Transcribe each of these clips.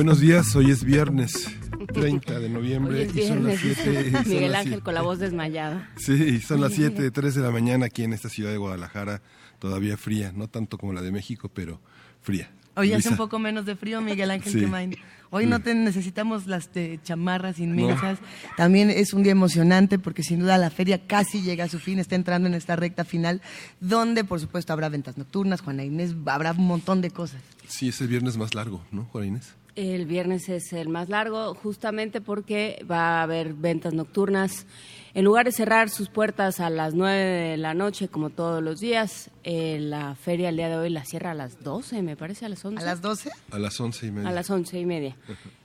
Buenos días, hoy es viernes 30 de noviembre y son las 7. Miguel Ángel con la voz desmayada. Sí, son las 7, 3 de la mañana aquí en esta ciudad de Guadalajara, todavía fría, no tanto como la de México, pero fría. Hoy hace un poco menos de frío, Miguel Ángel sí. Hoy no te necesitamos las chamarras inmensas. También es un día emocionante porque sin duda la feria casi llega a su fin, está entrando en esta recta final, donde por supuesto habrá ventas nocturnas, Juana Inés, habrá un montón de cosas. Sí, es el viernes más largo, ¿no, Juana Inés? El viernes es el más largo, justamente porque va a haber ventas nocturnas. En lugar de cerrar sus puertas a las 9 de la noche, como todos los días, eh, la feria el día de hoy la cierra a las 12, me parece, a las 11. ¿A las 12? A las 11 y media. A las 11 y media.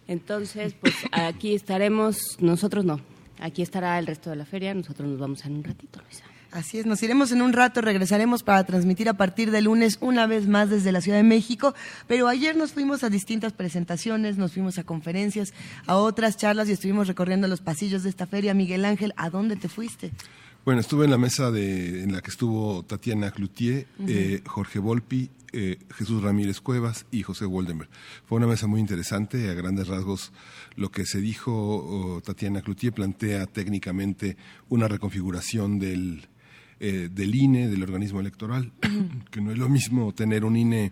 Entonces, pues aquí estaremos, nosotros no. Aquí estará el resto de la feria, nosotros nos vamos en un ratito, Luisa. Así es, nos iremos en un rato, regresaremos para transmitir a partir de lunes una vez más desde la Ciudad de México, pero ayer nos fuimos a distintas presentaciones, nos fuimos a conferencias, a otras charlas y estuvimos recorriendo los pasillos de esta feria. Miguel Ángel, ¿a dónde te fuiste? Bueno, estuve en la mesa de, en la que estuvo Tatiana Cloutier, eh, Jorge Volpi, eh, Jesús Ramírez Cuevas y José Woldenberg. Fue una mesa muy interesante, a grandes rasgos lo que se dijo Tatiana Cloutier plantea técnicamente una reconfiguración del eh, del INE, del organismo electoral, que no es lo mismo tener un INE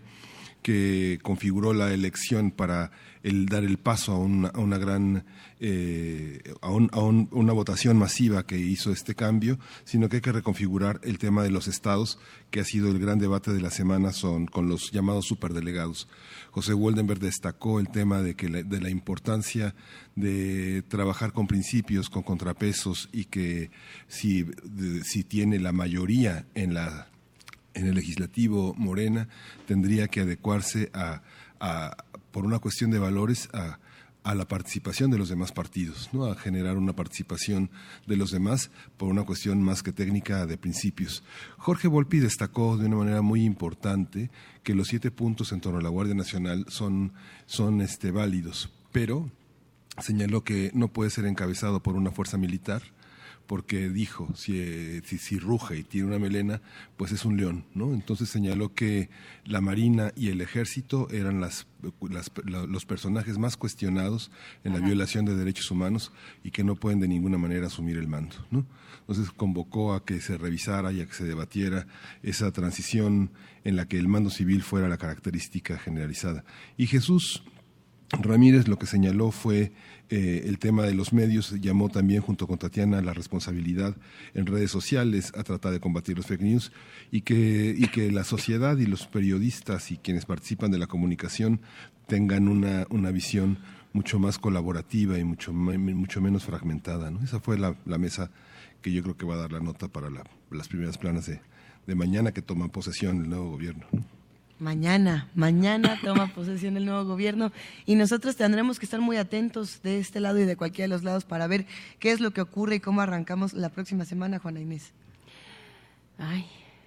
que configuró la elección para el dar el paso a una, gran eh, a, una votación masiva que hizo este cambio, sino que hay que reconfigurar el tema de los estados, que ha sido el gran debate de la semana son con los llamados superdelegados. José Woldenberg destacó el tema de que de la importancia de trabajar con principios, con contrapesos y que si, si tiene la mayoría en la en el legislativo Morena tendría que adecuarse a, por una cuestión de valores a, a la participación de los demás partidos, ¿no? a generar una participación de los demás por una cuestión más que técnica de principios. Jorge Volpi destacó de una manera muy importante que los siete puntos en torno a la Guardia Nacional son, son este, válidos, pero señaló que no puede ser encabezado por una fuerza militar, porque dijo, si, si, ruge y tiene una melena, pues es un león, ¿no? Entonces señaló que la Marina y el Ejército eran las, los personajes más cuestionados en la violación de derechos humanos y que no pueden de ninguna manera asumir el mando, ¿no? Entonces convocó a que se revisara y a que se debatiera esa transición en la que el mando civil fuera la característica generalizada. Y Jesús Ramírez lo que señaló fue eh, el tema de los medios, llamó también junto con Tatiana la responsabilidad en redes sociales a tratar de combatir los fake news y que, y que la sociedad y los periodistas y quienes participan de la comunicación tengan una, una visión mucho más colaborativa y mucho, mucho menos fragmentada. Esa fue la, la, mesa que yo creo que va a dar la nota para las primeras planas de, de mañana que toman posesión el nuevo gobierno. Mañana, mañana toma posesión el nuevo gobierno y nosotros tendremos que estar muy atentos de este lado y de cualquiera de los lados para ver qué es lo que ocurre y cómo arrancamos la próxima semana, Juana Inés. Ay.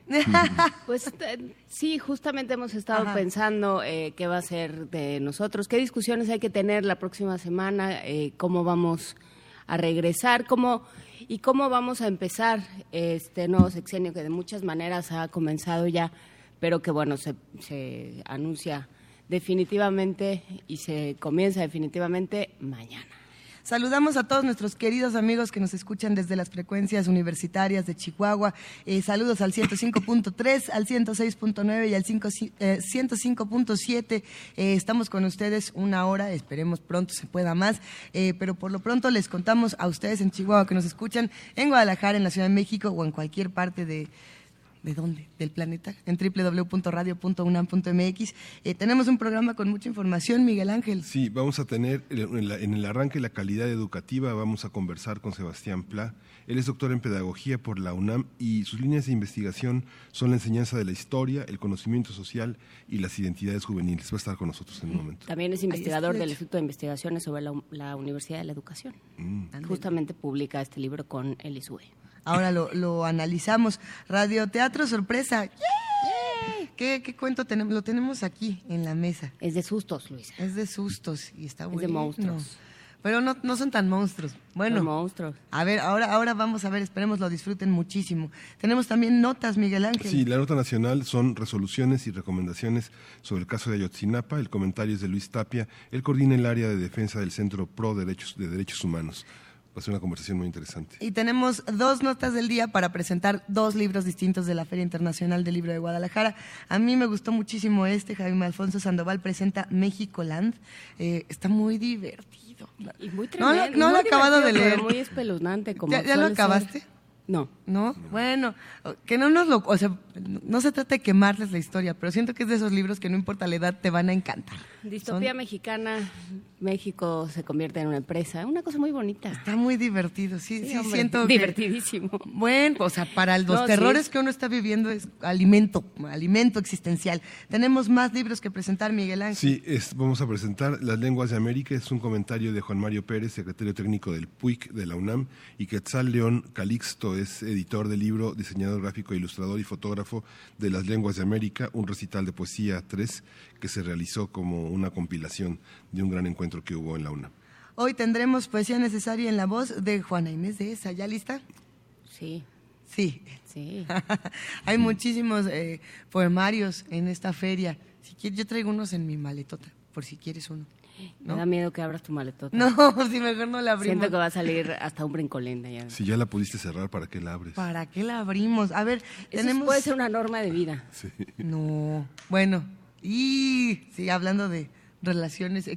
pues eh, sí, justamente hemos estado pensando eh, qué va a ser de nosotros, qué discusiones hay que tener la próxima semana, eh, cómo vamos a regresar, cómo y cómo vamos a empezar este nuevo sexenio que de muchas maneras ha comenzado ya pero que bueno, se, se anuncia definitivamente y se comienza definitivamente mañana. Saludamos a todos nuestros queridos amigos que nos escuchan desde las frecuencias universitarias de Chihuahua. Eh, saludos al 105.3, al 106.9 y al 105.7. Eh, eh, estamos con ustedes una hora, esperemos pronto se pueda más, pero por lo pronto les contamos a ustedes en Chihuahua que nos escuchan en Guadalajara, en la Ciudad de México o en cualquier parte de ¿De dónde? Del planeta, en www.radio.unam.mx. Eh, tenemos un programa con mucha información, Miguel Ángel. Sí, vamos a tener en, el arranque la calidad educativa, vamos a conversar con Sebastián Pla. Él es doctor en pedagogía por la UNAM y sus líneas de investigación son la enseñanza de la historia, el conocimiento social y las identidades juveniles. Va a estar con nosotros en un momento. También es investigador del Instituto de Investigaciones sobre la, Universidad de la Educación. Mm. Justamente publica este libro con el ISUE. Ahora lo, analizamos. Radioteatro sorpresa. ¿Qué, cuento tenemos? Lo tenemos aquí en la mesa. Es de sustos, Luisa. Es de sustos y está bueno. Es de monstruos. Pero no, no son tan monstruos. Bueno, monstruos. A ver, ahora, ahora vamos a ver, esperemos lo disfruten muchísimo. Tenemos también notas, Miguel Ángel. Sí, la nota nacional son resoluciones y recomendaciones sobre el caso de Ayotzinapa. El comentario es de Luis Tapia. Él coordina el área de defensa del Centro Pro Derechos, de Derechos Humanos. Va a ser una conversación muy interesante. Y tenemos dos notas del día para presentar dos libros distintos de la Feria Internacional del Libro de Guadalajara. A mí me gustó muchísimo este. Jaime Alfonso Sandoval presenta México Land. Eh, está muy divertido. Y muy tremendo. No, lo he acabado de leer. muy espeluznante. Como ¿Ya, lo acabaste? No. no. Bueno, que no nos lo. O sea, no se trata de quemarles la historia, pero siento que es de esos libros que no importa la edad, te van a encantar. Distopía mexicana, México se convierte en una empresa, una cosa muy bonita. Está muy divertido, sí, sí, siento. Divertidísimo. bueno, o sea, para los terrores que uno está viviendo es alimento, alimento existencial. Tenemos más libros que presentar, Miguel Ángel. Sí, vamos a presentar Las Lenguas de América, es un comentario de Juan Mario Pérez, secretario técnico del PUIC de la UNAM, y Quetzal León Calixto es editor del libro, diseñador gráfico, ilustrador y fotógrafo de Las Lenguas de América, un recital de poesía 3 que se realizó como una compilación de un gran encuentro que hubo en la UNA. Hoy tendremos poesía necesaria en la voz de Juana Inés de esa. ¿Ya lista? Sí. Sí. Sí. Hay muchísimos eh, poemarios en esta feria. Si quieres, yo traigo unos en mi maletota, por si quieres uno. Me da miedo que abras tu maletota. No, si mejor no la abrimos. Siento que va a salir hasta un brincolenda ya. Si ya la pudiste cerrar, ¿para qué la abres? ¿Para qué la abrimos? A ver, tenemos... puede ser una norma de vida. Sí. No, bueno, y sí, hablando de relaciones eh,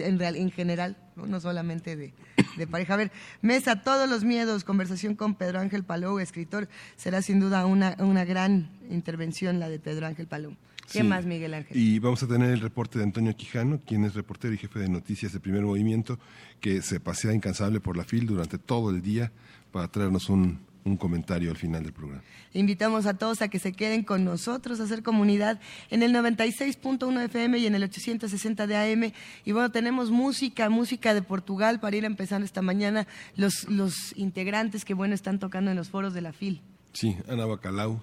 en, en general, ¿no? solamente de, de, pareja. A ver, Mesa, todos los miedos, conversación con Pedro Ángel Palou, escritor, será sin duda una, una gran intervención la de Pedro Ángel Palou. ¿Qué más, Miguel Ángel? Y vamos a tener el reporte de Antonio Quijano, quien es reportero y jefe de noticias de Primer Movimiento, que se pasea incansable por la FIL durante todo el día para traernos un, un comentario al final del programa. Invitamos a todos a que se queden con nosotros, a hacer comunidad en el 96.1 FM y en el 860 de AM. Y bueno, tenemos música, música de Portugal para ir empezando esta mañana los, los integrantes que bueno están tocando en los foros de la FIL. Sí, Ana Bacalau,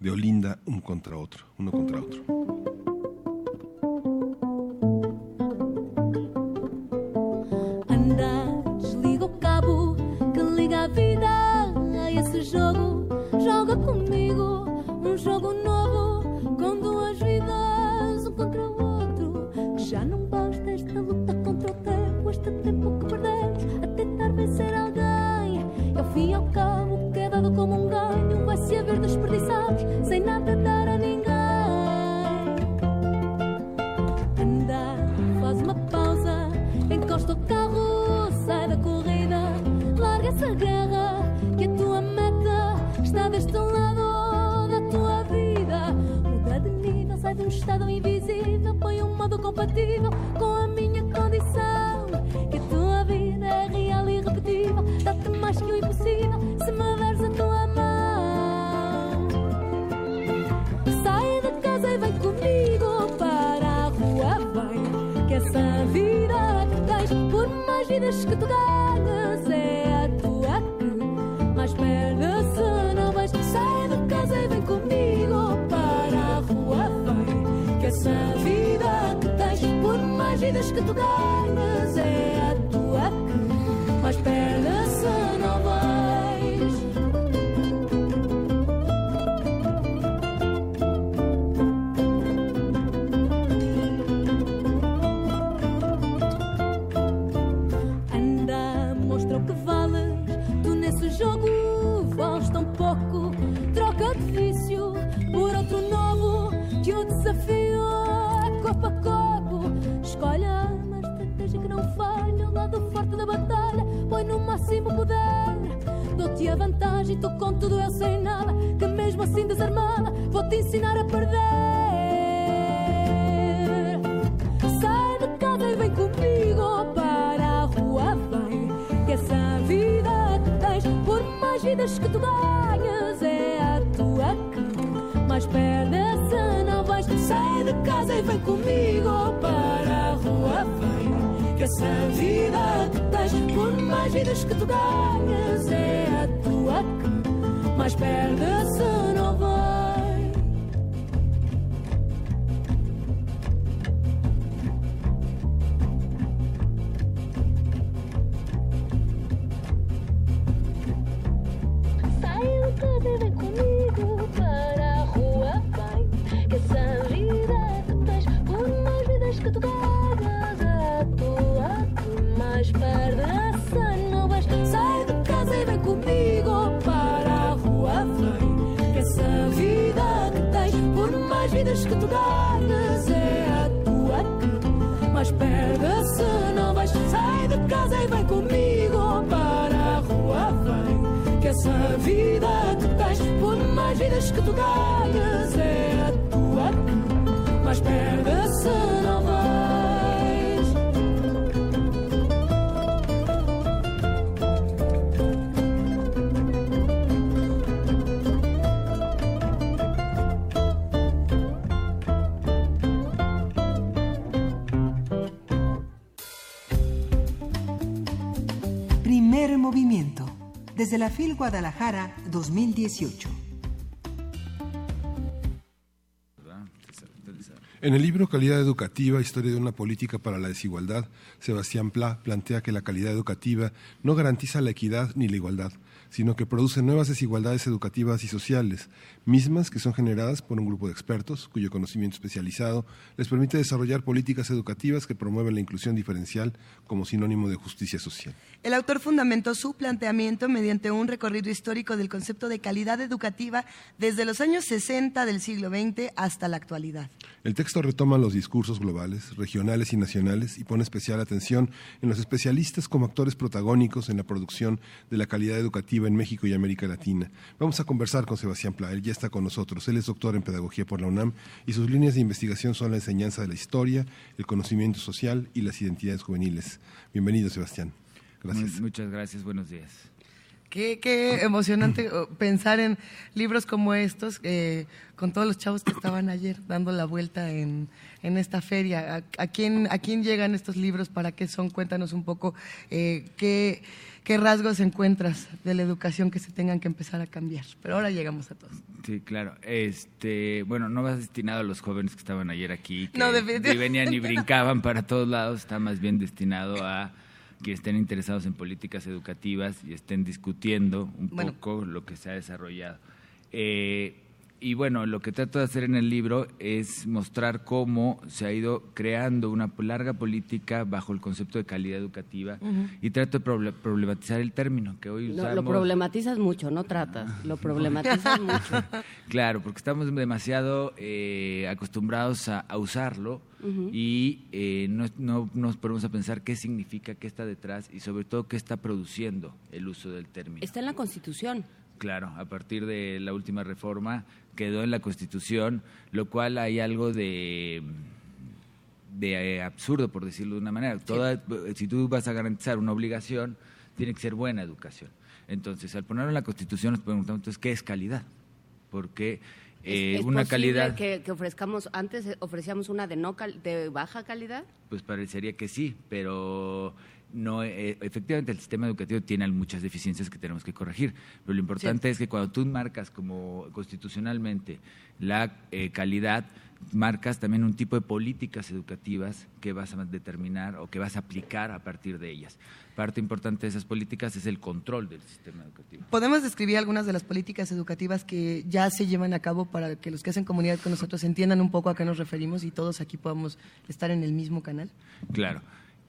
de Olinda, un contra otro, uno contra otro. jogo, joga comigo um jogo novo com duas vidas, um contra o outro. Que já não basta esta luta contra o tempo, este tempo que perdemos a tentar vencer alguém. E ao fim e ao cabo, o que é dado como um ganho se haver desperdiçados sem nada dar a ninguém. Anda, faz uma pausa, encosta o carro, sai da corrida, larga essa guerra que a tua está deste lado da tua vida. Muda de nível, sai de um estado invisível. Põe um modo compatível com a minha mais vidas que tu ganhas, é a tua que mais perde-se. Sai de casa e vem comigo para a rua. Vem que essa vida que tens, por mais vidas que tu ganhas, é a põe no máximo poder. Dou-te a vantagem, tu com tudo eu sei nada, que mesmo assim desarmada, vou te ensinar a perder. Sai de casa e vem comigo para a rua, vem. Que essa vida que tens, por mais vidas que tu ganhas, é a tua que mais vais. Sai de casa e vem comigo para a rua, vem. Que essa vida que tens, por mais vidas que tu ganhas, é a tua que mais perde se não vai. Que tu é mais perde se não. Primer movimiento. Desde la FIL Guadalajara 2018. En el libro Calidad Educativa, Historia de una Política para la Desigualdad, Sebastián Pla plantea que la calidad educativa no garantiza la equidad ni la igualdad, sino que produce nuevas desigualdades educativas y sociales, mismas que son generadas por un grupo de expertos cuyo conocimiento especializado les permite desarrollar políticas educativas que promueven la inclusión diferencial como sinónimo de justicia social. El autor fundamentó su planteamiento mediante un recorrido histórico del concepto de calidad educativa desde los años 60 del siglo XX hasta la actualidad. El texto retoma los discursos globales, regionales y nacionales y pone especial atención en los especialistas como actores protagónicos en la producción de la calidad educativa en México y América Latina. Vamos a conversar con Sebastián Pla, él ya está con nosotros. Él es doctor en Pedagogía por la UNAM y sus líneas de investigación son la enseñanza de la historia, el conocimiento social y las identidades juveniles. Bienvenido, Sebastián. Gracias. Muchas gracias, buenos días. Qué, qué emocionante pensar en libros como estos, eh, con todos los chavos que estaban ayer dando la vuelta en, en esta feria. ¿A, a quién, ¿A quién llegan estos libros? ¿Para qué son? Cuéntanos un poco eh, qué, qué rasgos encuentras de la educación que se tengan que empezar a cambiar. Pero ahora llegamos a todos. Sí, claro. Este, bueno, no vas destinado a los jóvenes que estaban ayer aquí, que No, venían ni brincaban para todos lados, está más bien destinado a quienes estén interesados en políticas educativas y estén discutiendo un Bueno. poco lo que se ha desarrollado. Eh, y bueno, lo que trato de hacer en el libro es mostrar cómo se ha ido creando una larga política bajo el concepto de calidad educativa y trato de proble- problematizar el término que hoy usamos. lo problematizas mucho, no tratas, lo problematizas mucho. Claro, porque estamos demasiado eh, acostumbrados a, a usarlo y eh, no, no nos ponemos a pensar qué significa, qué está detrás y sobre todo qué está produciendo el uso del término. Está en la Constitución. Claro, a partir de la última reforma quedó en la Constitución, lo cual hay algo de de eh, absurdo, por decirlo de una manera. Toda, Si tú vas a garantizar una obligación, tiene que ser buena educación. Entonces, al ponerlo en la Constitución, nos preguntamos entonces qué es calidad, porque eh, ¿Es, es una calidad, que, que ofrezcamos, antes eh, ofrecíamos una de, no cal- de baja calidad? pues parecería que sí, pero no, eh, efectivamente el sistema educativo tiene muchas deficiencias que tenemos que corregir, pero lo importante es que cuando tú marcas como constitucionalmente la eh, calidad, marcas también un tipo de políticas educativas que vas a determinar o que vas a aplicar a partir de ellas. Parte importante de esas políticas es el control del sistema educativo. ¿Podemos describir algunas de las políticas educativas que ya se llevan a cabo para que los que hacen comunidad con nosotros entiendan un poco a qué nos referimos y todos aquí podamos estar en el mismo canal? Claro.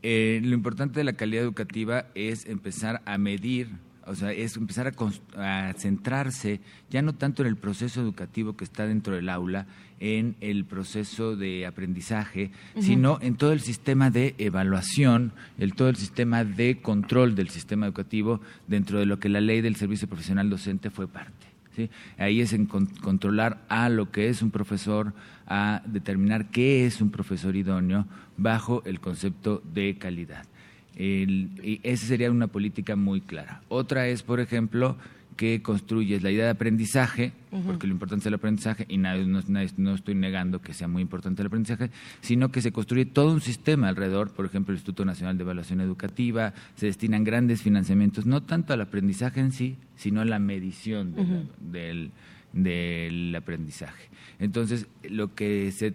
Eh, lo importante de la calidad educativa es empezar a medir, o sea, es empezar a, centrarse ya no tanto en el proceso educativo que está dentro del aula, en el proceso de aprendizaje, sino en todo el sistema de evaluación, el todo el sistema de control del sistema educativo dentro de lo que la ley del servicio profesional docente fue parte. Ahí es en controlar a lo que es un profesor, a determinar qué es un profesor idóneo bajo el concepto de calidad. y esa sería una política muy clara. Otra es, por ejemplo, que construyes la idea de aprendizaje, porque lo importante es el aprendizaje, y no, no, estoy negando que sea muy importante el aprendizaje, sino que se construye todo un sistema alrededor, por ejemplo, el Instituto Nacional de Evaluación Educativa, se destinan grandes financiamientos, no tanto al aprendizaje en sí, sino a la medición del, del, aprendizaje. Entonces, lo que se,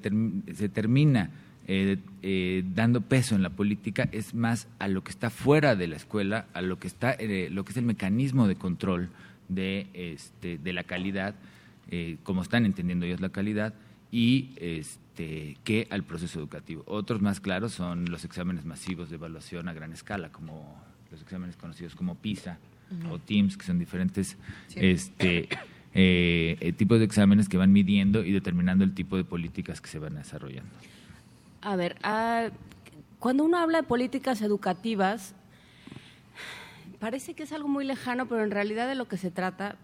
se termina eh, eh, dando peso en la política es más a lo que está fuera de la escuela, a lo que está, eh, lo que es el mecanismo de control de, este, de la calidad, eh, como están entendiendo ellos la calidad, y este, que al proceso educativo. Otros más claros son los exámenes masivos de evaluación a gran escala, como los exámenes conocidos como PISA o TIMS, que son diferentes este, eh, tipos de exámenes que van midiendo y determinando el tipo de políticas que se van desarrollando. A ver, ah, cuando uno habla de políticas educativas, parece que es algo muy lejano, pero en realidad de lo que se trata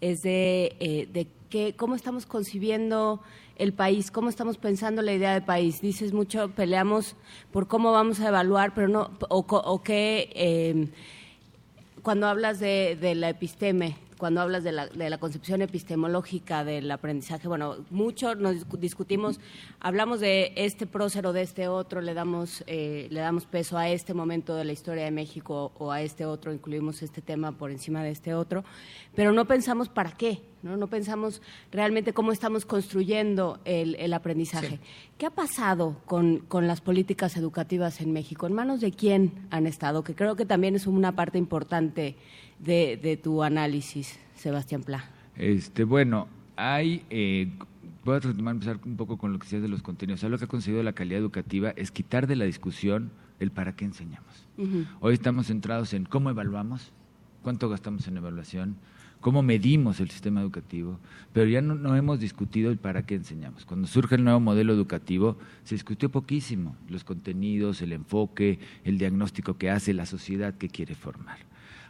es de, eh, cómo estamos concibiendo el país, cómo estamos pensando la idea de país. Dices mucho, peleamos por cómo vamos a evaluar, pero no, o, o qué, eh, cuando hablas de, de la episteme, cuando hablas de la, de la, concepción epistemológica del aprendizaje, bueno, mucho nos discutimos, hablamos de este prócer o de este otro, le damos, eh, le damos peso a este momento de la historia de México o a este otro, incluimos este tema por encima de este otro, pero no pensamos para qué, no, no pensamos realmente cómo estamos construyendo el, el aprendizaje. ¿Qué ha pasado con, con las políticas educativas en México? ¿En manos de quién han estado? Que creo que también es una parte importante de, tu análisis, Sebastián Pla? Este, bueno, hay, eh, voy a empezar un poco con lo que decías de los contenidos. lo que ha conseguido la calidad educativa es quitar de la discusión el para qué enseñamos. Hoy estamos centrados en cómo evaluamos, cuánto gastamos en evaluación, cómo medimos el sistema educativo, pero ya no, no, hemos discutido el para qué enseñamos. Cuando surge el nuevo modelo educativo, se discutió poquísimo los contenidos, el enfoque, el diagnóstico que hace la sociedad que quiere formar.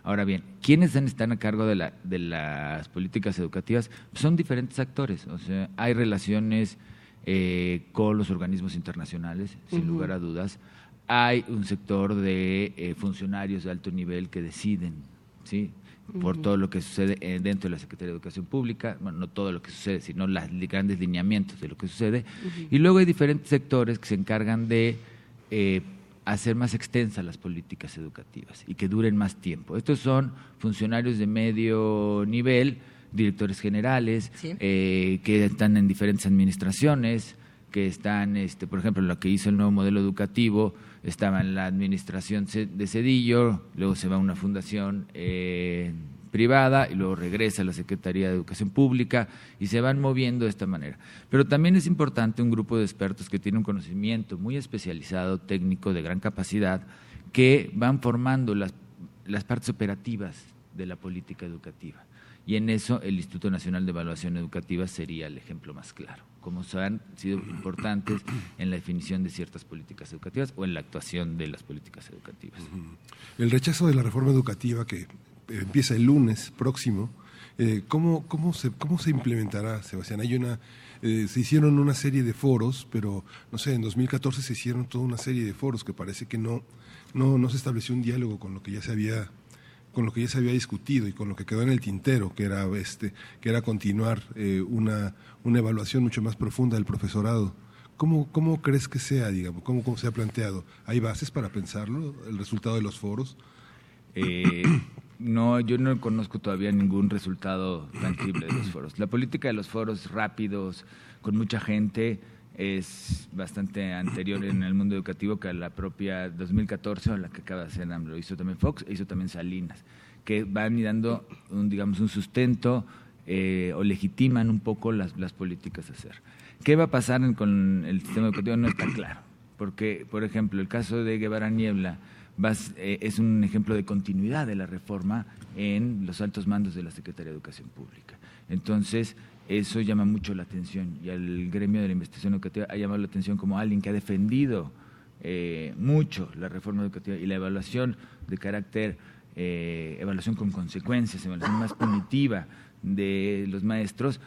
Ahora bien, ¿quiénes están a cargo de, la, de las políticas educativas? Son diferentes actores, o sea, hay relaciones eh, con los organismos internacionales, sin lugar a dudas. Hay un sector de eh, funcionarios de alto nivel que deciden, ¿sí? Por todo lo que sucede eh, dentro de la Secretaría de Educación Pública, bueno, no todo lo que sucede, sino los grandes lineamientos de lo que sucede. Y luego hay diferentes sectores que se encargan de hacer más extensas las políticas educativas y que duren más tiempo. Estos son funcionarios de medio nivel, directores generales, eh, que están en diferentes administraciones, que están, este, por ejemplo, lo que hizo el nuevo modelo educativo, estaba en la administración de Cedillo, luego se va a una fundación eh, privada y luego regresa a la Secretaría de Educación Pública y se van moviendo de esta manera. Pero también es importante un grupo de expertos que tiene un conocimiento muy especializado, técnico, de gran capacidad, que van formando las, las partes operativas de la política educativa. Y en eso el Instituto Nacional de Evaluación Educativa sería el ejemplo más claro, como han sido importantes en la definición de ciertas políticas educativas o en la actuación de las políticas educativas. El rechazo de la reforma educativa que empieza el lunes próximo. Eh, ¿cómo, cómo, se, ¿Cómo se implementará, Sebastián? Hay una, eh, se hicieron una serie de foros, pero no sé, en 2014 se hicieron toda una serie de foros que parece que no, no, no se estableció un diálogo con lo que ya se había con lo que ya se había discutido y con lo que quedó en el tintero, que era este, que era continuar eh, una, una evaluación mucho más profunda del profesorado. ¿Cómo, ¿Cómo crees que sea, digamos? ¿Cómo, ¿Cómo se ha planteado? ¿Hay bases para pensarlo, el resultado de los foros? Eh, no, yo no conozco todavía ningún resultado tangible de los foros. La política de los foros rápidos, con mucha gente, es bastante anterior en el mundo educativo que a la propia 2014, a la que acaba de hacer Lo hizo también Fox, e hizo también Salinas, que van dando, un, digamos, un sustento eh, o legitiman un poco las, las políticas a hacer. ¿Qué va a pasar con el sistema educativo? No está claro. Porque, por ejemplo, el caso de Guevara Niebla, eh, es un ejemplo de continuidad de la reforma en los altos mandos de la Secretaría de Educación Pública. Entonces, eso llama mucho la atención y al gremio de la investigación educativa ha llamado la atención como alguien que ha defendido eh, mucho la reforma educativa y la evaluación de carácter, eh, evaluación con consecuencias, evaluación más punitiva de los maestros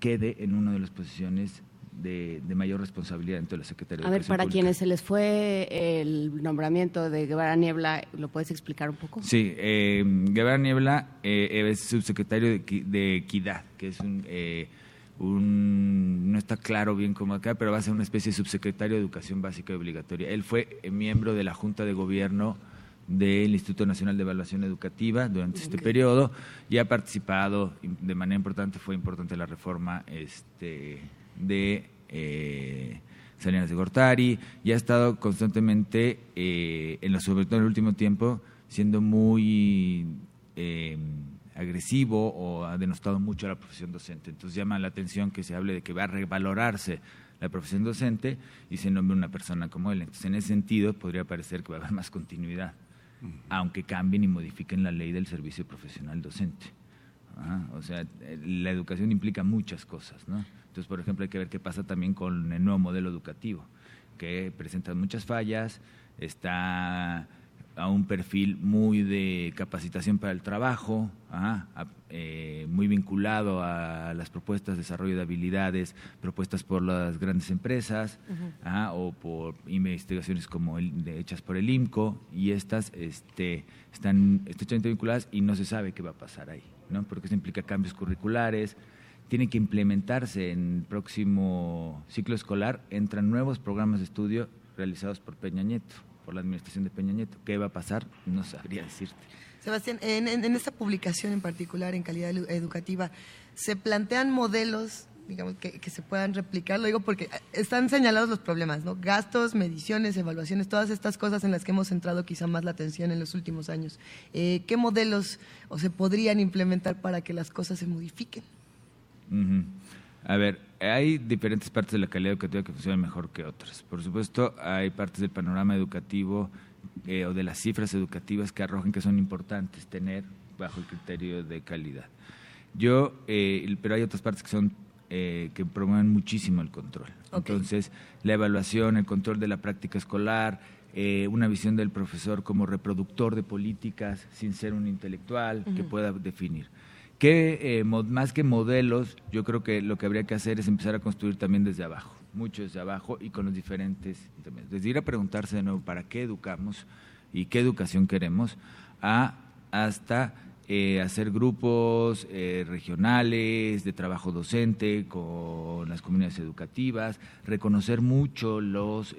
quede en una de las posiciones de, mayor responsabilidad dentro de la Secretaría de A ver, para quienes se les fue el nombramiento de Guevara Niebla, ¿lo puedes explicar un poco? Sí, eh, Guevara Niebla eh, es subsecretario de, Equidad, que es eh, un, no está claro bien cómo acá, pero va a ser una especie de subsecretario de Educación Básica y Obligatoria. Él fue miembro de la Junta de Gobierno del Instituto Nacional de Evaluación Educativa durante este periodo y ha participado de manera importante, fue importante la reforma este, de eh, Salinas de Gortari y ha estado constantemente, eh, en la, sobre todo en el último tiempo, siendo muy eh, agresivo o ha denostado mucho a la profesión docente. Entonces llama la atención que se hable de que va a revalorarse la profesión docente y se nombre una persona como él. Entonces, en ese sentido, podría parecer que va a haber más continuidad, aunque cambien y modifiquen la ley del servicio profesional docente. o sea, la educación implica muchas cosas, ¿no? Entonces, por ejemplo, hay que ver qué pasa también con el nuevo modelo educativo, que presenta muchas fallas, está a un perfil muy de capacitación para el trabajo, eh, muy vinculado a las propuestas de desarrollo de habilidades propuestas por las grandes empresas o por investigaciones como hechas por el IMCO y estas este, están estrechamente vinculadas y no se sabe qué va a pasar ahí, ¿no? porque eso implica cambios curriculares, tiene que implementarse en el próximo ciclo escolar, entran nuevos programas de estudio realizados por Peña Nieto, por la administración de Peña Nieto. ¿Qué va a pasar? No sabría decirte. Sebastián, en, esta publicación en particular, en calidad educativa, ¿se plantean modelos digamos, que, se puedan replicar, lo digo porque están señalados los problemas, ¿no? Gastos, mediciones, evaluaciones, todas estas cosas en las que hemos centrado quizá más la atención en los últimos años. Eh, ¿Qué modelos o se podrían implementar para que las cosas se modifiquen? A ver, hay diferentes partes de la calidad educativa que funcionan mejor que otras. Por supuesto, hay partes del panorama educativo eh, o de las cifras educativas que arrojan que son importantes tener bajo el criterio de calidad. Yo, eh, pero hay otras partes que son eh, que promueven muchísimo el control. Entonces, la evaluación, el control de la práctica escolar, una visión del profesor como reproductor de políticas sin ser un intelectual que pueda definir que eh, más que modelos, yo creo que lo que habría que hacer es empezar a construir también desde abajo, mucho desde abajo y con los diferentes, desde ir a preguntarse de nuevo para qué educamos y qué educación queremos, a hasta eh, hacer grupos eh, regionales de trabajo docente con las comunidades educativas, reconocer mucho los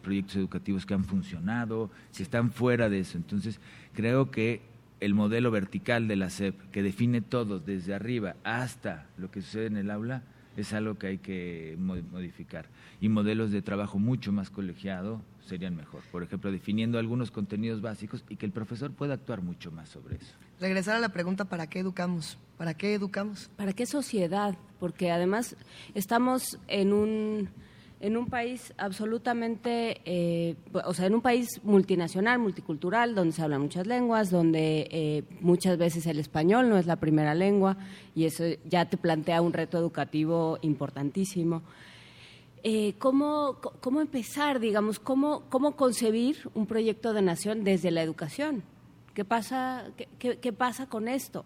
proyectos educativos que han funcionado, que están fuera de eso. Entonces, creo que el modelo vertical de la SEP, que define todo desde arriba hasta lo que sucede en el aula, es algo que hay que modificar. Y modelos de trabajo mucho más colegiado serían mejor. Por ejemplo, definiendo algunos contenidos básicos y que el profesor pueda actuar mucho más sobre eso. Regresar a la pregunta, ¿para qué educamos? ¿Para qué educamos? ¿Para qué sociedad? Porque además estamos en un en un país absolutamente, eh, o sea, en un país multinacional, multicultural, donde se hablan muchas lenguas, donde eh, muchas veces el español no es la primera lengua y eso ya te plantea un reto educativo importantísimo. Eh, ¿cómo, ¿cómo, empezar, digamos, cómo, cómo concebir un proyecto de nación desde la educación? ¿Qué pasa, qué, qué, pasa con esto?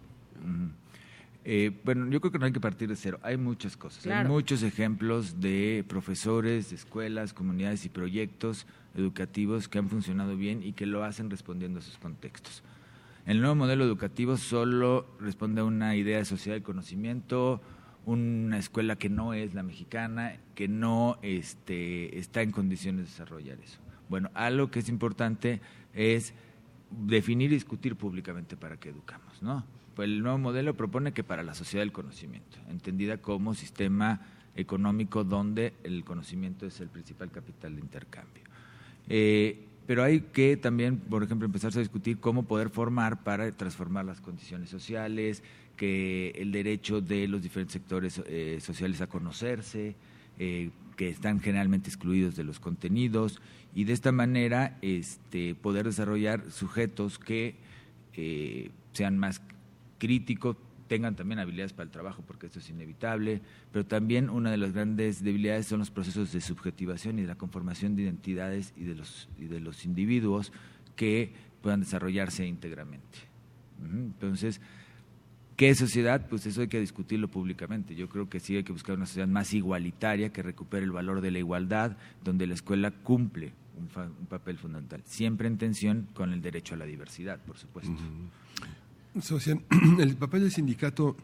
Eh, bueno, yo creo que no hay que partir de cero. Hay muchas cosas. Hay muchos ejemplos de profesores, de escuelas, comunidades y proyectos educativos que han funcionado bien y que lo hacen respondiendo a sus contextos. El nuevo modelo educativo solo responde a una idea de sociedad del conocimiento, una escuela que no es la mexicana, que no este, está en condiciones de desarrollar eso. Bueno, algo que es importante es definir y discutir públicamente para qué educamos, ¿no? Pues el nuevo modelo propone que para la sociedad del conocimiento, entendida como sistema económico donde el conocimiento es el principal capital de intercambio. Eh, pero hay que también, por ejemplo, empezarse a discutir cómo poder formar para transformar las condiciones sociales, que el derecho de los diferentes sectores eh, sociales a conocerse, eh, que están generalmente excluidos de los contenidos, y de esta manera este, poder desarrollar sujetos que sean más crítico, tengan también habilidades para el trabajo, porque esto es inevitable, pero también una de las grandes debilidades son los procesos de subjetivación y de la conformación de identidades y de los, y de los individuos que puedan desarrollarse íntegramente. Entonces, ¿Qué sociedad? Pues eso hay que discutirlo públicamente. Yo creo que sí hay que buscar una sociedad más igualitaria, que recupere el valor de la igualdad, donde la escuela cumple un, papel fundamental, siempre en tensión con el derecho a la diversidad, por supuesto. el papel del sindicato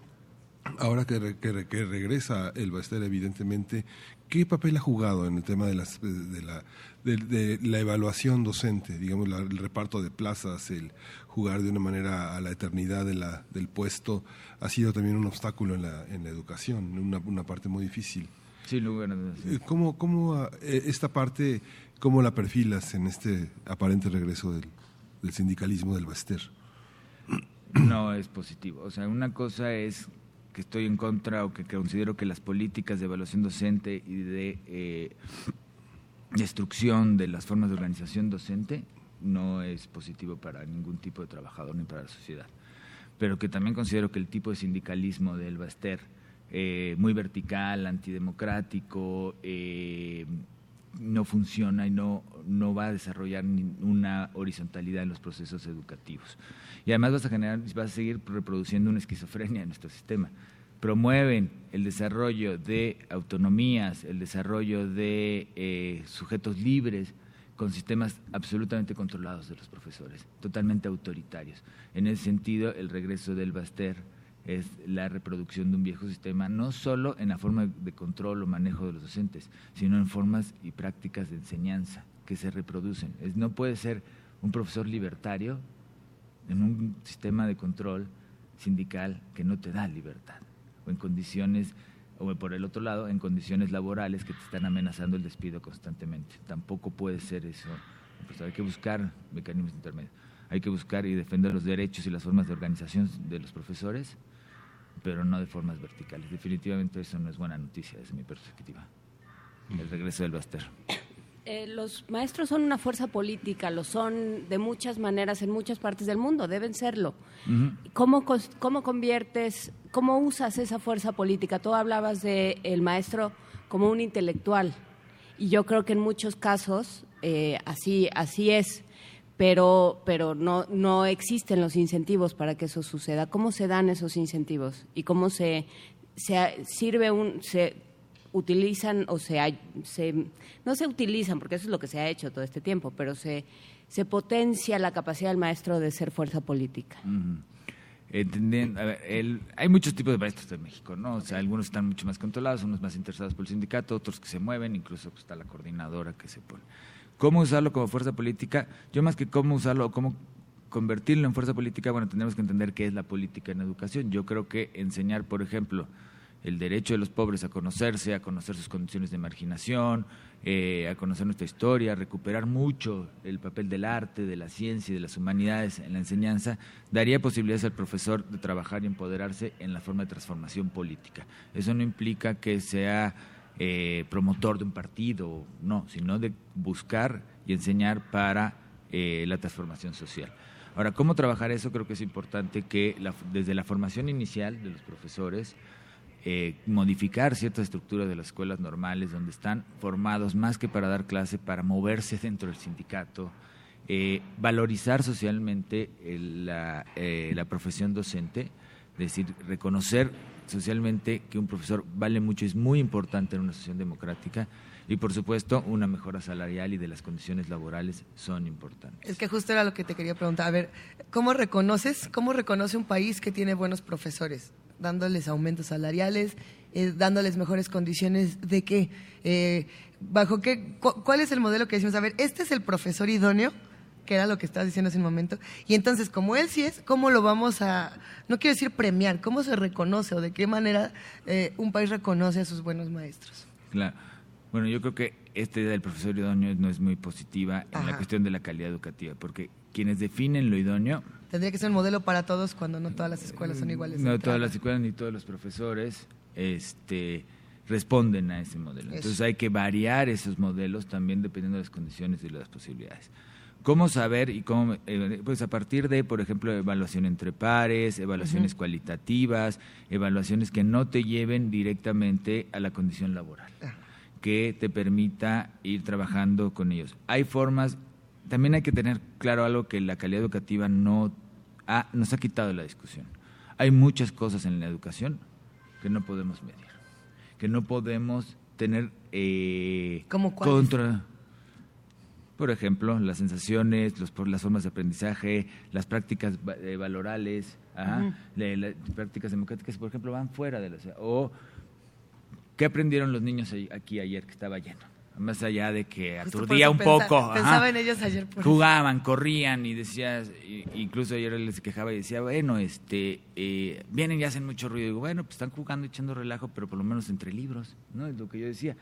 Ahora que, regresa el Baster, evidentemente, ¿qué papel ha jugado en el tema de, las, de, la, de, la evaluación docente? Digamos, el reparto de plazas, el jugar de una manera a la eternidad de la, del puesto, ha sido también un obstáculo en la, en la educación, una, una parte muy difícil. Sí, lugar. Eh, ¿Cómo, cómo eh, esta parte, cómo la perfilas en este aparente regreso del, del sindicalismo del Baster? No es positivo. O sea, una cosa es que estoy en contra o que considero que las políticas de evaluación docente y de eh, destrucción de las formas de organización docente no es positivo para ningún tipo de trabajador ni para la sociedad. Pero que también considero que el tipo de sindicalismo del Baster, eh, muy vertical, antidemocrático, eh, no funciona y no, no va a desarrollar una horizontalidad en los procesos educativos. Y además vas a generar, vas a seguir reproduciendo una esquizofrenia en nuestro sistema. Promueven el desarrollo de autonomías, el desarrollo de eh, sujetos libres con sistemas absolutamente controlados de los profesores, totalmente autoritarios. En ese sentido, el regreso del Baster es la reproducción de un viejo sistema, no solo en la forma de control o manejo de los docentes, sino en formas y prácticas de enseñanza que se reproducen. No puede ser un profesor libertario en un sistema de control sindical que no te da libertad, o en condiciones, o por el otro lado, en condiciones laborales que te están amenazando el despido constantemente. Tampoco puede ser eso. Pues hay que buscar mecanismos intermedios. Hay que buscar y defender los derechos y las formas de organización de los profesores, pero no de formas verticales. Definitivamente eso no es buena noticia desde mi perspectiva. El regreso del Baster. Eh, los maestros son una fuerza política, lo son de muchas maneras en muchas partes del mundo, deben serlo. ¿Cómo, ¿Cómo, conviertes, cómo usas esa fuerza política? Tú hablabas del el maestro como un intelectual y yo creo que en muchos casos eh, así, así es, pero, pero no, no existen los incentivos para que eso suceda. ¿Cómo se dan esos incentivos y cómo se, se sirve un... Se, utilizan o se, se, no se utilizan, porque eso es lo que se ha hecho todo este tiempo, pero se, se potencia la capacidad del maestro de ser fuerza política. hay muchos tipos de maestros en México, ¿no? O sea, algunos están mucho más controlados, unos más interesados por el sindicato, otros que se mueven, incluso está la coordinadora que se pone. ¿Cómo usarlo como fuerza política? Yo más que cómo usarlo, cómo convertirlo en fuerza política, bueno, tenemos que entender qué es la política en educación. Yo creo que enseñar, por ejemplo, el derecho de los pobres a conocerse, a conocer sus condiciones de marginación, eh, a conocer nuestra historia, a recuperar mucho el papel del arte, de la ciencia y de las humanidades en la enseñanza, daría posibilidades al profesor de trabajar y empoderarse en la forma de transformación política. Eso no implica que sea eh, promotor de un partido, no, sino de buscar y enseñar para eh, la transformación social. Ahora, ¿cómo trabajar eso? Creo que es importante que desde la formación inicial de los profesores, eh, modificar ciertas estructuras de las escuelas normales donde están formados más que para dar clase, para moverse dentro del sindicato, valorizar socialmente la, la, profesión docente, es decir, reconocer socialmente que un profesor vale mucho, es muy importante en una sociedad democrática y por supuesto una mejora salarial y de las condiciones laborales son importantes. Es que justo era lo que te quería preguntar. A ver, ¿cómo reconoces, cómo reconoce un país que tiene buenos profesores? dándoles aumentos salariales, eh, dándoles mejores condiciones de qué, eh, bajo qué, cuál es el modelo que decimos, a ver, este es el profesor idóneo, que era lo que estabas diciendo hace un momento, y entonces como él sí es, ¿cómo lo vamos a, no quiero decir premiar, cómo se reconoce o de qué manera eh, un país reconoce a sus buenos maestros? Claro. Bueno, yo creo que esta idea del profesor idóneo no es muy positiva en la cuestión de la calidad educativa, porque quienes definen lo idóneo... Tendría que ser un modelo para todos cuando no todas las escuelas son iguales. No todas las escuelas ni todos los profesores este, responden a ese modelo. Entonces hay que variar esos modelos también dependiendo de las condiciones y de las posibilidades. ¿Cómo saber y cómo? Eh, pues a partir de, por ejemplo, evaluación entre pares, evaluaciones cualitativas, evaluaciones que no te lleven directamente a la condición laboral, que te permita ir trabajando con ellos. Hay formas también hay que tener claro algo que la calidad educativa no ha, nos ha quitado de la discusión. hay muchas cosas en la educación que no podemos medir, que no podemos tener eh, contra por ejemplo, las sensaciones, los, las formas de aprendizaje, las prácticas eh, valorales, las prácticas democráticas, por ejemplo, van fuera de la... O, ¿qué aprendieron los niños aquí ayer que estaba lleno? Más allá de que aturdía un poco. Pensaba en ellos ayer. Jugaban, corrían y decías, incluso ayer les quejaba y decía, bueno, este, eh, vienen y hacen mucho ruido. Y digo, bueno, pues están jugando, echando relajo, pero por lo menos entre libros, ¿no? Es lo que yo decía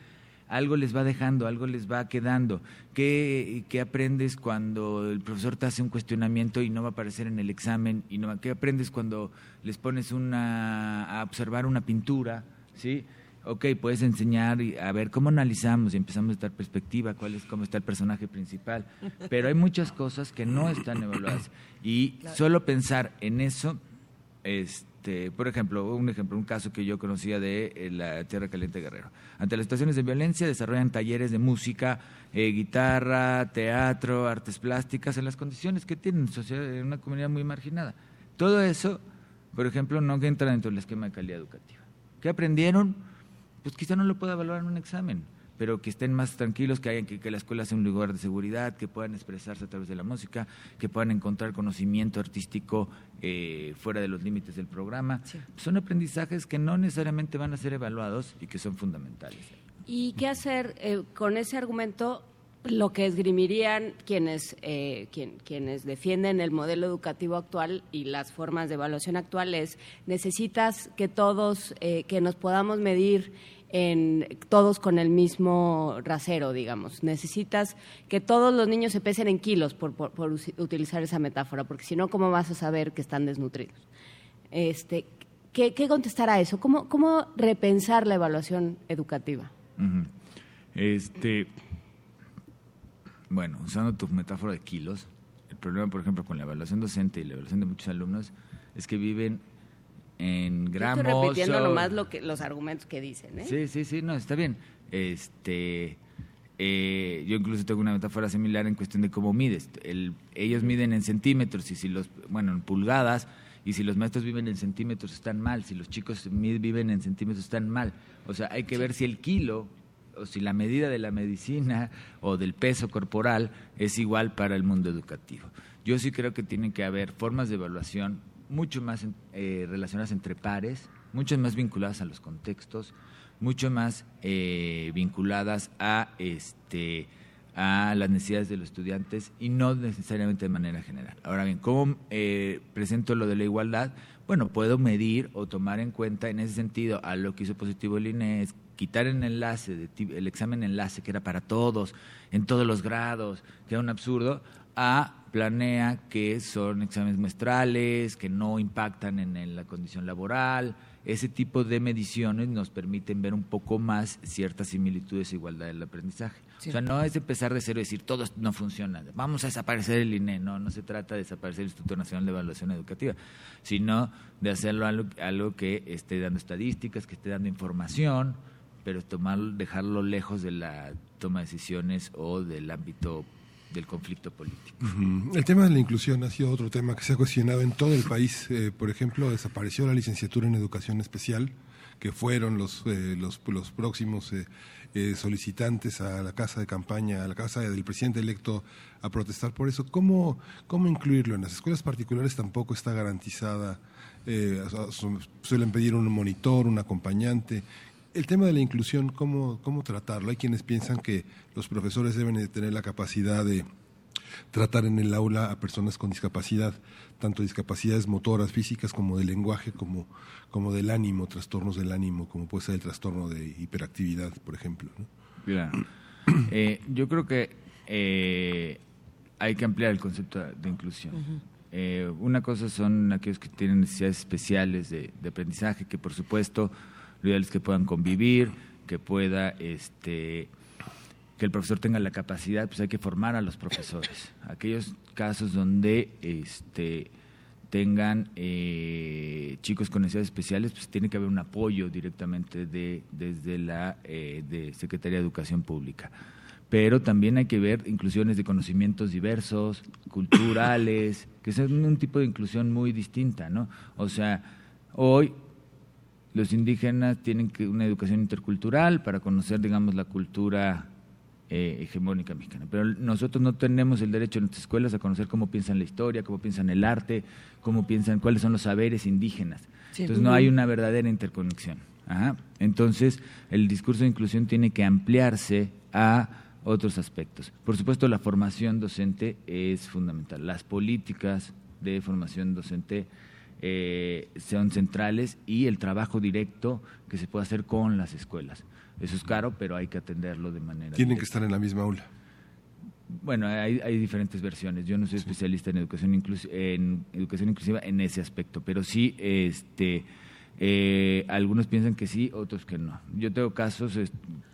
algo les va dejando, algo les va quedando. ¿Qué, ¿Qué, aprendes cuando el profesor te hace un cuestionamiento y no va a aparecer en el examen? Y no, ¿Qué aprendes cuando les pones una, a observar una pintura? ¿Sí? Ok, puedes enseñar a ver cómo analizamos y empezamos a dar perspectiva, cuál es, cómo está el personaje principal. Pero hay muchas cosas que no están evaluadas. Y solo pensar en eso, es este, por ejemplo, un ejemplo, un caso que yo conocía de eh, la Tierra Caliente Guerrero. Ante las situaciones de violencia desarrollan talleres de música, eh, guitarra, teatro, artes plásticas, en las condiciones que tienen en una comunidad muy marginada. Todo eso, por ejemplo, no entra dentro del esquema de calidad educativa. ¿Qué aprendieron? Pues quizá no lo pueda evaluar en un examen pero que estén más tranquilos, que, hayan, que, la escuela sea un lugar de seguridad, que puedan expresarse a través de la música, que puedan encontrar conocimiento artístico eh, fuera de los límites del programa. Son aprendizajes que no necesariamente van a ser evaluados y que son fundamentales. ¿Y qué hacer eh, con ese argumento? Lo que esgrimirían quienes, eh, quienes defienden el modelo educativo actual y las formas de evaluación actuales, necesitas que todos, que nos podamos medir en todos con el mismo rasero, digamos. Necesitas que todos los niños se pesen en kilos, por, por, utilizar esa metáfora, porque si no, ¿cómo vas a saber que están desnutridos? Este, ¿qué, contestar a eso? ¿Cómo, ¿Cómo repensar la evaluación educativa? Este, bueno, usando tu metáfora de kilos, el problema, por ejemplo, con la evaluación docente y la evaluación de muchos alumnos es que viven en gramos. estoy repitiendo nomás lo que, los argumentos que dicen. ¿eh? Sí, sí, sí, no, está bien. Este, eh, yo incluso tengo una metáfora similar en cuestión de cómo mides. El, ellos miden en centímetros y si los, bueno, en pulgadas, y si los maestros viven en centímetros están mal, si los chicos viven en centímetros están mal. O sea, hay que ver si el kilo o si la medida de la medicina o del peso corporal es igual para el mundo educativo. Yo sí creo que tiene que haber formas de evaluación mucho más eh, relacionadas entre pares, mucho más vinculadas a los contextos, mucho más eh, vinculadas a este a las necesidades de los estudiantes y no necesariamente de manera general. Ahora bien, ¿cómo eh, presento lo de la igualdad? Bueno, puedo medir o tomar en cuenta en ese sentido a lo que hizo positivo el INE es quitar el enlace, de, el examen enlace que era para todos, en todos los grados, que era un absurdo, a planea que son exámenes muestrales, que no impactan en, la condición laboral. Ese tipo de mediciones nos permiten ver un poco más ciertas similitudes e igualdad del aprendizaje. O sea, no es empezar de cero y decir todo no funciona, vamos a desaparecer el INE. No, no se trata de desaparecer el Instituto Nacional de Evaluación Educativa, sino de hacerlo algo, algo que esté dando estadísticas, que esté dando información, pero tomar, dejarlo lejos de la toma de decisiones o del ámbito del conflicto político. El tema de la inclusión ha sido otro tema que se ha cuestionado en todo el país. Eh, por ejemplo, desapareció la licenciatura en educación especial, que fueron los, eh, los, los, próximos eh, solicitantes a la casa de campaña, a la casa del presidente electo a protestar por eso. ¿Cómo, cómo incluirlo? En las escuelas particulares tampoco está garantizada. suelen pedir un monitor, un acompañante. El tema de la inclusión, ¿cómo, ¿cómo tratarlo? Hay quienes piensan que los profesores deben de tener la capacidad de tratar en el aula a personas con discapacidad, tanto discapacidades motoras, físicas, como de lenguaje, como, como del ánimo, trastornos del ánimo, como puede ser el trastorno de hiperactividad, por ejemplo. Eh, yo creo que eh, hay que ampliar el concepto de inclusión. Eh, una cosa son aquellos que tienen necesidades especiales de aprendizaje, que por supuesto lo ideal es que puedan convivir, que pueda este que el profesor tenga la capacidad, pues hay que formar a los profesores. Aquellos casos donde este tengan eh, chicos con necesidades especiales, pues tiene que haber un apoyo directamente de, desde la eh, de Secretaría de Educación Pública. Pero también hay que ver inclusiones de conocimientos diversos, culturales, que es un tipo de inclusión muy distinta, ¿no? O sea, Hoy los indígenas tienen que una educación intercultural para conocer, digamos, la cultura eh, hegemónica mexicana. Pero nosotros no tenemos el derecho en nuestras escuelas a conocer cómo piensan la historia, cómo piensan el arte, cómo piensan cuáles son los saberes indígenas. Entonces no hay una verdadera interconexión. Entonces el discurso de inclusión tiene que ampliarse a otros aspectos. Por supuesto, la formación docente es fundamental. Las políticas de formación docente eh, son centrales y el trabajo directo que se puede hacer con las escuelas. Eso es caro, pero hay que atenderlo de manera. Tienen que estar en la misma aula. Bueno, hay, diferentes versiones. Yo no soy especialista en educación, en educación inclusiva en ese aspecto, pero sí, este, eh, algunos piensan que sí, otros que no. Yo tengo casos,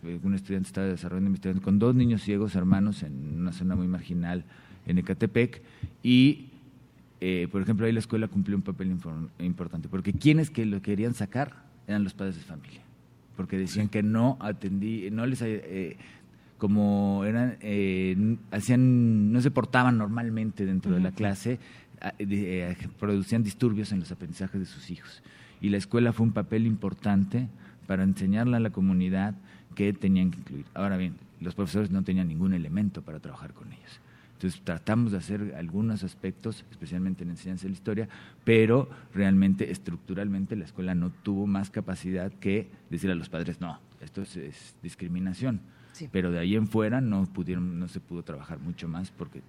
un estudiante está desarrollando investigación con dos niños ciegos hermanos en una zona muy marginal en Ecatepec y eh, por ejemplo, ahí la escuela cumplió un papel importante, porque quienes que lo querían sacar eran los padres de familia, porque decían que no atendí, no les, eh, como eran, eh, hacían, no se portaban normalmente dentro de la clase, producían disturbios en los aprendizajes de sus hijos. Y la escuela fue un papel importante para enseñarle a la comunidad que tenían que incluir. Ahora bien, los profesores no tenían ningún elemento para trabajar con ellos. Entonces tratamos de hacer algunos aspectos, especialmente en enseñanza de la historia, pero realmente estructuralmente la escuela no tuvo más capacidad que decir a los padres, no, esto es, discriminación. Pero de ahí en fuera no pudieron, no se pudo trabajar mucho más porque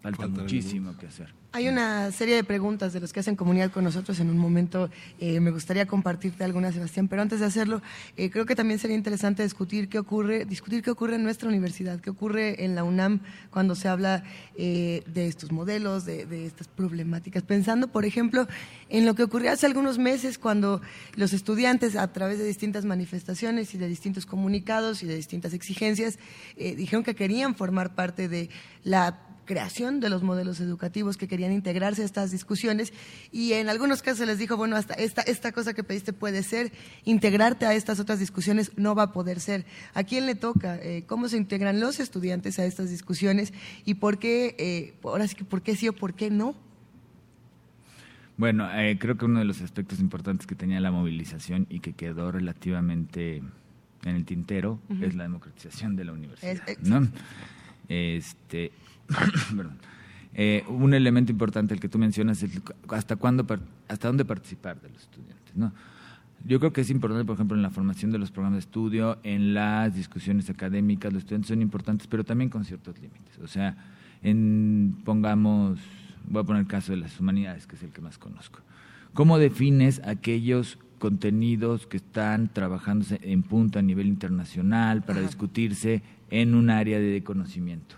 falta muchísimo que hacer. Hay una serie de preguntas de los que hacen comunidad con nosotros. En un momento eh, me gustaría compartirte algunas, Sebastián, pero antes de hacerlo, eh, creo que también sería interesante discutir qué ocurre, discutir qué ocurre en nuestra universidad, qué ocurre en la UNAM cuando se habla eh, de estos modelos, de, de, estas problemáticas. Pensando, por ejemplo, en lo que ocurrió hace algunos meses cuando los estudiantes, a través de distintas manifestaciones y de distintos comunicados y de distintas exigencias, dijeron que querían formar parte de la creación de los modelos educativos que querían integrarse a estas discusiones y en algunos casos se les dijo, bueno, hasta esta, esta cosa que pediste puede ser, integrarte a estas otras discusiones no va a poder ser. ¿A quién le toca? Eh, ¿Cómo se integran los estudiantes a estas discusiones? ¿Y por qué, eh, ahora sí que por qué sí o por qué no? Bueno, eh, creo que uno de los aspectos importantes que tenía la movilización y que quedó relativamente en el tintero es la democratización de la universidad. ¿no? Este, Eh, un elemento importante el que tú mencionas es hasta cuándo, hasta dónde participar de los estudiantes, ¿no? Yo creo que es importante, por ejemplo, en la formación de los programas de estudio, en las discusiones académicas, los estudiantes son importantes, pero también con ciertos límites. O sea, en, pongamos, voy a poner el caso de las humanidades, que es el que más conozco. ¿Cómo defines aquellos contenidos que están trabajándose en punto a nivel internacional para discutirse en un área de conocimiento?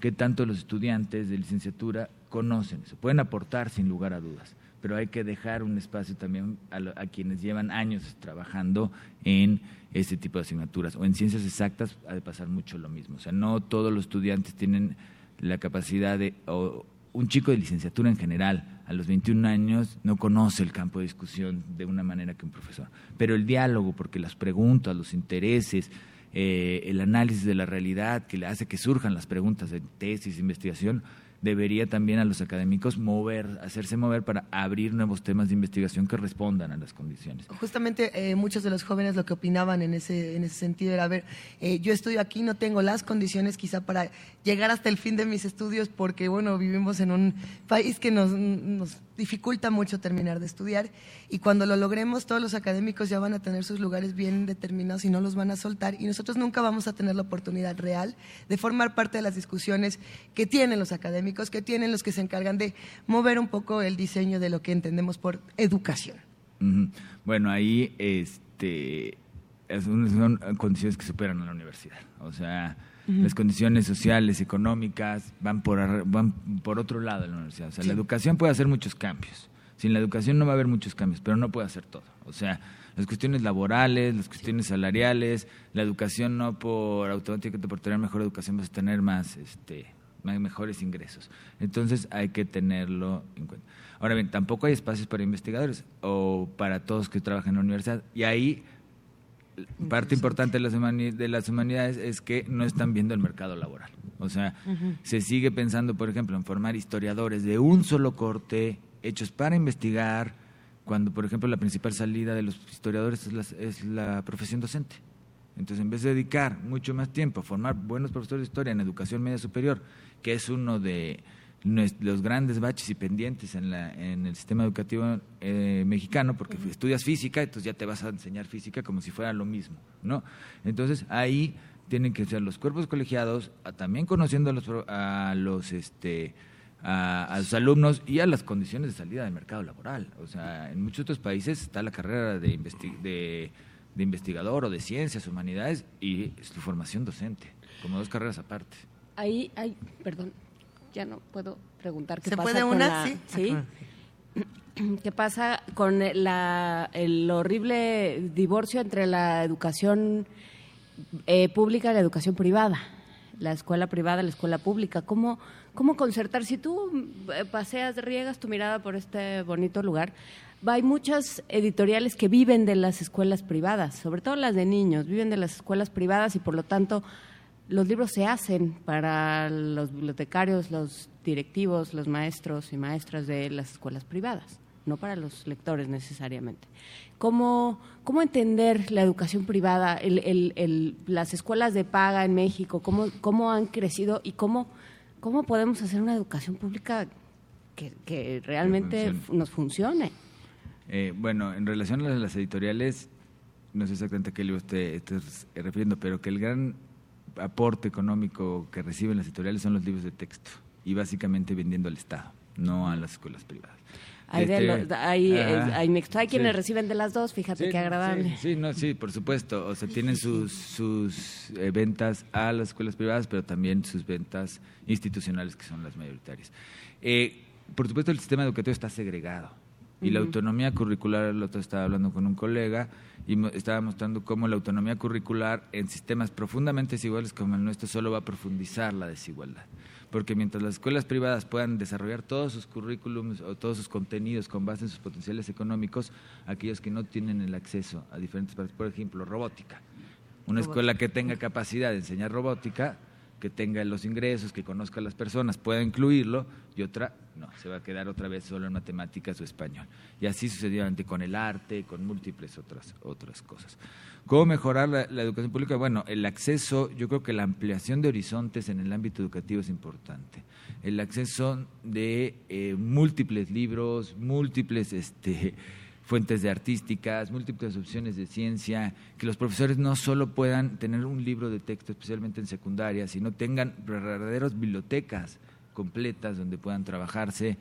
Que tanto los estudiantes de licenciatura conocen. Se pueden aportar sin lugar a dudas, pero hay que dejar un espacio también a, quienes llevan años trabajando en este tipo de asignaturas. O en ciencias exactas ha de pasar mucho lo mismo. O sea, no todos los estudiantes tienen la capacidad de, o un chico de licenciatura en general, a los 21 años, no conoce el campo de discusión de una manera que un profesor. Pero el diálogo, porque las preguntas, los intereses, eh, el análisis de la realidad que le hace que surjan las preguntas de tesis, investigación, debería también a los académicos mover, hacerse mover para abrir nuevos temas de investigación que respondan a las condiciones. Justamente eh, muchos de los jóvenes lo que opinaban en ese, en ese sentido era, a ver, eh, yo estoy aquí, no tengo las condiciones quizá para llegar hasta el fin de mis estudios porque, bueno, vivimos en un país que nos, nos dificulta mucho terminar de estudiar y cuando lo logremos todos los académicos ya van a tener sus lugares bien determinados y no los van a soltar y nosotros nunca vamos a tener la oportunidad real de formar parte de las discusiones que tienen los académicos, que tienen los que se encargan de mover un poco el diseño de lo que entendemos por educación. Bueno, ahí este, son condiciones que superan a la universidad. O sea, las condiciones sociales, económicas, van por, van por otro lado de la universidad. O sea, la educación puede hacer muchos cambios. Sin la educación no va a haber muchos cambios, pero no puede hacer todo. O sea, las cuestiones laborales, las cuestiones salariales, la educación no por automáticamente por tener mejor educación vas a tener más, este, mejores ingresos. Entonces hay que tenerlo en cuenta. Ahora bien, tampoco hay espacios para investigadores o para todos que trabajan en la universidad. Y ahí parte importante de las, de las humanidades es que no están viendo el mercado laboral. O sea, se sigue pensando, por ejemplo, en formar historiadores de un solo corte, hechos para investigar cuando, por ejemplo, la principal salida de los historiadores es la, es la profesión docente. Entonces, en vez de dedicar mucho más tiempo a formar buenos profesores de historia en educación media superior, que es uno de los grandes baches y pendientes en, la, en el sistema educativo eh, mexicano, porque estudias física, entonces ya te vas a enseñar física como si fuera lo mismo, ¿no? Entonces, ahí tienen que ser los cuerpos colegiados, también conociendo a los, a los este, a, los alumnos y a las condiciones de salida del mercado laboral. O sea, en muchos otros países está la carrera de, de, investigador o de ciencias, humanidades y su formación docente, como dos carreras aparte. Ahí hay, perdón, ya no puedo preguntar qué ¿Se pasa puede con una? la- Sí. ¿sí? ¿Qué pasa con la, el horrible divorcio entre la educación eh, pública y la educación privada? La escuela privada y la escuela pública. ¿Cómo, cómo concertar? Si tú eh, paseas, riegas tu mirada por este bonito lugar, hay muchas editoriales que viven de las escuelas privadas, sobre todo las de niños, viven de las escuelas privadas y por lo tanto los libros se hacen para los bibliotecarios, los directivos, los maestros y maestras de las escuelas privadas, no para los lectores necesariamente. ¿Cómo, cómo entender la educación privada, el- el- el- las escuelas de paga en México, cómo, cómo han crecido y cómo, cómo podemos hacer una educación pública que, que realmente funcione. nos funcione? Eh, bueno, en relación a las editoriales, no sé exactamente a qué libro esté, estés refiriendo, pero que el gran aporte económico que reciben las editoriales son los libros de texto y básicamente vendiendo al Estado, no a las escuelas privadas. Hay, de Este, los- hay, eh, hay quienes sí. reciben de las dos, fíjate Sí, qué agradable. Sí, sí, no, sí, por supuesto. O sea, tienen sus, sus eh, ventas a las escuelas privadas, pero también sus ventas institucionales, que son las mayoritarias. Eh, por supuesto, el sistema educativo está segregado. Y la autonomía curricular, el otro estaba hablando con un colega y estaba mostrando cómo la autonomía curricular en sistemas profundamente desiguales como el nuestro solo va a profundizar la desigualdad. Porque mientras las escuelas privadas puedan desarrollar todos sus currículums o todos sus contenidos con base en sus potenciales económicos, aquellos que no tienen el acceso a diferentes partes, por ejemplo, robótica. Una escuela que tenga capacidad de enseñar robótica, que tenga los ingresos, que conozca a las personas, pueda incluirlo, y otra no, se va a quedar otra vez solo en matemáticas o español. Y así sucesivamente con el arte, con múltiples otras, otras cosas. ¿Cómo mejorar la, educación pública? Bueno, el acceso, yo creo que la ampliación de horizontes en el ámbito educativo es importante. El acceso de eh, múltiples libros, múltiples este, fuentes de artísticas, múltiples opciones de ciencia, que los profesores no solo puedan tener un libro de texto, especialmente en secundaria, sino tengan verdaderas bibliotecas completas donde puedan trabajarse.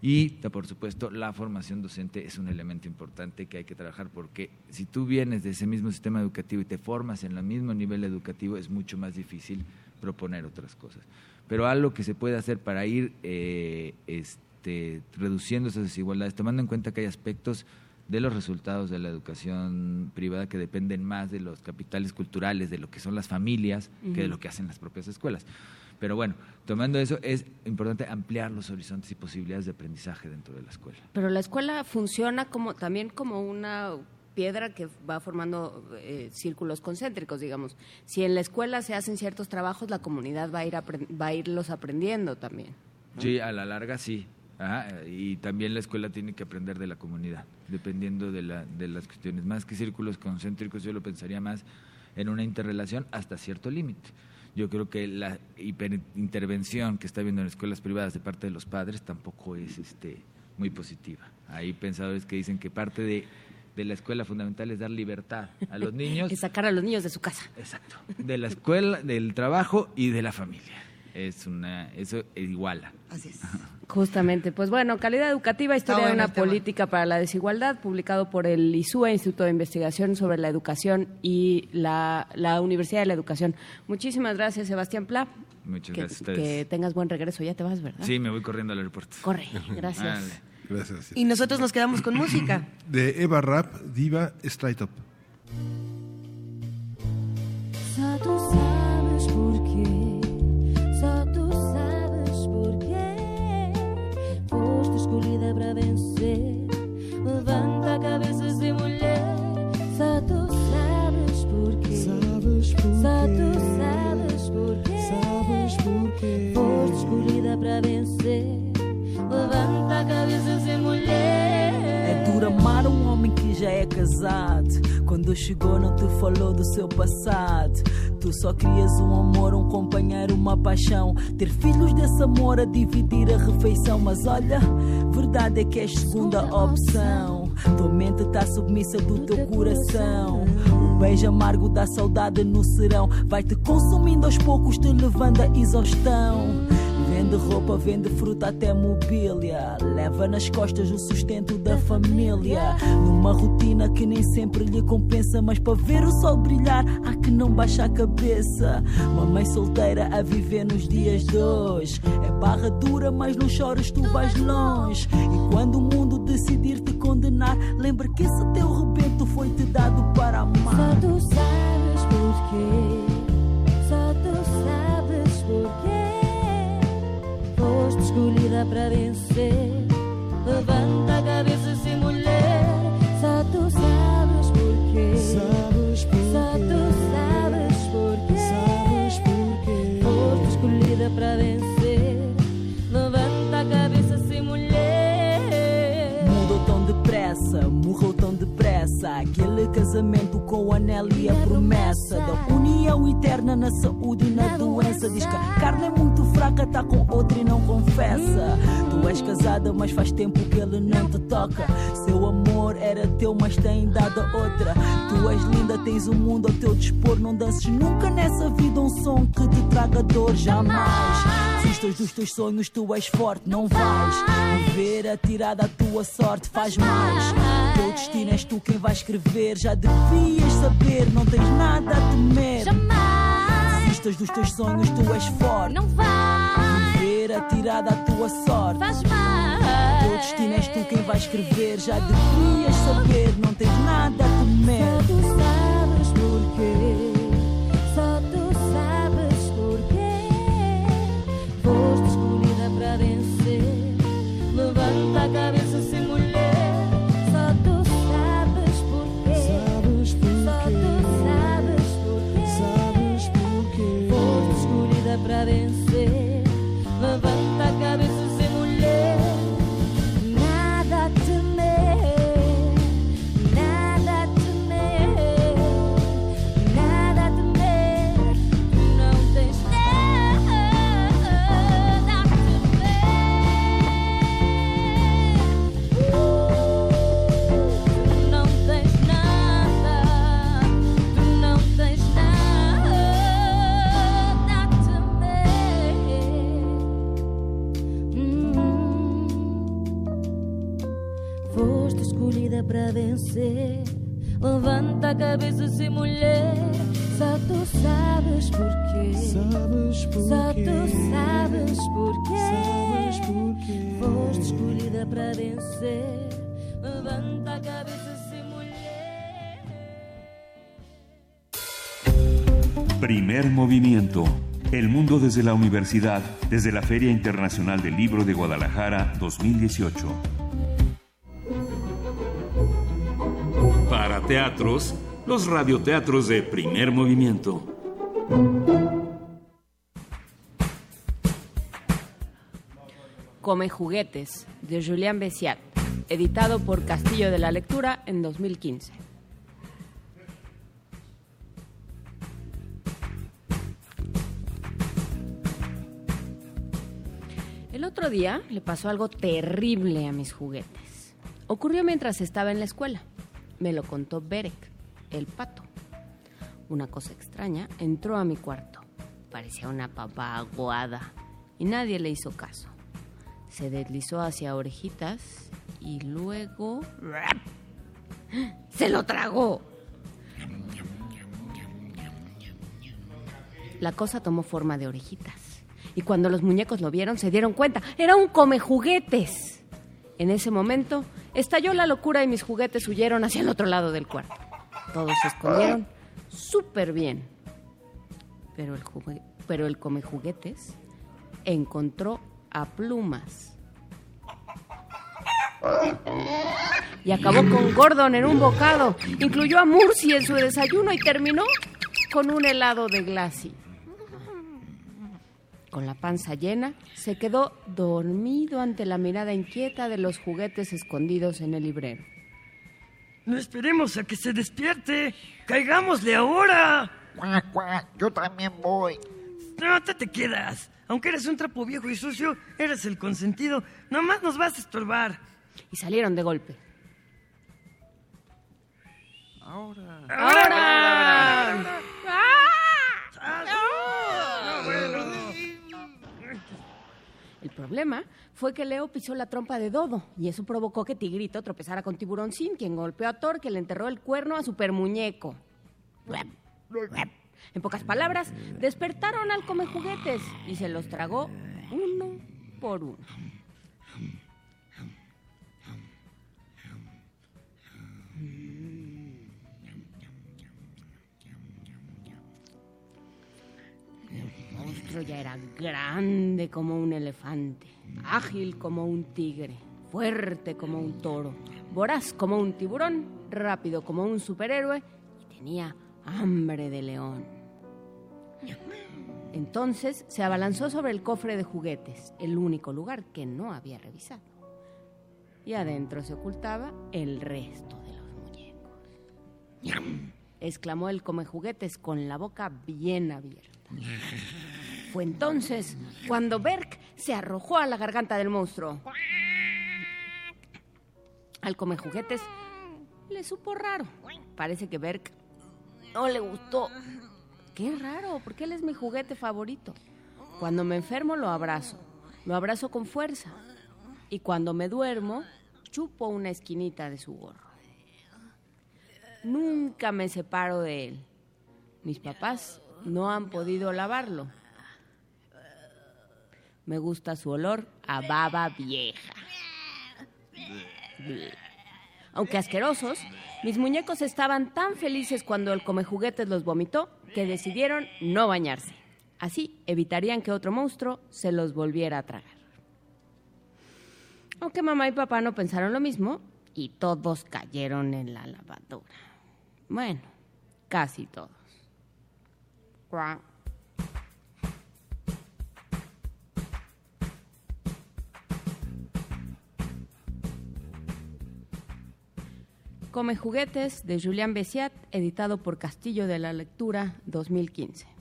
Y, por supuesto, la formación docente es un elemento importante que hay que trabajar porque si tú vienes de ese mismo sistema educativo y te formas en el mismo nivel educativo, es mucho más difícil proponer otras cosas. Pero algo que se puede hacer para ir eh, reduciendo esas desigualdades, tomando en cuenta que hay aspectos de los resultados de la educación privada que dependen más de los capitales culturales, de lo que son las familias, que de lo que hacen las propias escuelas. Pero bueno, tomando eso, es importante ampliar los horizontes y posibilidades de aprendizaje dentro de la escuela. Pero la escuela funciona como también como una piedra que va formando eh, círculos concéntricos, digamos. Si en la escuela se hacen ciertos trabajos, la comunidad va a ir va a irlos aprendiendo también. Sí, a la larga sí. Ajá, y también la escuela tiene que aprender de la comunidad, dependiendo de, la, de las cuestiones. Más que círculos concéntricos, yo lo pensaría más en una interrelación hasta cierto límite. Yo creo que la hiperintervención que está habiendo en escuelas privadas de parte de los padres tampoco es este, muy positiva. Hay pensadores que dicen que parte de, de la escuela fundamental es dar libertad a los niños. Es sacar a los niños de su casa. Exacto. De la escuela, del trabajo y de la familia. Es una, eso iguala. Así es. Justamente, pues bueno, calidad educativa, historia bueno de una política para la desigualdad, publicado por el ISUE, Instituto de Investigación sobre la Educación y la, la Universidad de la Educación. Muchísimas gracias, Sebastián Pla. Muchas que, gracias a ustedes. que tengas buen regreso, ya te vas, ¿verdad? Sí, me voy corriendo al aeropuerto. Corre, gracias. Vale. Gracias. Y nosotros nos quedamos con música. De Eva Rap, Diva, Straight Up. Vencer. Levanta a cabeça, sem mulher. Só tu sabes porquê. Só tu sabes porquê. Foste escolhida para vencer. Levanta a cabeça, sem mulher. É dura, para um homem que já é casado. Quando chegou, não te falou do seu passado. Tu só querias um amor, um companheiro, uma paixão. Ter filhos desse amor a dividir a refeição. Mas olha, verdade é que és segunda opção. Tua mente tá submissa do teu coração. O beijo amargo da saudade no serão vai te consumindo aos poucos, te levando à exaustão. Vende roupa, vende fruta até mobília. Leva nas costas o sustento da família. Numa rotina que nem sempre lhe compensa. Mas para ver o sol brilhar, há que não baixa a cabeça. Mamãe solteira a viver nos dias de hoje. É barra dura, mas não chores, tu vais longe. E quando o mundo decidir te condenar, lembra que esse teu rebento foi te dado para amar. Só tu sabes porquê. Escolhida para vencer. Levanta a cabeça, se mulher. Só tu sabes porquê. Sabes porquê. Só tu sabes porquê. Sabes porquê. Foste escolhida para vencer. Levanta a cabeça, se mulher. Mudou tão depressa, morreu tão depressa. Aquele casamento com o anel e a promessa da união eterna na saúde e na doença. Diz que a carne é muito fraca, tá com outra e não confessa. Tu és casada, mas faz tempo que ele não te toca. Seu amor era teu, mas tem dado a outra. Tu és linda, tens o mundo ao teu dispor. Não dances nunca nessa vida um som que te traga dor, jamais. Desistas dos teus sonhos, tu és forte, não vais viver atirada a tua sorte, faz mais. Teu destino és tu quem vai escrever, já devias saber, não tens nada a temer. Jamais. Desistas dos teus sonhos, tu és forte, Não vai. viver atirada a tua sorte. Faz O teu destino és tu quem vai escrever, já devias saber, não tens nada a temer. Para vencer. Levanta a cabeça, se mulher. Só tu sabes porquê. Sabes porquê. Só tu sabes porquê. Sabes porquê. Foste escolhida para vencer. Levanta a cabeça, se mulher. Primer movimiento. El mundo desde la universidad, desde la Feria Internacional del Libro de Guadalajara 2018. Para teatros, los radioteatros de primer movimiento. Come juguetes, de Julián Bessiat, editado por Castillo de la Lectura en 2015. El otro día le pasó algo terrible a mis juguetes. Ocurrió mientras estaba en la escuela. Me lo contó Berek, el pato. Una cosa extraña entró a mi cuarto. Parecía una papa aguada y nadie le hizo caso. Se deslizó hacia orejitas y luego... ¡Se lo tragó! La cosa tomó forma de orejitas. Y cuando los muñecos lo vieron, se dieron cuenta. Era un come juguetes. En ese momento, estalló la locura y mis juguetes huyeron hacia el otro lado del cuarto. Todos se escondieron súper bien. Pero el, pero el come juguetes encontró a plumas. Y acabó con Gordon en un bocado. Incluyó a Murci en su desayuno y terminó con un helado de Glassy. Con la panza llena, se quedó dormido ante la mirada inquieta de los juguetes escondidos en el librero. No esperemos a que se despierte. Caigámosle ahora. Cuac, cuac, yo también voy. No, te te quedas. Aunque eres un trapo viejo y sucio, eres el consentido. Nomás nos vas a estorbar. Y salieron de golpe. Ahora. ¡Ahora! Problema fue que Leo pisó la trompa de Dodo y eso provocó que Tigrito tropezara con Tiburoncín, quien golpeó a Thor, que le enterró el cuerno a super muñeco. En pocas palabras, despertaron al come juguetes y se los tragó uno por uno. Monstruo ya era grande como un elefante, ágil como un tigre, fuerte como un toro, voraz como un tiburón, rápido como un superhéroe y tenía hambre de león. Entonces se abalanzó sobre el cofre de juguetes, el único lugar que no había revisado. Y adentro se ocultaba el resto de los muñecos. Exclamó el come juguetes con la boca bien abierta. Fue entonces cuando Berk se arrojó a la garganta del monstruo. Al come juguetes le supo raro. Parece que Berk no le gustó. Qué raro, porque él es mi juguete favorito. Cuando me enfermo lo abrazo. Lo abrazo con fuerza. Y cuando me duermo, chupo una esquinita de su gorro. Nunca me separo de él. Mis papás no han podido lavarlo. Me gusta su olor a baba vieja. Aunque asquerosos, mis muñecos estaban tan felices cuando el come juguetes los vomitó que decidieron no bañarse. Así evitarían que otro monstruo se los volviera a tragar. Aunque mamá y papá no pensaron lo mismo y todos cayeron en la lavadora. Bueno, casi todos. Come juguetes de Julián Bessiat, editado por Castillo de la Lectura 2015.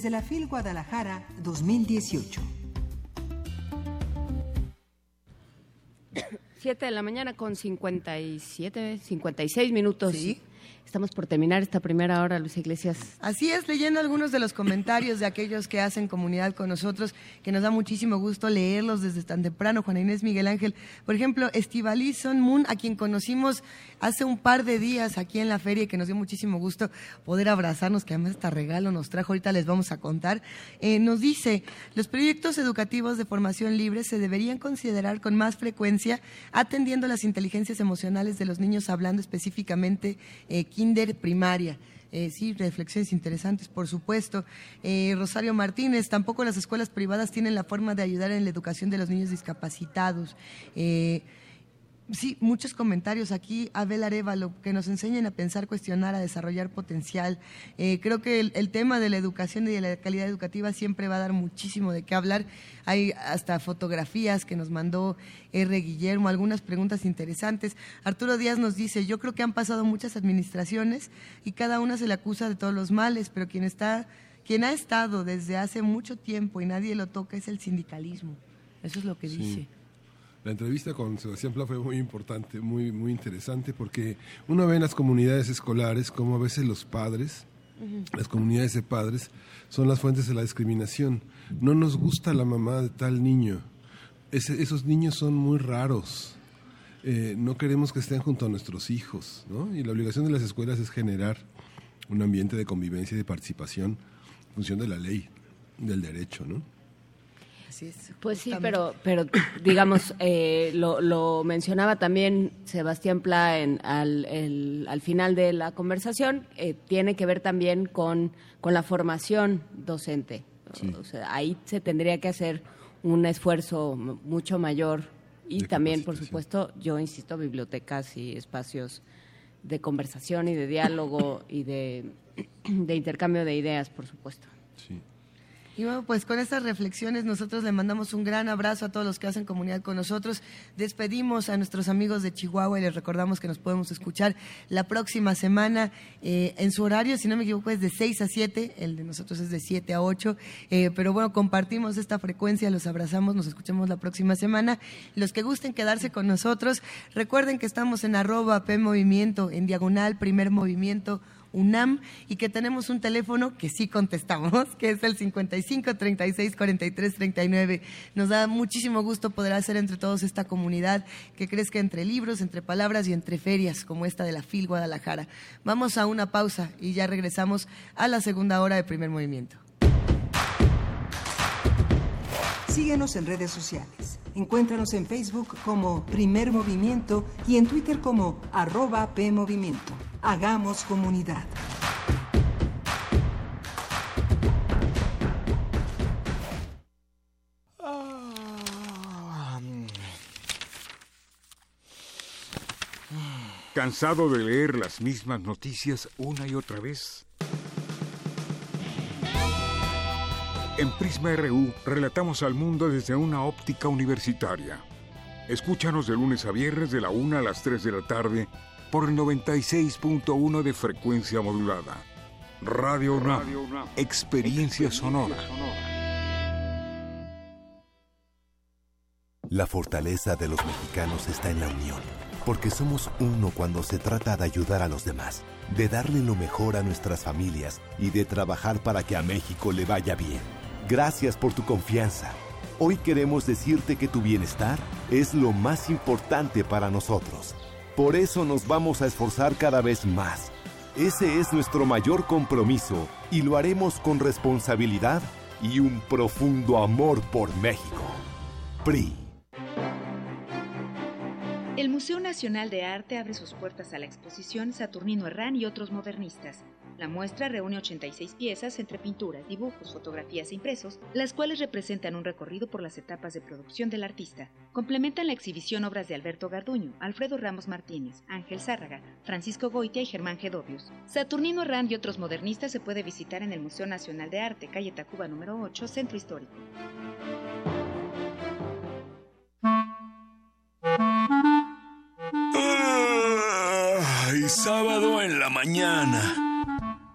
Desde la FIL Guadalajara 2018. 7 de la mañana con 57, 56 minutos. Estamos por terminar esta primera hora, Luis Iglesias. Así es, leyendo algunos de los comentarios de aquellos que hacen comunidad con nosotros, que nos da muchísimo gusto leerlos desde tan temprano. Juana Inés Miguel Ángel, por ejemplo, Estivalizon Moon, a quien conocimos hace un par de días aquí en la feria y que nos dio muchísimo gusto poder abrazarnos, que además hasta regalo nos trajo, ahorita les vamos a contar. Eh, nos dice, los proyectos educativos de formación libre se deberían considerar con más frecuencia, atendiendo las inteligencias emocionales de los niños, hablando específicamente eh, kinder primaria. Eh, sí, reflexiones interesantes, por supuesto. Eh, Rosario Martínez, tampoco las escuelas privadas tienen la forma de ayudar en la educación de los niños discapacitados. Eh, Sí, muchos comentarios aquí. Abel Arevalo, que nos enseñen a pensar, cuestionar, a desarrollar potencial. Eh, creo que el, el, tema de la educación y de la calidad educativa siempre va a dar muchísimo de qué hablar. Hay hasta fotografías que nos mandó R. Guillermo, algunas preguntas interesantes. Arturo Díaz nos dice, yo creo que han pasado muchas administraciones y cada una se le acusa de todos los males, pero quien está, quien ha estado desde hace mucho tiempo y nadie lo toca es el sindicalismo. Eso es lo que Sí. dice. La entrevista con Sebastián Pla fue muy importante, muy, muy interesante, porque uno ve en las comunidades escolares cómo a veces los padres, las comunidades de padres, son las fuentes de la discriminación. No nos gusta la mamá de tal niño. Ese- esos niños son muy raros. Eh, no queremos que estén junto a nuestros hijos, ¿no? Y la obligación de las escuelas es generar un ambiente de convivencia y de participación en función de la ley, del derecho, ¿no? Así es. Pues sí, pero, pero digamos, eh, lo, lo mencionaba también Sebastián Pla en, al, el- al final de la conversación, eh, tiene que ver también con, con la formación docente. O sea, ahí se tendría que hacer un esfuerzo mucho mayor y De también, por supuesto, yo insisto, bibliotecas y espacios de conversación y de diálogo y de, de intercambio de ideas, por supuesto. Sí. Y bueno, pues con estas reflexiones nosotros le mandamos un gran abrazo a todos los que hacen comunidad con nosotros. Despedimos a nuestros amigos de Chihuahua y les recordamos que nos podemos escuchar la próxima semana eh, en su horario, si no me equivoco, es de 6 a 7, el de nosotros es de 7 a 8. eh, pero bueno, compartimos esta frecuencia, los abrazamos, nos escuchamos la próxima semana. Los que gusten quedarse con nosotros, recuerden que estamos en arroba P Movimiento, en diagonal, primer movimiento. UNAM y que tenemos un teléfono que sí contestamos, que es el 55 36 43 39. Nos da muchísimo gusto poder hacer entre todos esta comunidad que crezca entre libros, entre palabras y entre ferias como esta de la FIL Guadalajara. Vamos a una pausa y ya regresamos a la segunda hora de primer movimiento. Síguenos en redes sociales. Encuéntranos en Facebook como Primer Movimiento y en Twitter como arroba PMovimiento. Hagamos comunidad. ¿Cansado de leer las mismas noticias una y otra vez? En Prisma RU relatamos al mundo desde una óptica universitaria. Escúchanos de lunes a viernes de la 1 a las 3 de la tarde por el 96.1 de frecuencia modulada. Radio UNAM, experiencia sonora. La fortaleza de los mexicanos está en la unión, porque somos uno cuando se trata de ayudar a los demás, de darle lo mejor a nuestras familias y de trabajar para que a México le vaya bien. Gracias por tu confianza. Hoy queremos decirte que tu bienestar es lo más importante para nosotros. Por eso nos vamos a esforzar cada vez más. Ese es nuestro mayor compromiso y lo haremos con responsabilidad y un profundo amor por México. PRI. El Museo Nacional de Arte abre sus puertas a la exposición Saturnino Herrán y otros modernistas. La muestra reúne 86 piezas entre pinturas, dibujos, fotografías e impresos, las cuales representan un recorrido por las etapas de producción del artista. Complementan la exhibición obras de Alberto Garduño, Alfredo Ramos Martínez, Ángel Zárraga, Francisco Goitia y Germán Gedovius. Saturnino Herrán y otros modernistas se puede visitar en el Museo Nacional de Arte, calle Tacuba número 8, Centro Histórico. Ay, sábado en la mañana.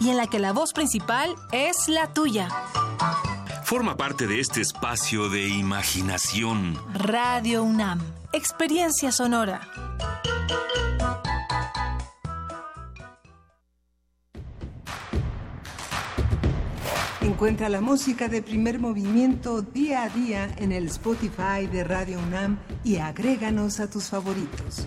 y en la que la voz principal es la tuya. Forma parte de este espacio de imaginación. Radio UNAM, experiencia sonora. Encuentra la música de primer movimiento día a día en el Spotify de Radio UNAM y agréganos a tus favoritos.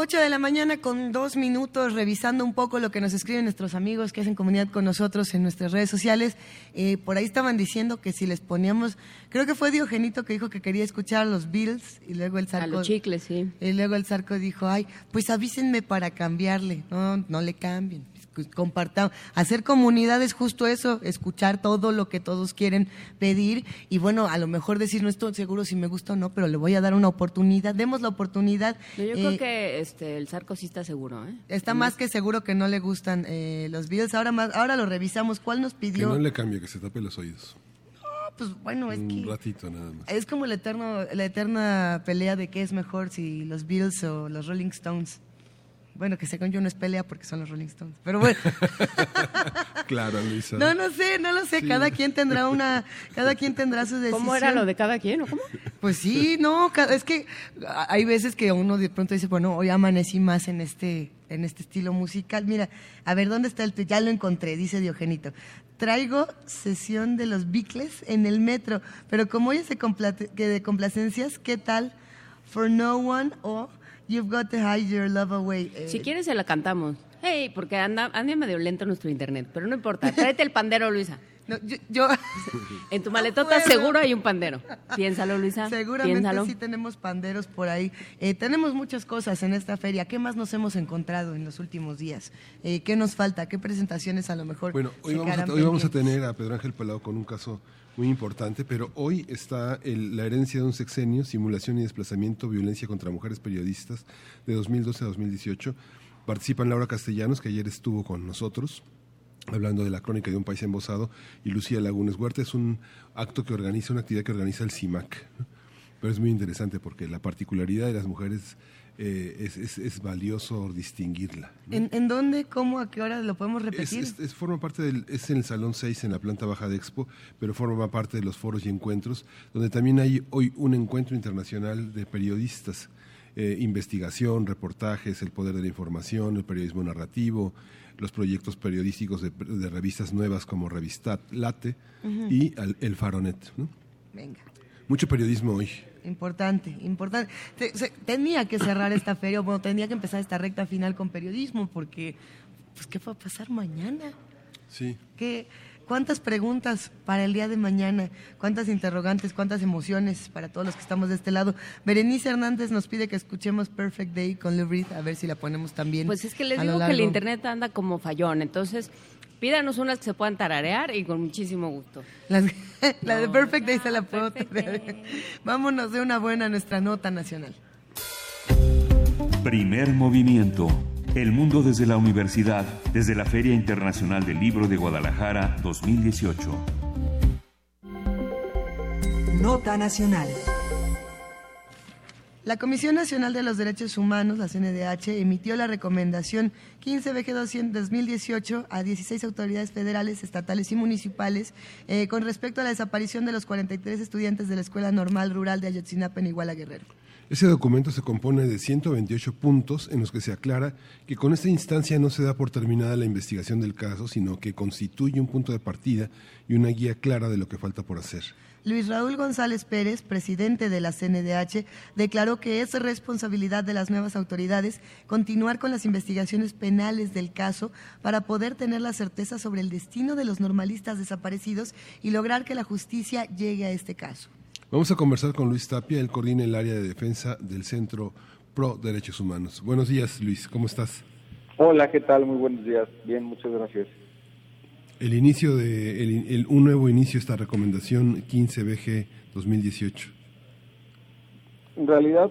8 de la mañana con dos minutos, revisando un poco lo que nos escriben nuestros amigos que hacen comunidad con nosotros en nuestras redes sociales. Eh, por ahí estaban diciendo que si les poníamos, creo que fue Diogenito que dijo que quería escuchar a los Bills y luego el Zarco. A los chicles, sí. Y luego el Zarco dijo, ay, pues avísenme para cambiarle. No, no le cambien. Compartamos, hacer comunidad es justo eso, escuchar todo lo que todos quieren pedir y bueno, a lo mejor decir no estoy seguro si me gusta o no, pero le voy a dar una oportunidad, demos la oportunidad. yo creo que este, el Zarco sí está seguro, ¿eh? Está más que seguro que no le gustan eh, los Beatles. Ahora más, ahora lo revisamos. ¿Cuál nos pidió? Que no le cambie, que se tape los oídos. No, pues bueno, es Un que ratito nada más. es como el eterno, la eterna pelea de qué es mejor, si los Beatles o los Rolling Stones. Bueno, que según yo no es pelea porque son los Rolling Stones. Pero bueno. Claro, Luisa. No, no sé, no lo sé. Sí. Cada quien tendrá una, cada quien tendrá su decisión. ¿Cómo era lo de cada quien o cómo? Pues sí, no, es que hay veces que uno de pronto dice, bueno, hoy amanecí más en este, en este estilo musical. Mira, a ver, ¿dónde está el tuyo? Ya lo encontré, dice Diogenito. Traigo sesión de los Bicles en el metro, pero como hoy es de, compla- que de complacencias, ¿qué tal? For No One o You've Got to Hide Your Love Away. Eh, Si quieres se la cantamos. Hey, porque anda, anda medio lento nuestro internet, pero no importa. Tráete el pandero, Luisa. yo, en tu maletota seguro hay un pandero. Piénsalo, Luisa. Seguramente Piénsalo. sí tenemos panderos por ahí. Eh, tenemos muchas cosas en esta feria. ¿Qué más nos hemos encontrado en los últimos días? Eh, ¿Qué nos falta? ¿Qué presentaciones a lo mejor? Bueno, hoy vamos, a, hoy vamos a tener a Pedro Ángel Palau con un caso muy importante, pero hoy está el- la herencia de un sexenio, simulación y desplazamiento, violencia contra mujeres periodistas de 2012 a 2018. Participan Laura Castellanos, que ayer estuvo con nosotros, hablando de la crónica de un país embosado, y Lucía Lagunes Huerta. Es un acto que organiza, una actividad que organiza el CIMAC. Pero es muy interesante porque la particularidad de las mujeres eh, es, es- es valioso distinguirla. ¿En, en dónde, cómo, a qué hora lo podemos repetir? es- es- forma parte del, es en el Salón 6 en la planta baja de Expo, pero forma parte de los foros y encuentros, donde también hay hoy un encuentro internacional de periodistas, eh, investigación, reportajes, el poder de la información, el periodismo narrativo, los proyectos periodísticos de, de revistas nuevas como Revistat Late Ujú. y al- el Faronet. ¿no? Venga. Mucho periodismo hoy. Importante, importante. Tenía que cerrar esta feria, bueno, tenía que empezar esta recta final con periodismo, porque, pues, ¿qué va a pasar mañana? Sí. ¿Qué, ¿Cuántas preguntas para el día de mañana? ¿Cuántas interrogantes? ¿Cuántas emociones para todos los que estamos de este lado? Berenice Hernández nos pide que escuchemos Perfect Day con Lou Reed, a ver si la ponemos también. Pues es que les digo que el internet anda como fallón, entonces pídanos unas que se puedan tararear y con muchísimo gusto. Las- la de Perfect Day se la puedo. Vámonos de una buena a nuestra nota nacional. Primer movimiento. El mundo desde la universidad, desde la Feria Internacional del Libro de Guadalajara 2018. Nota Nacional. La Comisión Nacional de los Derechos Humanos, la CNDH, emitió la recomendación 15-BG-2018 a 16 autoridades federales, estatales y municipales eh, con respecto a la desaparición de los 43 estudiantes de la Escuela Normal Rural de Ayotzinapa en Iguala Guerrero. Ese documento se compone de 128 puntos en los que se aclara que con esta instancia no se da por terminada la investigación del caso, sino que constituye un punto de partida y una guía clara de lo que falta por hacer. Luis Raúl González Pérez, presidente de la CNDH, declaró que es responsabilidad de las nuevas autoridades continuar con las investigaciones penales del caso para poder tener la certeza sobre el destino de los normalistas desaparecidos y lograr que la justicia llegue a este caso. Vamos a conversar con Luis Tapia, él coordina el área de defensa del Centro Pro Derechos Humanos. Buenos días, Luis, ¿cómo estás? Hola, ¿qué tal? Muy buenos días. Bien, muchas gracias. El inicio de el- el- un nuevo inicio esta recomendación 15BG 2018. En realidad,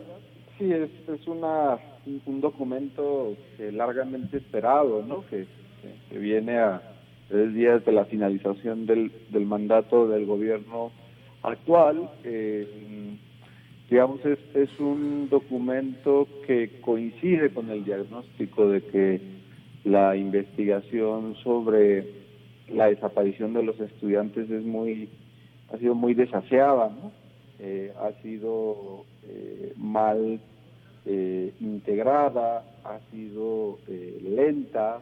sí, es, es una, un documento largamente esperado, ¿no? Que- que viene a tres días de la finalización del, del mandato del gobierno actual. Eh, digamos, es, es un documento que coincide con el diagnóstico de que la investigación sobre la desaparición de los estudiantes es muy ha sido muy desafiada, ¿no? Eh, ha sido eh, mal eh, integrada, ha sido lenta,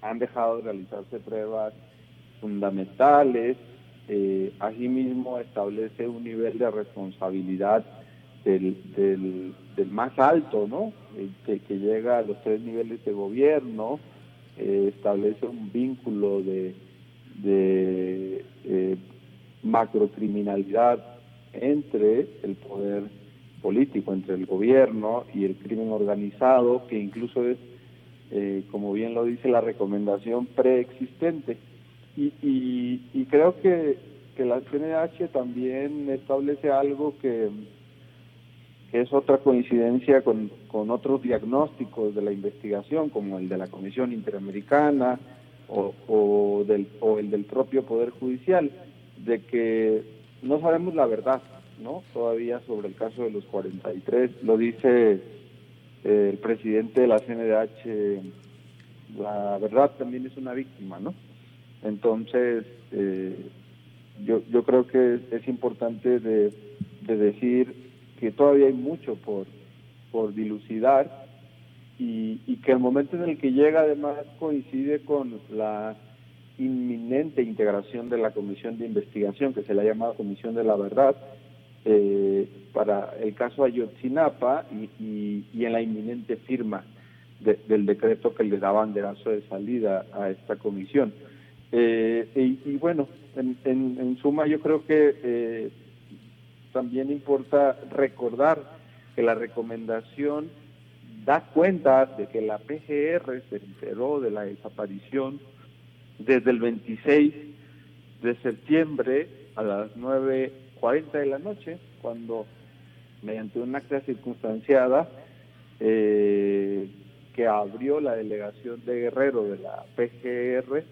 han dejado de realizarse pruebas fundamentales, asimismo establece un nivel de responsabilidad del, más alto, ¿no? Que llega a los tres niveles de gobierno, eh, establece un vínculo de, de eh, macrocriminalidad entre el poder político, entre el gobierno y el crimen organizado, que incluso es eh, como bien lo dice la recomendación preexistente. Y, y, y creo que, que la CNH también establece algo que, es otra coincidencia con, con otros diagnósticos de la investigación, como el de la Comisión Interamericana o, o, del, o el del propio Poder Judicial, de que no sabemos la verdad, ¿no? Todavía sobre el caso de los 43, lo dice eh, el presidente de la CNDH, la verdad también es una víctima, ¿no? Entonces, eh, yo, yo creo que es, es importante de, de decir que todavía hay mucho por, por dilucidar y, y que el momento en el que llega además coincide con la inminente integración de la comisión de investigación que se le ha llamado Comisión de la Verdad eh, para el caso Ayotzinapa y, y, en la inminente firma de- del decreto que le da banderazo de salida a esta comisión. Eh, y, bueno, en, en- en suma yo creo que eh, también importa recordar que la recomendación da cuenta de que la PGR se enteró de la desaparición desde el 26 de septiembre a las 9.40 de la noche, cuando mediante una acta circunstanciada eh, que abrió la delegación de Guerrero de la PGR,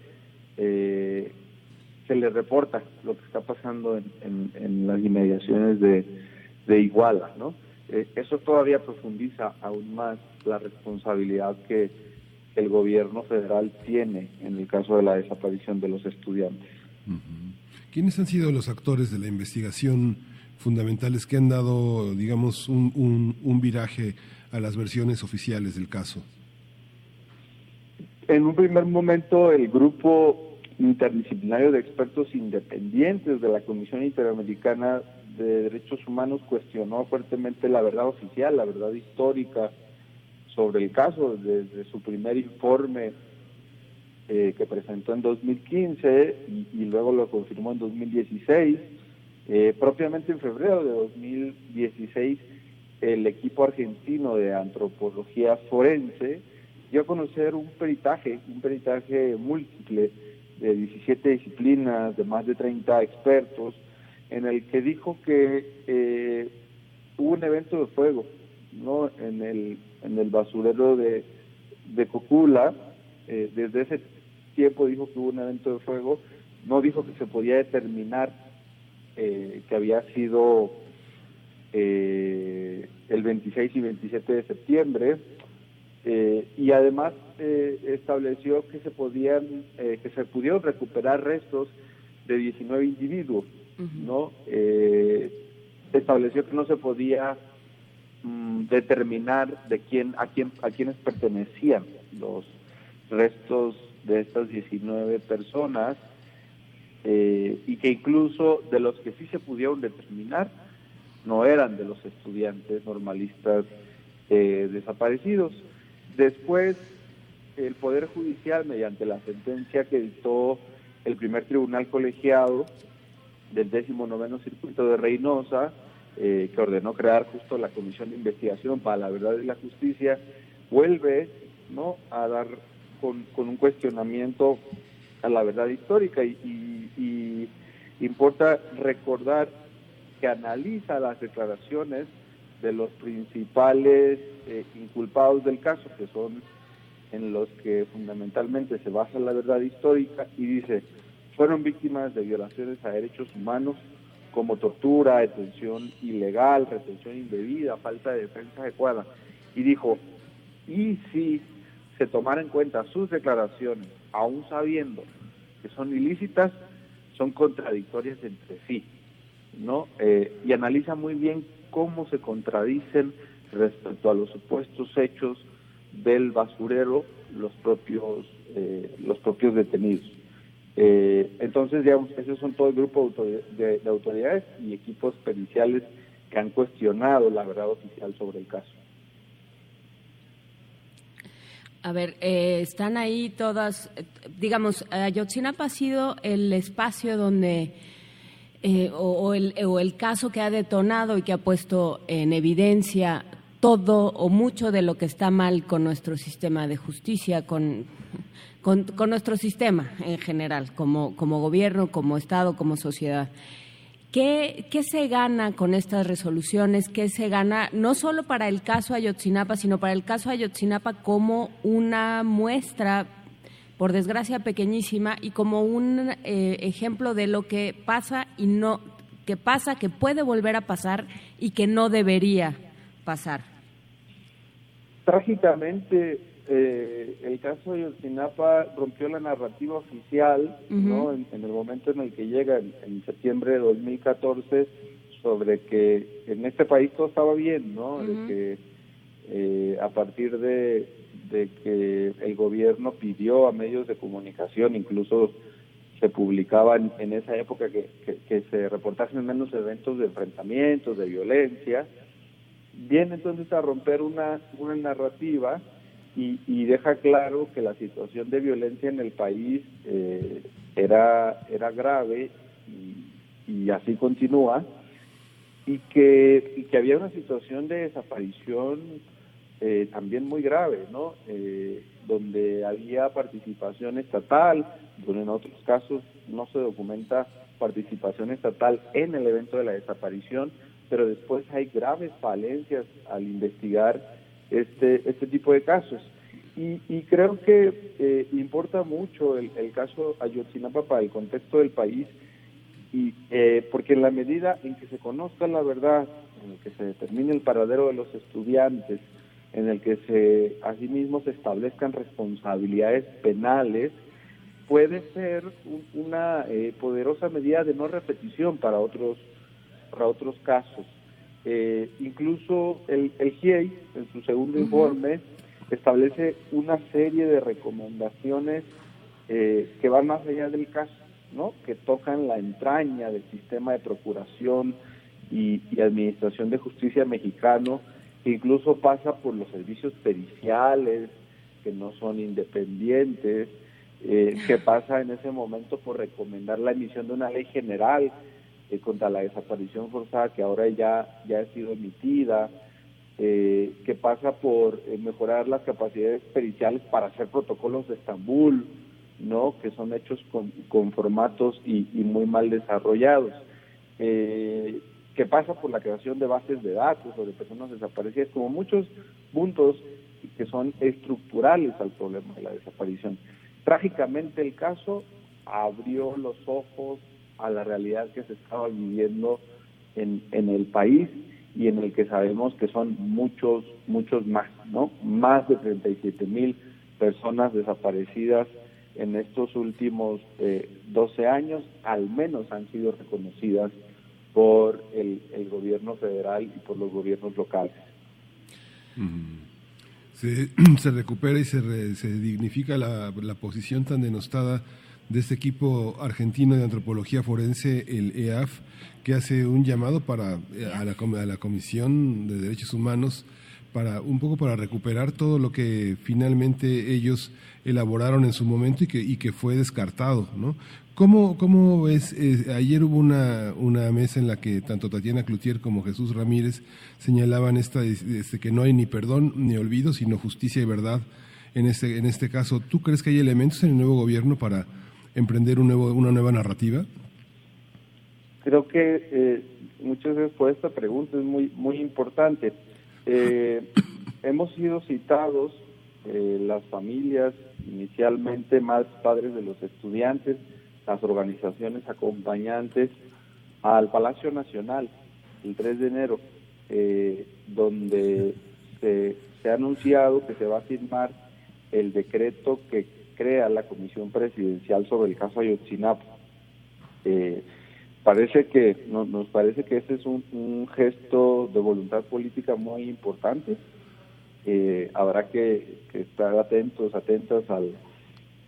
eh, se le reporta lo que está pasando en, en- en las inmediaciones de, de Iguala, ¿no? Eh, eso todavía profundiza aún más la responsabilidad que el gobierno federal tiene en el caso de la desaparición de los estudiantes. ¿Quiénes han sido los actores de la investigación fundamentales que han dado, digamos, un, un- un viraje a las versiones oficiales del caso? En un primer momento, el grupo interdisciplinario de expertos independientes de la Comisión Interamericana de Derechos Humanos cuestionó fuertemente la verdad oficial, la verdad histórica sobre el caso desde su primer informe eh, que presentó en 2015 y, y luego lo confirmó en 2016. Eh, propiamente en febrero de 2016, el equipo argentino de antropología forense dio a conocer un peritaje, un peritaje múltiple de 17 disciplinas, de más de 30 expertos, en el que dijo que eh, hubo un evento de fuego no en el en el basurero de, de Cocula eh, desde ese tiempo dijo que hubo un evento de fuego no dijo que se podía determinar eh, que había sido el 26 y 27 de septiembre y además eh, estableció que se podían eh, que se pudieron recuperar restos de 19 individuos no Eh, estableció que no se podía mm, determinar de quién a quién a quiénes pertenecían los restos de estas 19 personas y que incluso de los que sí se pudieron determinar no eran de los estudiantes normalistas desaparecidos. Después, el Poder Judicial, mediante la sentencia que dictó el primer tribunal colegiado del 19 Circuito de Reynosa, eh, que ordenó crear justo la Comisión de Investigación para la Verdad y la Justicia, vuelve ¿no? a dar con, con un cuestionamiento a la verdad histórica y, y- y importa recordar que analiza las declaraciones de los principales eh, inculpados del caso, que son en los que fundamentalmente se basa la verdad histórica, y dice, fueron víctimas de violaciones a derechos humanos como tortura, detención ilegal, retención indebida, falta de defensa adecuada. Y dijo, y si se tomara en cuenta sus declaraciones, aún sabiendo que son ilícitas, son contradictorias entre sí, ¿no? Eh, y analiza muy bien cómo se contradicen respecto a los supuestos hechos del basurero los propios eh, los propios detenidos. Eh, entonces, digamos, esos son todo el grupo de, de- de autoridades y equipos periciales que han cuestionado la verdad oficial sobre el caso. A ver, eh, están ahí todas, digamos, Ayotzinapa ha sido el espacio donde, eh, o, o el, o el caso que ha detonado y que ha puesto en evidencia todo o mucho de lo que está mal con nuestro sistema de justicia, con, con, nuestro sistema en general, como, como gobierno, como Estado, como sociedad. ¿Qué, ¿Qué, se gana con estas resoluciones? ¿Qué se gana no solo para el caso Ayotzinapa, sino para el caso Ayotzinapa como una muestra, por desgracia pequeñísima, y como un eh, ejemplo de lo que pasa y no, que pasa, que puede volver a pasar y que no debería pasar? Trágicamente, eh, el caso de Ayotzinapa rompió la narrativa oficial, ¿no? En, el momento en el que llega, en, septiembre de 2014, sobre que en este país todo estaba bien, ¿no? de que eh, a partir de, que el gobierno pidió a medios de comunicación, incluso se publicaban en esa época que, que se reportasen menos eventos de enfrentamientos, de violencia, viene entonces a romper una, una narrativa y, deja claro que la situación de violencia en el país eh, era, era grave y, así continúa y que, y que había una situación de desaparición eh, también muy grave, ¿no? Eh, donde había participación estatal, donde en otros casos no se documenta participación estatal en el evento de la desaparición, pero después hay graves falencias al investigar este, este tipo de casos. Y, creo que eh, importa mucho el, caso Ayotzinapa para el contexto del país, y eh, porque en la medida en que se conozca la verdad, en el que se determine el paradero de los estudiantes, en el que se asimismo se establezcan responsabilidades penales, puede ser una eh, poderosa medida de no repetición para otros para otros casos. Eh, incluso el, el GIEI, en su segundo informe, establece una serie de recomendaciones eh, que van más allá del caso, ¿no? que tocan la entraña del sistema de procuración y, administración de justicia mexicano, que incluso pasa por los servicios periciales, que no son independientes, eh, que pasa en ese momento por recomendar la emisión de una ley general eh, contra la desaparición forzada que ahora ya, ya ha sido emitida, eh, que pasa por eh, mejorar las capacidades periciales para hacer protocolos de Estambul, ¿no? que son hechos con, con formatos y, muy mal desarrollados, que pasa por la creación de bases de datos sobre personas desaparecidas, como muchos puntos que son estructurales al problema de la desaparición. Trágicamente el caso abrió los ojos a la realidad que se estaba viviendo en, en el país y en el que sabemos que son muchos, muchos más, ¿no? Más de 37 mil personas desaparecidas en estos últimos eh, 12 años, al menos han sido reconocidas por el, el gobierno federal y por los gobiernos locales. Se, se, recupera y se, se dignifica la, la posición tan denostada de este equipo argentino de antropología forense, el EAF, que hace un llamado para eh, a la, a la Comisión de Derechos Humanos para un poco para recuperar todo lo que finalmente ellos elaboraron en su momento y que, y que fue descartado, ¿no? ¿Cómo, cómo es? Eh, ayer hubo una, una mesa en la que tanto Tatiana Cloutier como Jesús Ramírez señalaban esta, este, que no hay ni perdón ni olvido, sino justicia y verdad en este, en este caso. ¿Tú crees que hay elementos en el nuevo gobierno para emprender un nuevo, una nueva narrativa? Creo que eh, muchas veces por esta pregunta es muy, muy importante. Eh, hemos sido citados eh, las familias, inicialmente más padres de los estudiantes, las organizaciones acompañantes, al Palacio Nacional el 3 de enero, eh, donde se, se ha anunciado que se va a firmar el decreto que crea la Comisión Presidencial sobre el caso Ayotzinapa. Eh, parece que nos parece que ese es un, gesto de voluntad política muy importante. Eh, habrá que, estar atentos, atentas al,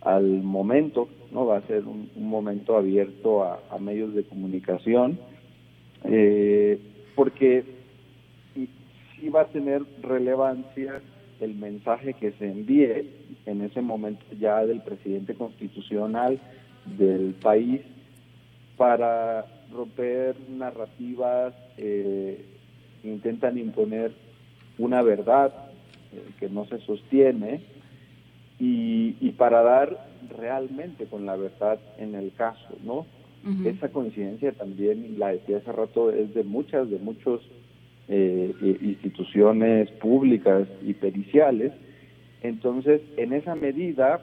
al momento, no va a ser un, momento abierto a, medios de comunicación, eh, porque sí va a tener relevancia el mensaje que se envíe en ese momento ya del presidente constitucional del país para romper narrativas, eh, intentan imponer una verdad eh, que no se sostiene y, y para dar realmente con la verdad en el caso, ¿no? Esa coincidencia también, la decía hace rato, es de muchas, de muchos eh, instituciones públicas y periciales. Entonces, en esa medida,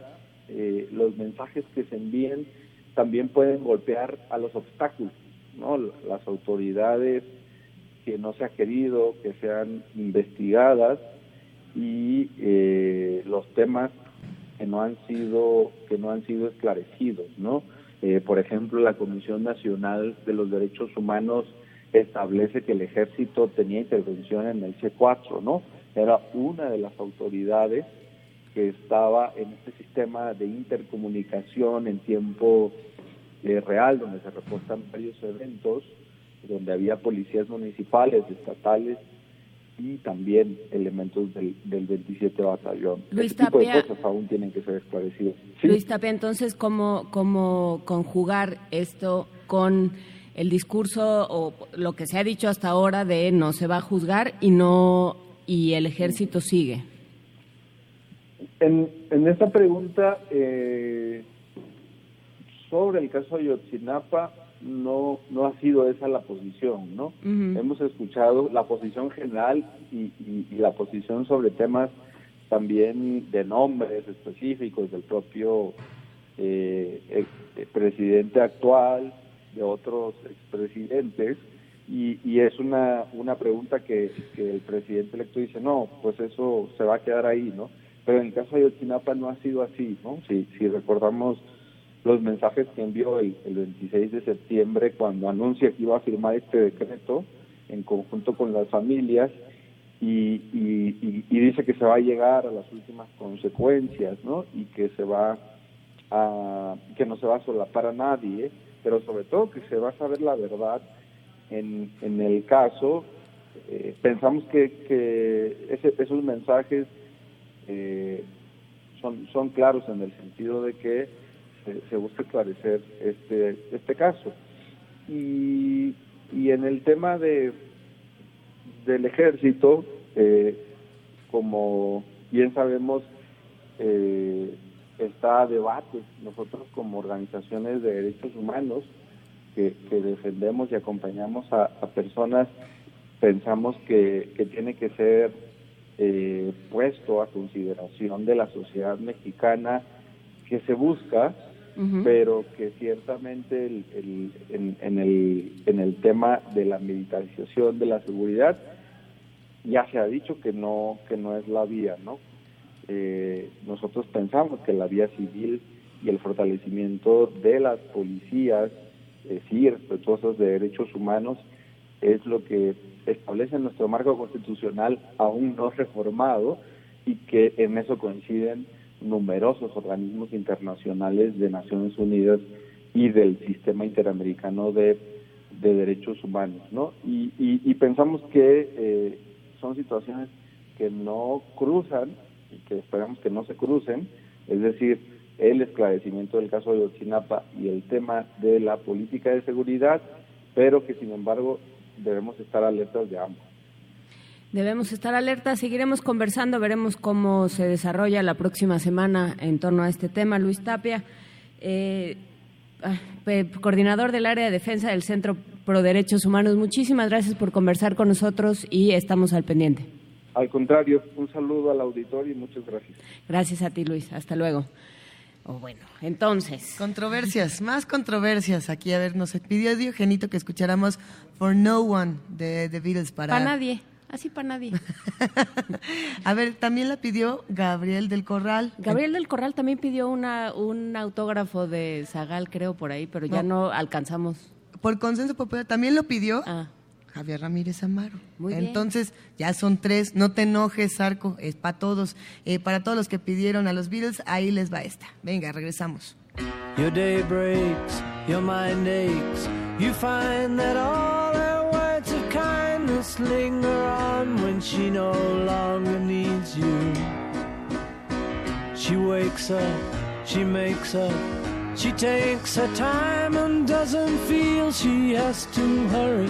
eh, los mensajes que se envíen también pueden golpear a los obstáculos, ¿no? Las autoridades que no se ha querido que sean investigadas y eh, los temas que no han sido que no han sido esclarecidos, ¿no? Eh, por ejemplo, la Comisión Nacional de los Derechos Humanos establece que el ejército tenía intervención en el C4, ¿no? Era una de las autoridades que estaba en este sistema de intercomunicación en tiempo eh, real, donde se reportan varios eventos, donde había policías municipales, estatales y también elementos del, del 27 Batallón. Luis Ese tipo de Tapia. cosas aún tienen que ser esclarecidas. Sí. Luis Tapia, entonces, ¿cómo, ¿cómo conjugar esto con el discurso o lo que se ha dicho hasta ahora de no se va a juzgar y no y el ejército sigue? En, en esta pregunta eh, sobre el caso Ayotzinapa no no ha sido esa la posición, ¿no? Hemos escuchado la posición general y, y- y la posición sobre temas también de nombres específicos del propio eh, presidente actual, de otros expresidentes, y, y es una, una pregunta que, que el presidente electo dice, no, pues eso se va a quedar ahí, ¿no? Pero en el caso de Ayotzinapa no ha sido así, ¿no? Si, si recordamos los mensajes que envió el, el 26 de septiembre cuando anuncia que iba a firmar este decreto en conjunto con las familias y, y, y- dice que se va a llegar a las últimas consecuencias, ¿no? Y que se va a, que no se va a solapar a nadie, pero sobre todo que se va a saber la verdad en, en el caso. Eh, pensamos que, que ese- esos mensajes eh, son, son claros en el sentido de que se, se busca esclarecer este, este caso. Y, y en el tema de del ejército, eh, como bien sabemos, eh, está a debate. Nosotros como organizaciones de derechos humanos que, que defendemos y acompañamos a, a personas, pensamos que, que tiene que ser eh, puesto a consideración de la sociedad mexicana que se busca, pero que ciertamente el- el- en, en el, en el tema de la militarización de la seguridad ya se ha dicho que no que no es la vía, ¿no? Eh, nosotros pensamos que la vía civil y el fortalecimiento de las policías, eh, sí, respetuosas de derechos humanos, es lo que establece nuestro marco constitucional aún no reformado y que en eso coinciden numerosos organismos internacionales de Naciones Unidas y del sistema interamericano de, de derechos humanos, ¿no? Y, y- y pensamos que eh, son situaciones que no cruzan que esperamos que no se crucen, es decir, el esclarecimiento del caso de Otzinapa y el tema de la política de seguridad, pero que sin embargo debemos estar alertas de ambos. Debemos estar alertas, seguiremos conversando, veremos cómo se desarrolla la próxima semana en torno a este tema. Luis Tapia, eh, ah, coordinador del área de defensa del Centro Pro Derechos Humanos, muchísimas gracias por conversar con nosotros y estamos al pendiente. Al contrario, un saludo al auditorio y muchas gracias. Gracias a ti, Luis. Hasta luego. O bueno, entonces. Controversias, más controversias. Aquí, a ver, nos pidió Diogenito que escucháramos For No One de The Beatles para... Para nadie, así para nadie. A ver, también la pidió Gabriel del Corral. Gabriel del Corral también pidió una, un autógrafo de Zagal, creo, por ahí, pero ya no, alcanzamos. Por consenso popular también lo pidió Ah. Javier Ramírez Amaro. Muy bien. Entonces, ya son tres. No te enojes, Zarco. Es para todos. Eh, para todos los que pidieron a los Beatles, ahí les va esta. Venga, regresamos. Your day breaks, your mind aches. You find that all her words of kindness linger on when she no longer needs you. She wakes up, she makes up, she takes her time and doesn't feel she has to hurry.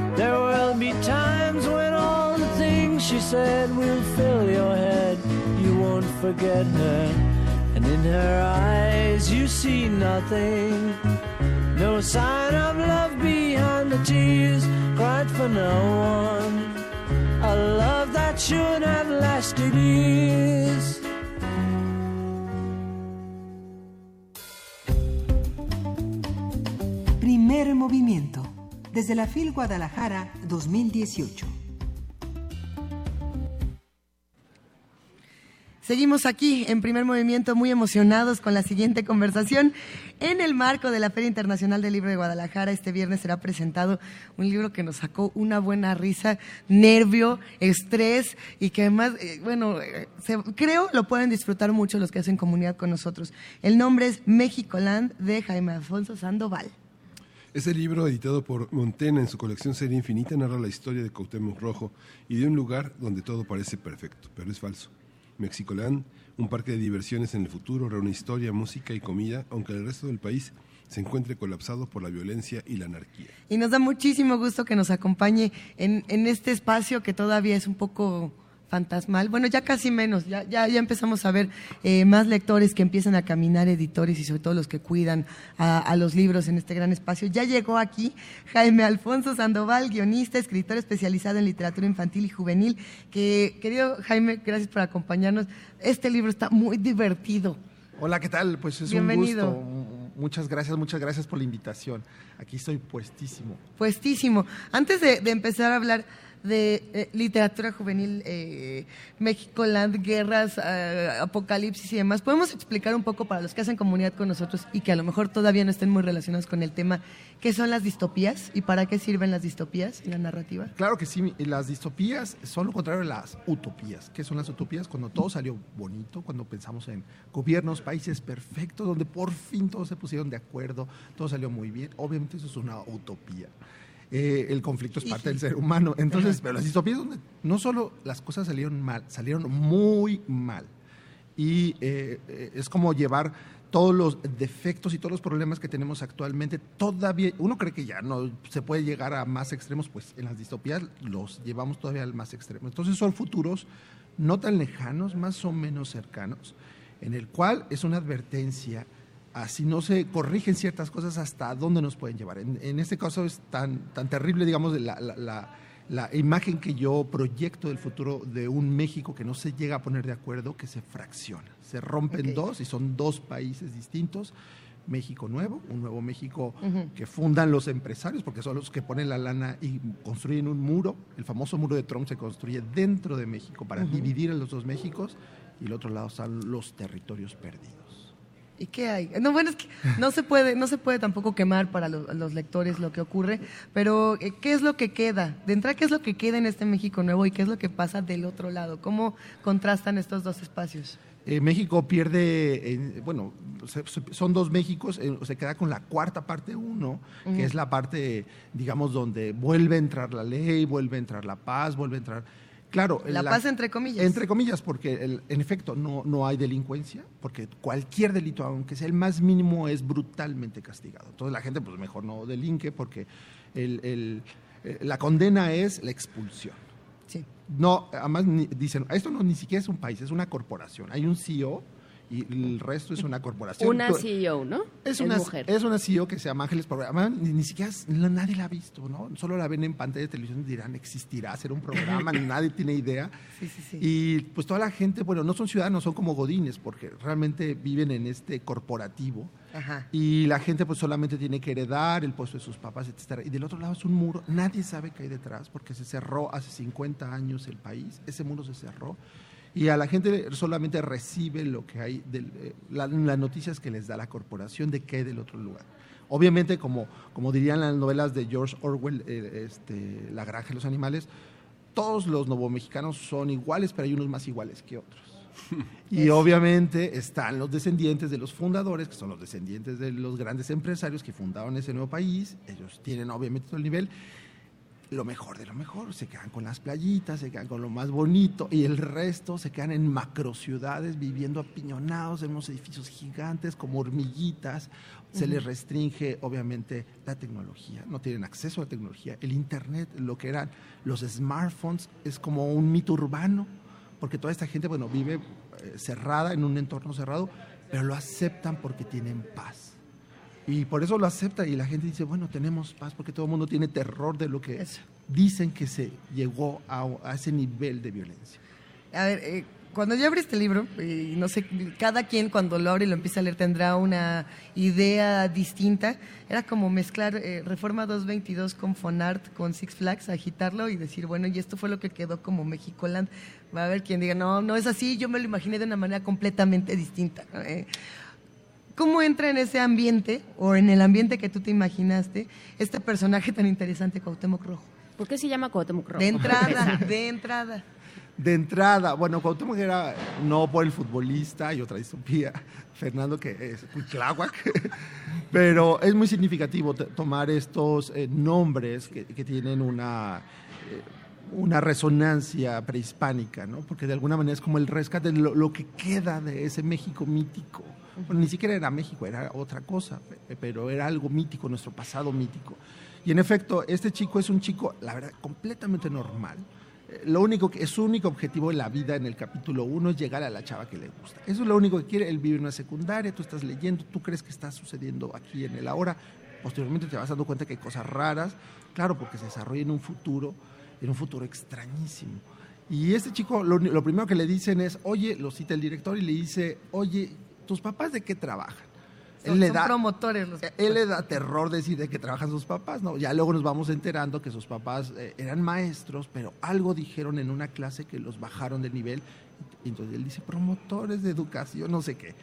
There will be times when all the things she said will fill your head. You won't forget her, and in her eyes you see nothing. No sign of love behind the tears cried for no one. A love that should have lasted years. Primer movimiento. Desde la FIL Guadalajara 2018. Seguimos aquí en primer movimiento muy emocionados con la siguiente conversación. En el marco de la Feria Internacional del Libro de Guadalajara, este viernes será presentado un libro que nos sacó una buena risa, nervio, estrés y que además, eh, bueno, eh, se- creo lo pueden disfrutar mucho los que hacen comunidad con nosotros. El nombre es México Land de Jaime Alfonso Sandoval. Ese libro, editado por Montena en su colección Serie Infinita, narra la historia de Cuauhtémoc Rojo y de un lugar donde todo parece perfecto, pero es falso. Mexicoland, un parque de diversiones en el futuro, reúne historia, música y comida, aunque el resto del país se encuentre colapsado por la violencia y la anarquía. Y nos da muchísimo gusto que nos acompañe en este espacio que todavía es un poco fantasmal. Bueno, ya casi menos, ya, ya, ya empezamos a ver eh, más lectores que empiezan a caminar, editores y sobre todo los que cuidan a, a los libros en este gran espacio. Ya llegó aquí Jaime Alfonso Sandoval, guionista, escritor especializado en literatura infantil y juvenil, que, querido Jaime, gracias por acompañarnos. Este libro está muy divertido. Hola, ¿qué tal? Pues es Bienvenido. un gusto. Muchas gracias, muchas gracias por la invitación. Aquí estoy puestísimo. Puestísimo. Antes de, de empezar a hablar de eh, literatura juvenil, eh, México, Land, guerras, eh, apocalipsis y demás, ¿podemos explicar un poco para los que hacen comunidad con nosotros y que a lo mejor todavía no estén muy relacionados con el tema, qué son las distopías y para qué sirven las distopías en la narrativa? Claro que sí, las distopías son lo contrario de las utopías. ¿Qué son las utopías? Cuando todo salió bonito, cuando pensamos en gobiernos, países perfectos, donde por fin todos se pusieron de acuerdo, todo salió muy bien. Obviamente eso es una utopía. Eh, el conflicto es parte del ser humano. Entonces, pero las distopías donde no solo las cosas salieron mal, salieron muy mal. Y eh, es como llevar todos los defectos y todos los problemas que tenemos actualmente, todavía, uno cree que ya no se puede llegar a más extremos, pues en las distopías los llevamos todavía al más extremo. Entonces son futuros no tan lejanos, más o menos cercanos, en el cual es una advertencia a si no se corrigen ciertas cosas, hasta dónde nos pueden llevar. En, en este caso es tan, tan terrible, digamos, la, la, la, la imagen que yo proyecto del futuro de un México que no se llega a poner de acuerdo, que se fracciona, se rompen dos y son dos países distintos. México nuevo, un nuevo México que fundan los empresarios, porque son los que ponen la lana y construyen un muro. El famoso muro de Trump se construye dentro de México para dividir a los dos Méxicos y el otro lado están los territorios perdidos. ¿Y qué hay? No, bueno, es que no se puede, no se puede tampoco quemar para lo- los lectores lo que ocurre, pero eh, ¿qué es lo que queda? De entrada, ¿qué es lo que queda en este México nuevo y qué es lo que pasa del otro lado? ¿Cómo contrastan estos dos espacios? Eh, México pierde, eh, bueno, se- se- son dos Méxicos, eh, se queda con la cuarta parte uno, que es la parte, digamos, donde vuelve a entrar la ley, vuelve a entrar la paz, vuelve a entrar... Claro, La paz entre comillas. Entre comillas, porque el- en efecto no, no hay delincuencia, porque cualquier delito, aunque sea el más mínimo, es brutalmente castigado. Entonces la gente, pues mejor no delinque, porque el- el- eh, la condena es la expulsión. No, además ni- dicen, esto no ni siquiera es un país, es una corporación. Hay un CEO y el resto es una corporación. Una CEO, ¿no? es una, mujer. es una CEO que se llama Ángeles Programa. Ni, ni siquiera es- nadie la ha visto, ¿no? Solo la ven en pantalla de televisión y dirán, existirá, será un programa, nadie tiene idea. Sí, sí, sí. Y pues toda la gente, bueno, no son ciudadanos, son como godines, porque realmente viven en este corporativo. Ajá. Y la gente pues solamente tiene que heredar el puesto de sus papás, etcétera. Y del otro lado es un muro, nadie sabe qué hay detrás, porque se cerró hace 50 años el país, ese muro se cerró. Y a la gente solamente recibe lo que hay, del, eh, la- las noticias que les da la corporación de qué hay del otro lugar. Obviamente, como, como dirían las novelas de George Orwell, eh, este, La granja de los animales, todos los novomexicanos son iguales, pero hay unos más iguales que otros. Y obviamente están los descendientes de los fundadores, que son los descendientes de los grandes empresarios que fundaron ese nuevo país. Ellos tienen obviamente todo el nivel. Lo mejor de lo mejor, se quedan con las playitas, se quedan con lo más bonito y el resto se quedan en macrociudades viviendo apiñonados en unos edificios gigantes como hormiguitas. Se les restringe obviamente la tecnología, no tienen acceso a la tecnología. El Internet, lo que eran los smartphones, es como un mito urbano porque toda esta gente, bueno, vive eh, cerrada, en un entorno cerrado, pero lo aceptan porque tienen paz. Y por eso lo aceptan y la gente dice, bueno, tenemos paz porque todo el mundo tiene terror de lo que dicen que se llegó a, a ese nivel de violencia. A ver, eh, cuando yo abrí este libro, y no sé, cada quien cuando lo abre y lo empieza a leer tendrá una idea distinta. Era como mezclar eh, Reforma 222 con Fonart, con Six Flags, agitarlo y decir, bueno, y esto fue lo que quedó como Mexicoland. Va a haber quien diga, no, no es así, yo me lo imaginé de una manera completamente distinta. ¿no? Eh, ¿Cómo entra en ese ambiente, o en el ambiente que tú te imaginaste, este personaje tan interesante, Cuauhtémoc Rojo? ¿Por qué se llama Cuauhtémoc Rojo? De entrada, de entrada. De entrada, bueno, Cuauhtémoc era no por el futbolista y otra distopía, Fernando que es Cuitláhuac, pero es muy significativo tomar estos eh, nombres que, que tienen una, eh, una resonancia prehispánica, ¿no? porque de alguna manera es como el rescate de lo, lo que queda de ese México mítico. Bueno, ni siquiera era México, era otra cosa, pe- pero era algo mítico, nuestro pasado mítico. Y en efecto, este chico es un chico, la verdad, completamente normal. Eh, Lo único que, su único objetivo en la vida en el capítulo 1 es llegar a la chava que le gusta. Eso es lo único que quiere. Él vive en una secundaria, tú estás leyendo, tú crees que está sucediendo aquí en el ahora. Posteriormente te vas dando cuenta que hay cosas raras, claro, porque se desarrolla en un futuro, en un futuro extrañísimo. Y este chico, lo, lo primero que le dicen es, oye, lo cita el director y le dice, oye, ¿tus papás de qué trabajan? Son, son promotores los Él le da terror decir de que trabajan sus papás, ¿no? Ya luego nos vamos enterando que sus papás eh, eran maestros, pero algo dijeron en una clase que los bajaron de nivel. Y entonces él dice, promotores de educación, no sé qué.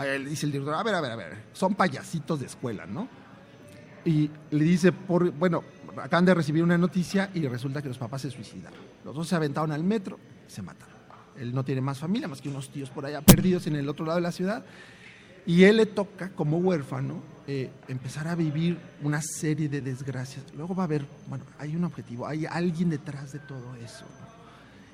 Él dice el director, a ver, a ver, a ver, son payasitos de escuela, ¿no? Y le dice, por, bueno, acaban de recibir una noticia y resulta que los papás se suicidaron. Los dos se aventaron al metro, se mataron. Él no tiene más familia, más que unos tíos por allá perdidos en el otro lado de la ciudad. Y él le toca, como huérfano, eh, empezar a vivir una serie de desgracias. Luego va a haber, bueno, hay un objetivo, hay alguien detrás de todo eso.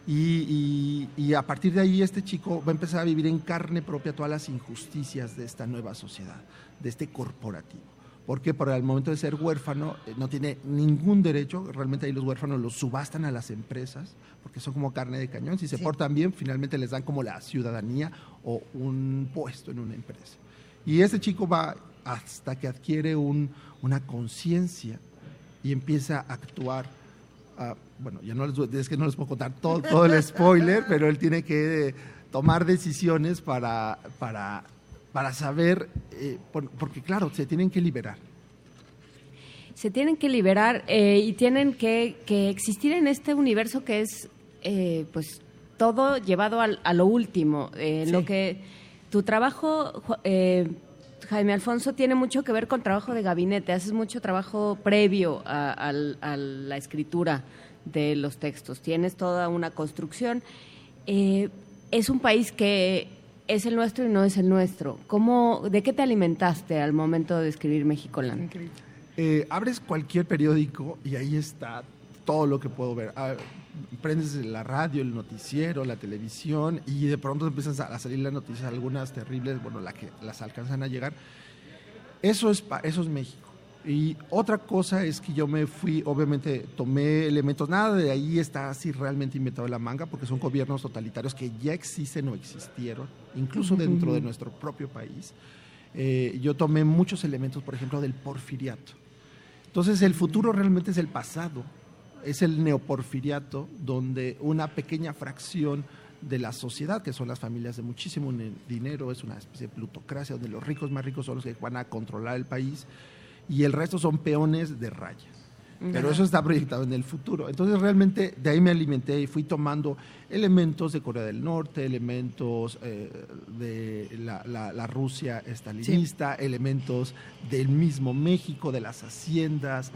Y, y- y a partir de ahí este chico va a empezar a vivir en carne propia todas las injusticias de esta nueva sociedad, de este corporativo. Porque por el momento de ser huérfano eh, no tiene ningún derecho, realmente ahí los huérfanos los subastan a las empresas, porque son como carne de cañón. Si se portan bien, finalmente les dan como la ciudadanía o un puesto en una empresa. Y ese chico va hasta que adquiere un- una conciencia y empieza a actuar. ah, bueno, ya no les, es que no les puedo contar todo, todo el spoiler, pero él tiene que tomar decisiones para, para, para saber, eh, por- porque claro, se tienen que liberar. se tienen que liberar eh, y tienen que, que existir en este universo que es eh, pues todo llevado al- a lo último Sí. lo que tu trabajo Jaime Alfonso tiene mucho que ver con trabajo de gabinete haces mucho trabajo previo a, la escritura de los textos tienes toda una construcción es un país que es el nuestro y no es el nuestro ¿Cómo, ¿de qué te alimentaste al momento de escribir Mexicoland? Eh, abres cualquier periódico y ahí está todo lo que puedo ver. Ah, prendes la radio, el noticiero, la televisión y de pronto empiezan a salir las noticias, algunas terribles, bueno, la que las alcanzan a llegar. Eso es, eso es México. Y otra cosa es que yo me fui, obviamente tomé elementos, nada de ahí está así realmente inventado en la manga, porque son gobiernos totalitarios que ya existen o existieron, incluso dentro de nuestro propio país. Eh, yo tomé muchos elementos, por ejemplo, del porfiriato. Entonces el futuro realmente es el pasado, es el neoporfiriato, donde una pequeña fracción de la sociedad, que son las familias de muchísimo dinero, es una especie de plutocracia, donde los ricos más ricos son los que van a controlar el país y el resto son peones de raya. Pero eso está proyectado en el futuro. Entonces realmente de ahí me alimenté y fui tomando elementos de Corea del Norte, elementos eh, de la, Rusia estalinista, elementos del mismo México, de las haciendas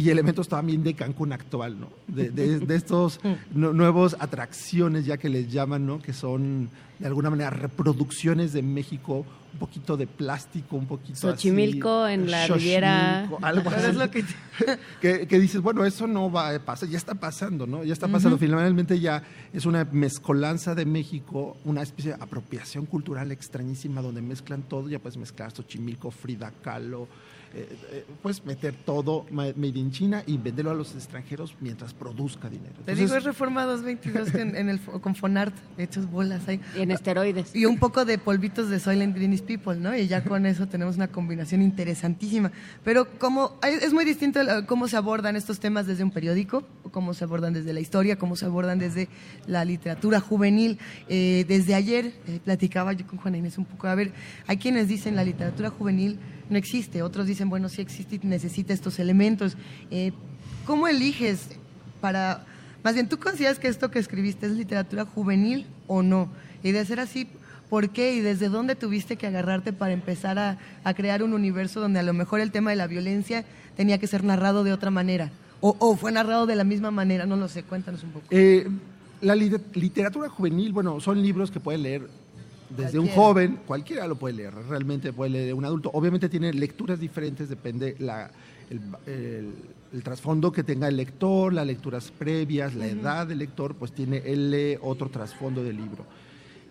y elementos también de Cancún actual, ¿no? De, de, estos nuevos atracciones, ya que les llaman, ¿no? Que son de alguna manera reproducciones de México, un poquito de plástico, un poquito Xochimilco en la Riviera. Algo así. Lo que... que... dices, bueno, eso no va a pasar, ya está pasando, ¿no? Ya está pasando. Finalmente ya es una mezcolanza de México, una especie de apropiación cultural extrañísima donde mezclan todo, ya puedes mezclar Xochimilco, Frida Kahlo, eh, eh, pues meter todo made in China y venderlo a los extranjeros mientras produzca dinero. Te digo, es Reforma 222 en, en el, con Fonart, hechos bolas ahí. Y en esteroides. Y un poco de polvitos de Soylent Greenish People, ¿no? Y ya con eso tenemos una combinación interesantísima. Pero como es muy distinto cómo se abordan estos temas desde un periódico, cómo se abordan desde la historia, cómo se abordan desde la literatura juvenil. Eh, desde ayer platicaba yo con Juana Inés un poco, a ver, hay quienes dicen la literatura juvenil no existe. Otros dicen, bueno, sí existe y necesita estos elementos. Eh, ¿Cómo eliges para... Más bien, ¿tú consideras que esto que escribiste es literatura juvenil o no? Y de ser así, ¿por qué y desde dónde tuviste que agarrarte para empezar a, crear un universo donde a lo mejor el tema de la violencia tenía que ser narrado de otra manera? ¿O, fue narrado de la misma manera? No lo sé, cuéntanos un poco. Eh, la literatura juvenil, bueno, son libros que pueden leer desde un joven, cualquiera lo puede leer, realmente puede leer un adulto. Obviamente tiene lecturas diferentes, depende la, el, trasfondo que tenga el lector, las lecturas previas, la edad del lector, pues tiene, él lee otro trasfondo del libro.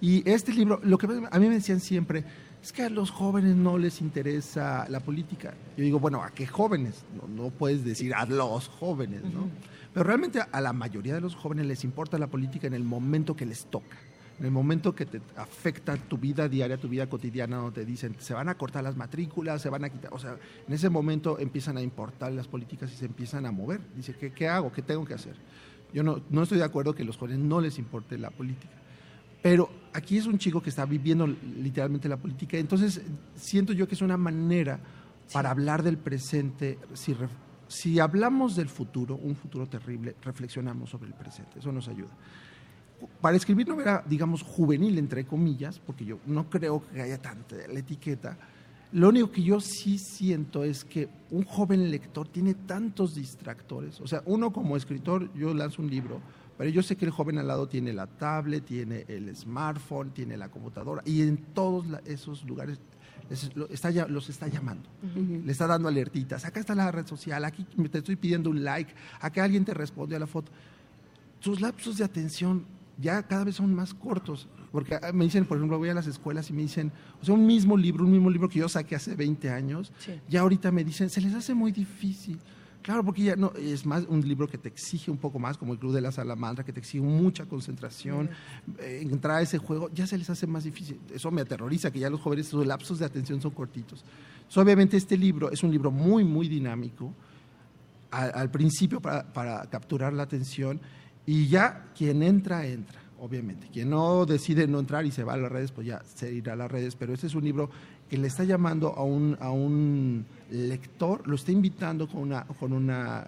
Y este libro, lo que a mí me decían siempre, es que a los jóvenes no les interesa la política. Yo digo, bueno, ¿a qué jóvenes? No, puedes decir a los jóvenes, ¿no? Pero realmente a la mayoría de los jóvenes les importa la política en el momento que les toca en el momento que te afecta tu vida diaria, tu vida cotidiana, donde te dicen, se van a cortar las matrículas, se van a quitar, o sea, en ese momento empiezan a importar las políticas y se empiezan a mover. Dice, ¿qué, qué hago? ¿Qué tengo que hacer? Yo no, no estoy de acuerdo que a los jóvenes no les importe la política. Pero aquí es un chico que está viviendo literalmente la política, entonces siento yo que es una manera para hablar del presente. Si, si hablamos del futuro, un futuro terrible, reflexionamos sobre el presente, eso nos ayuda para escribir novela, digamos, juvenil, entre comillas, porque yo no creo que haya tanta la etiqueta, lo único que yo sí siento es que un joven lector tiene tantos distractores. O sea, uno como escritor, yo lanzo un libro, pero yo sé que el joven al lado tiene la tablet, tiene el smartphone, tiene la computadora, y en todos esos lugares está, los está llamando, le está dando alertitas. Acá está la red social, aquí te estoy pidiendo un like, acá alguien te responde a la foto. Sus lapsos de atención ya cada vez son más cortos. Porque ah, me dicen, por ejemplo, voy a las escuelas y me dicen, o sea, un mismo libro, un mismo libro que yo saqué hace 20 años, ya ahorita me dicen, se les hace muy difícil. Claro, porque ya no, es más un libro que te exige un poco más, como el Club de la Salamandra, que te exige mucha concentración, eh, entrar a ese juego, ya se les hace más difícil. Eso me aterroriza, que ya los jóvenes, sus lapsos de atención son cortitos. obviamente este libro es un libro muy, muy dinámico, al, principio para, para capturar la atención, y ya quien entra, entra, obviamente. Quien no decide no entrar y se va a las redes, pues ya se irá a las redes. Pero este es un libro que le está llamando a un, a un lector, lo está invitando con una, con una,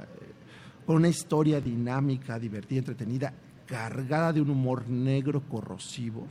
con una historia dinámica, divertida, entretenida, cargada de un humor negro corrosivo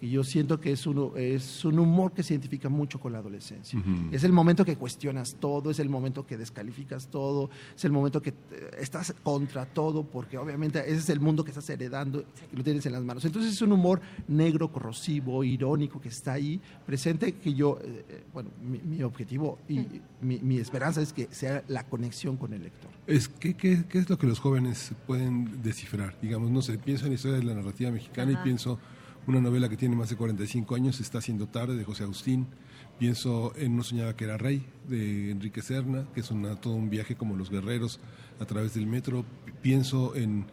y yo siento que es un, es un humor que se identifica mucho con la adolescencia. Es el momento que cuestionas todo, es el momento que descalificas todo, es el momento que estás contra todo, porque obviamente ese es el mundo que estás heredando y lo tienes en las manos. Entonces es un humor negro, corrosivo, irónico que está ahí presente, que yo, eh, eh, bueno, mi, objetivo y mi, esperanza es que sea la conexión con el lector. Es, ¿qué, qué, qué es lo que los jóvenes pueden descifrar? Digamos, no sé, pienso en la historia de la narrativa mexicana y pienso una novela que tiene más de 45 años, Está haciendo tarde, de José Agustín. Pienso en No soñaba que era rey, de Enrique Serna, que es una, todo un viaje como los guerreros a través del metro. Pienso en,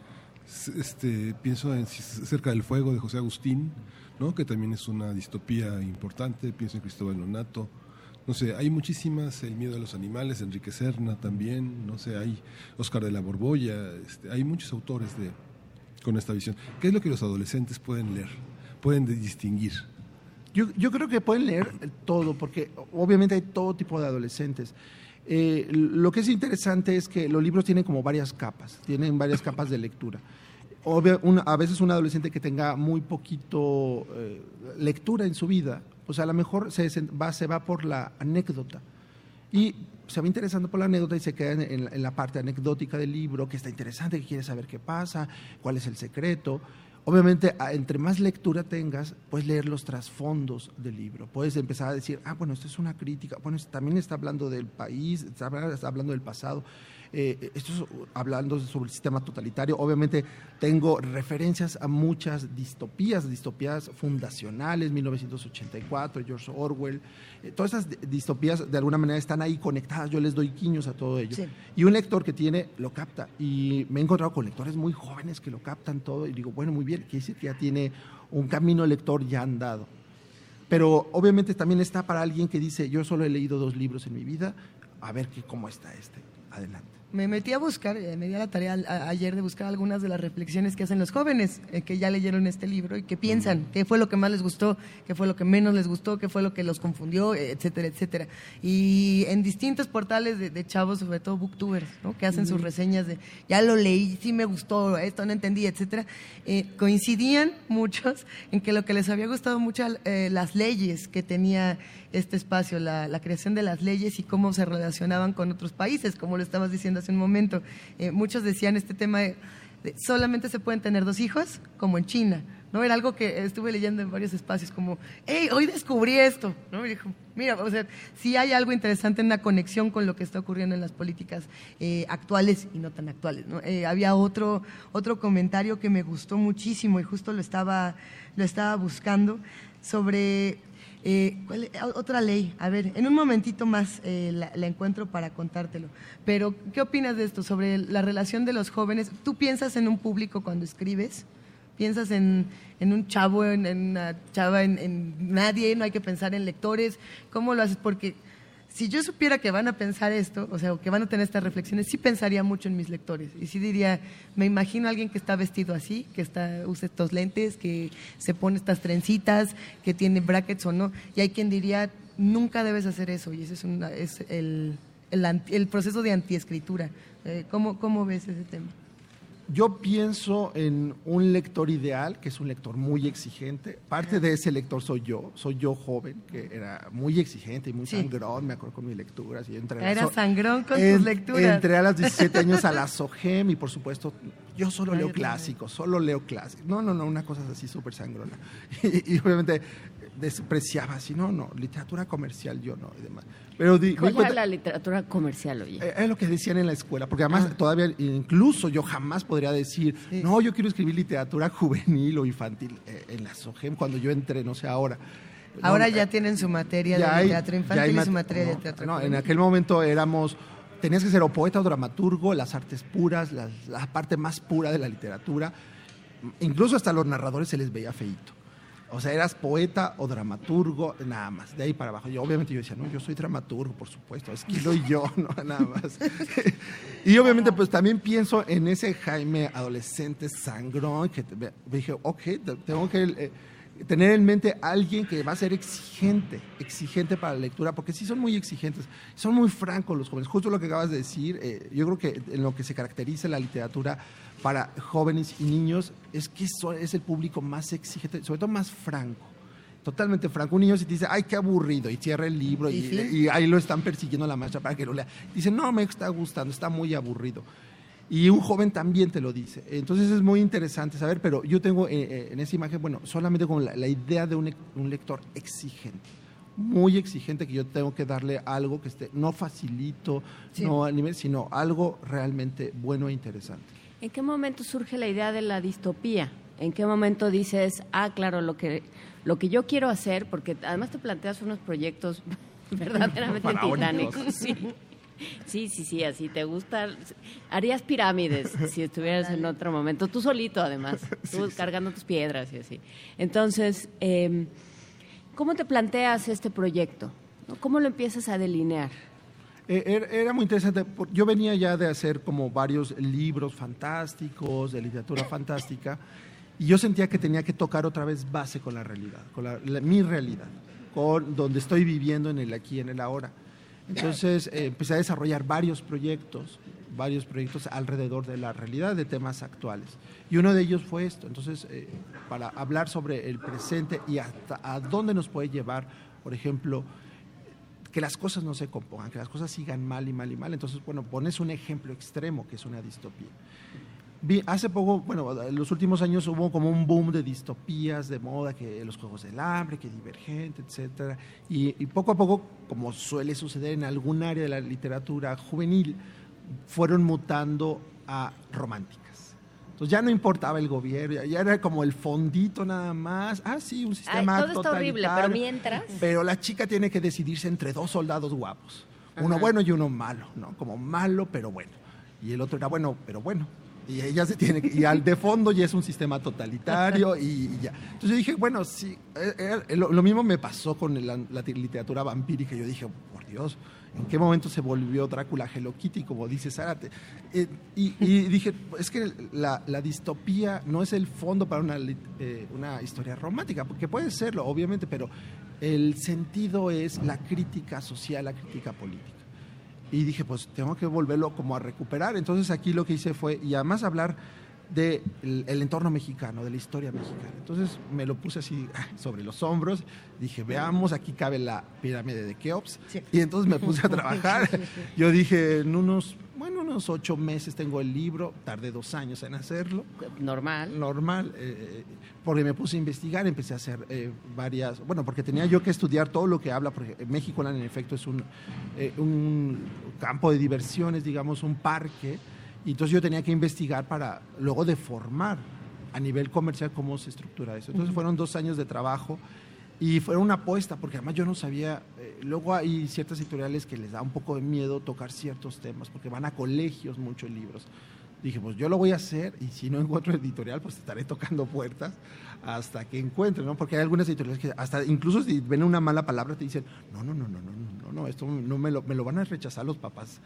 este, pienso en Cerca del Fuego, de José Agustín, ¿no? que también es una distopía importante. Pienso en Cristóbal Lonato. No sé, hay muchísimas, El miedo a los animales, Enrique Serna también, no sé, hay Oscar de la Borbolla, este, hay muchos autores de, con esta visión. ¿Qué es lo que los adolescentes pueden leer? Pueden distinguir. Yo, yo creo que pueden leer todo, porque obviamente hay todo tipo de adolescentes. Eh, lo que es interesante es que los libros tienen como varias capas, tienen varias capas de lectura. a veces un adolescente que tenga muy poquito eh, lectura en su vida, sea, a lo mejor se, va, se va por la anécdota y se va interesando por la anécdota y se queda en, en, la parte anecdótica del libro, que está interesante, que quiere saber qué pasa, cuál es el secreto. Obviamente, entre más lectura tengas, puedes leer los trasfondos del libro. Puedes empezar a decir, ah, bueno, esto es una crítica. Bueno, también está hablando del país, está hablando del pasado. Eh, esto es hablando sobre el sistema totalitario. Obviamente tengo referencias a muchas distopías, distopías fundacionales, 1984, George Orwell. Eh, todas esas distopías de alguna manera están ahí conectadas, yo les doy quiños a todo ello. Y un lector que tiene, lo capta. Y me he encontrado con lectores muy jóvenes que lo captan todo y digo, bueno, muy bien, quiere decir que ya tiene un camino lector ya andado. Pero obviamente también está para alguien que dice, yo solo he leído dos libros en mi vida, a ver qué, cómo está este. Adelante me metí a buscar, eh, me di a la tarea ayer de buscar algunas de las reflexiones que hacen los jóvenes eh, que ya leyeron este libro y que piensan, qué fue lo que más les gustó, qué fue lo que menos les gustó, qué fue lo que los confundió, etcétera, etcétera. Y en distintos portales de, chavos, sobre todo booktubers, ¿no? que hacen sus reseñas de, ya lo leí, sí me gustó, esto no entendí, etcétera, eh, coincidían muchos en que lo que les había gustado mucho las leyes que tenía este espacio, la, creación de las leyes y cómo se relacionaban con otros países, como lo estabas diciendo hace un momento. Eh, muchos decían este tema de, solamente se pueden tener dos hijos, como en China. ¿no? Era algo que estuve leyendo en varios espacios, como, hey, hoy descubrí esto, ¿no? Y dijo, mira, o sea, si hay algo interesante en una conexión con lo que está ocurriendo en las políticas eh, actuales y no tan actuales. Eh, había otro, otro comentario que me gustó muchísimo y justo lo estaba, lo estaba buscando sobre eh, otra ley, a ver, en un momentito más eh, la, encuentro para contártelo. Pero, ¿qué opinas de esto sobre la relación de los jóvenes? ¿Tú piensas en un público cuando escribes? ¿Piensas en, un chavo, en, una chava, en, en, nadie? ¿No hay que pensar en lectores? ¿Cómo lo haces? Porque si yo supiera que van a pensar esto, o sea, que van a tener estas reflexiones, sí pensaría mucho en mis lectores. Y sí diría, me imagino a alguien que está vestido así, que está, usa estos lentes, que se pone estas trencitas, que tiene brackets o no. Y hay quien diría, nunca debes hacer eso. Y ese es, es el, el, proceso de antiescritura. Eh, ¿cómo, ¿Cómo ves ese tema? Yo pienso en un lector ideal, que es un lector muy exigente. Parte de ese lector soy yo, soy yo joven, que era muy exigente y muy sangrón, me acuerdo con mis lecturas. Y entré era sangrón con tus lecturas. Entré a los 17 años a la SOGEM y por supuesto yo solo leo clásicos, solo leo clásicos. No, no, no, una cosa así súper sangrona. Y, obviamente despreciaba así, no, no, literatura comercial yo no y demás. Pero ¿Cuál es la literatura comercial, oye? Eh, es lo que decían en la escuela, porque además ah. todavía, incluso yo jamás podría decir, no, yo quiero escribir literatura juvenil o infantil eh, en la SOGEM cuando yo entré, no sé ahora. Ahora ya tienen su materia de literatura infantil y su materia de teatro. No, en aquel momento éramos, tenías que ser o poeta o dramaturgo, las artes puras, la, la parte más pura de la literatura. Incluso hasta los narradores se les veía feito. O sea, eras poeta o dramaturgo, nada más, de ahí para abajo. Yo obviamente yo decía, no, yo soy dramaturgo, por supuesto, es que soy yo, no, nada más. y obviamente pues también pienso en ese Jaime adolescente sangrón, que dije, ok, tengo que eh, tener en mente a alguien que va a ser exigente, exigente para la lectura, porque sí son muy exigentes, son muy francos los jóvenes. Justo lo que acabas de decir, eh, yo creo que en lo que se caracteriza la literatura para jóvenes y niños es que es el público más exigente, sobre todo más franco. Totalmente franco. Un niño si te dice, ay, qué aburrido, y cierra el libro y, ahí lo están persiguiendo la maestra para que lo lea. Dice, no, me está gustando, está muy aburrido. Y un joven también te lo dice. Entonces es muy interesante saber, pero yo tengo eh, eh, en esa imagen, bueno, solamente con la, idea de un, lector exigente muy exigente que yo tengo que darle algo que esté no facilito, no a nivel, sino algo realmente bueno e interesante. ¿En qué momento surge la idea de la distopía? ¿En qué momento dices, ah, claro, lo que, lo que yo quiero hacer, porque además te planteas unos proyectos verdaderamente titánicos. Sí. Sí, sí, sí, así te gusta. Harías pirámides si estuvieras en otro momento, tú solito además, tú cargando tus piedras y así. Entonces, eh, ¿cómo te planteas este proyecto? ¿Cómo lo empiezas a delinear? Eh, era, era muy interesante. Yo venía ya de hacer como varios libros fantásticos, de literatura fantástica, y yo sentía que tenía que tocar otra vez base con la realidad, con la- mi realidad, con donde estoy viviendo en el aquí en el ahora. Entonces eh, empecé a desarrollar varios proyectos, varios proyectos alrededor de la realidad de temas actuales. Y uno de ellos fue esto. Entonces, eh, para hablar sobre el presente y hasta a dónde nos puede llevar, por ejemplo, que las cosas no se compongan, que las cosas sigan mal y mal y mal. Entonces, bueno, pones un ejemplo extremo que es una distopía. Hace poco, bueno, en los últimos años hubo como un boom de distopías de moda, que los Juegos del Hambre, que Divergente, etcétera. Y, y poco a poco, como suele suceder en algún área de la literatura juvenil, fueron mutando a románticas. Entonces ya no importaba el gobierno, ya, ya era como el fondito nada más. Ah, sí, un sistema todo está horrible, pero mientras... Pero la chica tiene que decidirse entre dos soldados guapos. Uno Ajá. bueno y uno malo, ¿no? Como malo, pero bueno. Y el otro era bueno, pero bueno. Y ella se tiene que, y al de fondo ya es un sistema totalitario y, y ya. Entonces yo dije, bueno, sí, eh, eh, lo, lo mismo me pasó con la, la literatura vampírica. Yo dije, por Dios, ¿en qué momento se volvió Drácula Hello Kitty, como dice Zárate? Eh, y, y dije, es que la, la distopía no es el fondo para una, eh, una historia romántica, porque puede serlo, obviamente, pero el sentido es la crítica social, la crítica política. Y dije, pues tengo que volverlo como a recuperar. Entonces aquí lo que hice fue, y además hablar del el entorno mexicano, de la historia mexicana. Entonces me lo puse así ah, sobre los hombros, dije, veamos, aquí cabe la pirámide de Keops. Y entonces me puse a trabajar. Yo dije, en unos, bueno, unos ocho meses tengo el libro, tardé dos años en hacerlo. Normal. Normal, eh, porque me puse a investigar, empecé a hacer eh, varias, bueno, porque tenía yo que estudiar todo lo que habla, porque México en efecto es un, eh, un campo de diversiones, digamos, un parque, entonces yo tenía que investigar para luego deformar a nivel comercial cómo se estructura eso. Entonces fueron dos años de trabajo y fue una apuesta, porque además yo no sabía, eh, luego hay ciertas editoriales que les da un poco de miedo tocar ciertos temas, porque van a colegios muchos libros. Dije, pues yo lo voy a hacer y si no encuentro editorial, pues estaré tocando puertas hasta que encuentre, ¿no? Porque hay algunas editoriales que hasta incluso si ven una mala palabra te dicen, no, no, no, no, no, no, no, esto no me lo, me lo van a rechazar los papás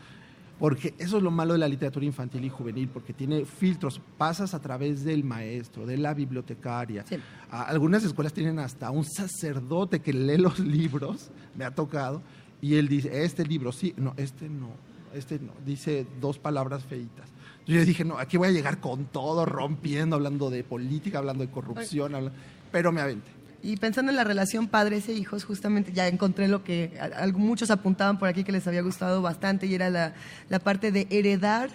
porque eso es lo malo de la literatura infantil y juvenil, porque tiene filtros, pasas a través del maestro, de la bibliotecaria. Algunas escuelas tienen hasta un sacerdote que lee los libros, me ha tocado, y él dice, este libro sí, no, este no, este no, dice dos palabras feitas. Yo dije, no, aquí voy a llegar con todo, rompiendo, hablando de política, hablando de corrupción, habla- pero me aventé. Y pensando en la relación padres e hijos, justamente ya encontré lo que a- a- muchos apuntaban por aquí que les había gustado bastante y era la, la parte de heredar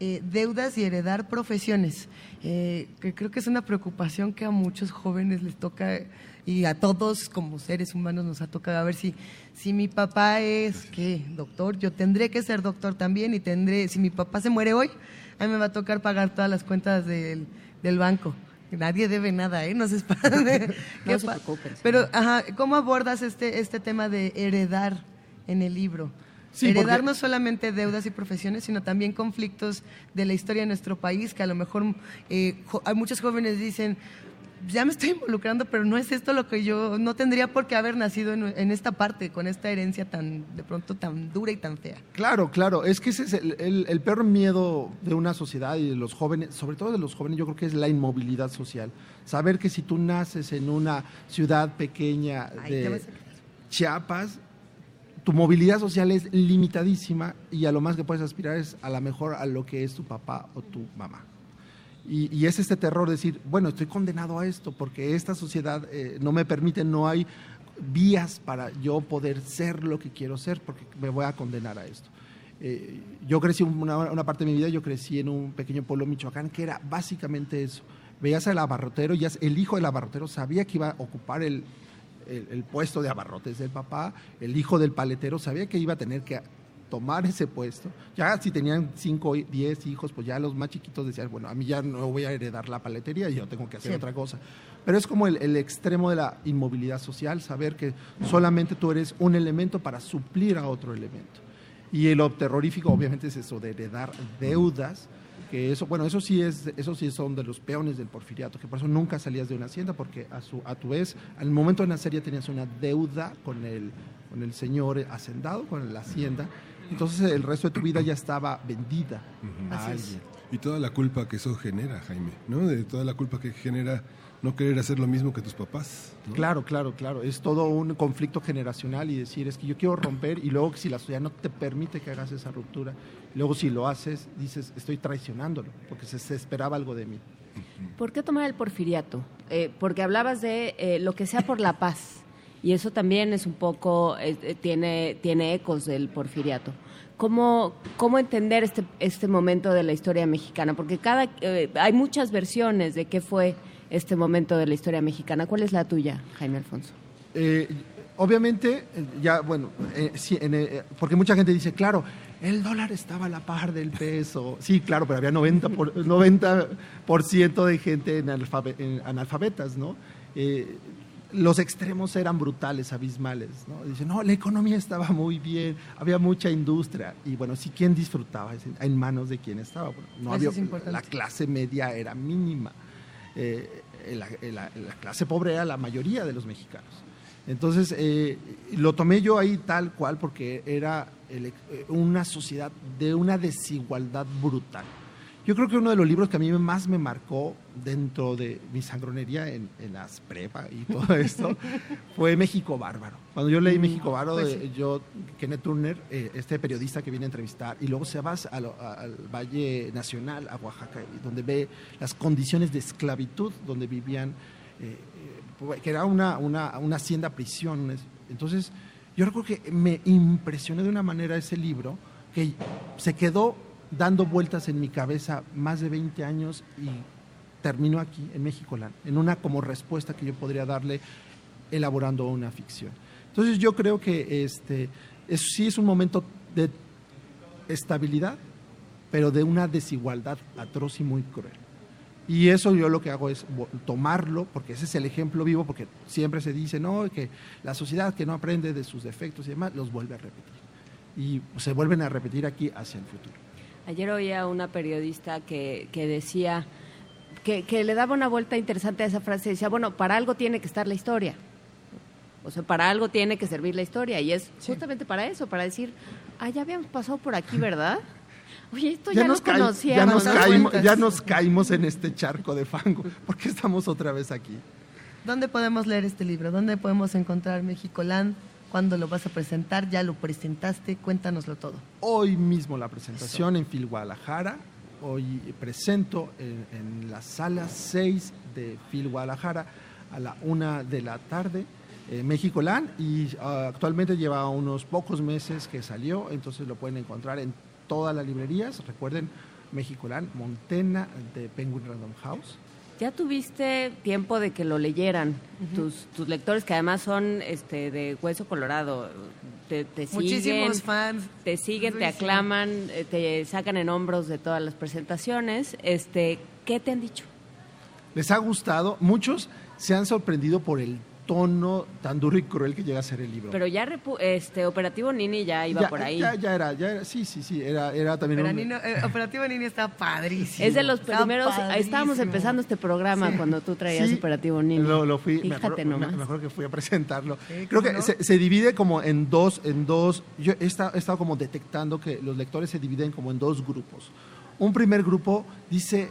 eh, deudas y heredar profesiones, eh, que creo que es una preocupación que a muchos jóvenes les toca y a todos como seres humanos nos ha tocado a ver si, si mi papá es, ¿qué? Doctor, yo tendré que ser doctor también y tendré, si mi papá se muere hoy, a mí me va a tocar pagar todas las cuentas del, del banco. Nadie debe nada, ¿eh? No se. No se preocupen. Pero, ajá, ¿cómo abordas este, este tema de heredar en el libro? Sí, heredar porque- no solamente deudas y profesiones, sino también conflictos de la historia de nuestro país, que a lo mejor eh, jo- hay muchos jóvenes dicen, ya me estoy involucrando, pero no es esto lo que yo, no tendría por qué haber nacido en, en esta parte, con esta herencia tan, de pronto tan dura y tan fea. Claro, claro, es que ese es el, el- el peor miedo de una sociedad y de los jóvenes, sobre todo de los jóvenes, yo creo que es la inmovilidad social. Saber que si tú naces en una ciudad pequeña de Chiapas, tu movilidad social es limitadísima y a lo más que puedes aspirar es a lo mejor a lo que es tu papá o tu mamá. Y, y es este terror de decir, bueno, estoy condenado a esto porque esta sociedad eh, no me permite, no hay vías para yo poder ser lo que quiero ser porque me voy a condenar a esto. Eh, yo crecí una, una parte de mi vida, yo crecí en un pequeño pueblo Michoacán que era básicamente eso. Veías al abarrotero, ya el hijo del abarrotero sabía que iba a ocupar el, el- el puesto de abarrotes del papá, el hijo del paletero sabía que iba a tener que tomar ese puesto. Ya si tenían 5, 10 hijos, pues ya los más chiquitos decían, bueno, a mí ya no voy a heredar la paletería y yo tengo que hacer Sí. otra cosa. Pero es como el, el extremo de la inmovilidad social, saber que solamente tú eres un elemento para suplir a otro elemento. Y lo terrorífico obviamente es eso de heredar deudas, que eso, bueno, eso sí es, eso sí son de los peones del porfiriato, que por eso nunca salías de una hacienda, porque a su, a tu vez, al momento de nacer ya tenías una deuda con el, con el señor hacendado, con la hacienda, entonces el resto de tu vida ya estaba vendida a Así es. alguien. Y toda la culpa que eso genera, Jaime, ¿no? De toda la culpa que genera no querer hacer lo mismo que tus papás. ¿no? Claro, claro, claro. Es todo un conflicto generacional y decir, es que yo quiero romper y luego si la sociedad no te permite que hagas esa ruptura, luego si lo haces, dices, estoy traicionándolo, porque se, se esperaba algo de mí. ¿Por qué tomar el porfiriato? Eh, porque hablabas de eh, lo que sea por la paz, y eso también es un poco, eh, eh, tiene, tiene ecos del porfiriato. ¿Cómo, cómo entender este, este momento de la historia mexicana? Porque cada, eh, hay muchas versiones de qué fue este momento de la historia mexicana. ¿Cuál es la tuya, Jaime Alfonso? Obviamente, ya, bueno, porque mucha gente dice, claro, el dólar estaba a la par del peso. Sí, claro, pero había 90%, por, 90 de gente en analfabe- en analfabetas, ¿no? Eh, los extremos eran brutales, abismales, ¿no? Dicen, no, la economía estaba muy bien, había mucha industria. Y bueno, sí, ¿quién disfrutaba? En- manos de quién estaba. Bueno, no había, la clase media era mínima. Eh, la, la- la clase pobre era la mayoría de los mexicanos. Entonces, eh, lo tomé yo ahí tal cual porque era el- eh, una sociedad de una desigualdad brutal. Yo creo que uno de los libros que a mí más me marcó dentro de mi sangronería en, en las prepa y todo esto fue México Bárbaro. Cuando yo leí México Bárbaro, pues eh, yo, Kenneth Turner, eh, este periodista que viene a entrevistar, y luego se va al Valle Nacional, a Oaxaca, donde ve las condiciones de esclavitud donde vivían, eh, que era una, una, una hacienda prisión. Entonces, yo recuerdo que me impresionó de una manera ese libro que se quedó dando vueltas en mi cabeza más de 20 años y terminó aquí, en México, en una como respuesta que yo podría darle elaborando una ficción. Entonces yo creo que este, es, sí es un momento de estabilidad, pero de una desigualdad atroz y muy cruel. Y eso yo lo que hago es tomarlo, porque ese es el ejemplo vivo, porque siempre se dice, no, que la sociedad que no aprende de sus defectos y demás, los vuelve a repetir. Y se vuelven a repetir aquí hacia el futuro. Ayer oía una periodista que, que decía que, que le daba una vuelta interesante a esa frase. Decía, bueno, para algo tiene que estar la historia. O sea, para algo tiene que servir la historia. Y es justamente para eso, para decir, ah, ya habíamos pasado por aquí, ¿verdad? Oye, esto ya, lo caí- conocíamos. ya nos ¿no? caímos, ya nos caímos en este charco de fango. ¿Por qué estamos otra vez aquí? ¿Dónde podemos leer este libro? ¿Dónde podemos encontrar Mexicolán? ¿Cuándo lo vas a presentar? ¿Ya lo presentaste? Cuéntanoslo todo. Hoy mismo la presentación en Fil Guadalajara. Hoy presento en, en la sala 6 de Fil Guadalajara a la una de la tarde. eh, Mexicolán y ah, actualmente lleva unos pocos meses que salió, entonces lo pueden encontrar en todas las librerías. Recuerden, Mexicolán, Montena de Penguin Random House. Ya tuviste tiempo de que lo leyeran tus, tus lectores, que además son este de hueso colorado. Te, te Muchísimos siguen, fans. te siguen, te aclaman, eh, te sacan en hombros de todas las presentaciones. Este, ¿Qué te han dicho? les ha gustado. Muchos se han sorprendido por el tono tan duro y cruel que llega a ser el libro. Pero ya repu- este Operativo Nini ya iba ya, por ahí. Ya, ya era, ya era, sí, sí, sí, era, era también Pero un- Nino- eh, Operativo Nini está padrísimo. Es de los Está primeros, padrísimo. estábamos empezando este programa Sí. cuando tú traías Sí, Operativo Nini. Lo, lo fui, me Fíjate acuerdo, nomás. me- que fui a presentarlo. Sí, Creo ¿cómo que no? se, se divide como en dos, en dos. Yo he estado, he estado como detectando que los lectores se dividen como en dos grupos. Un primer grupo dice,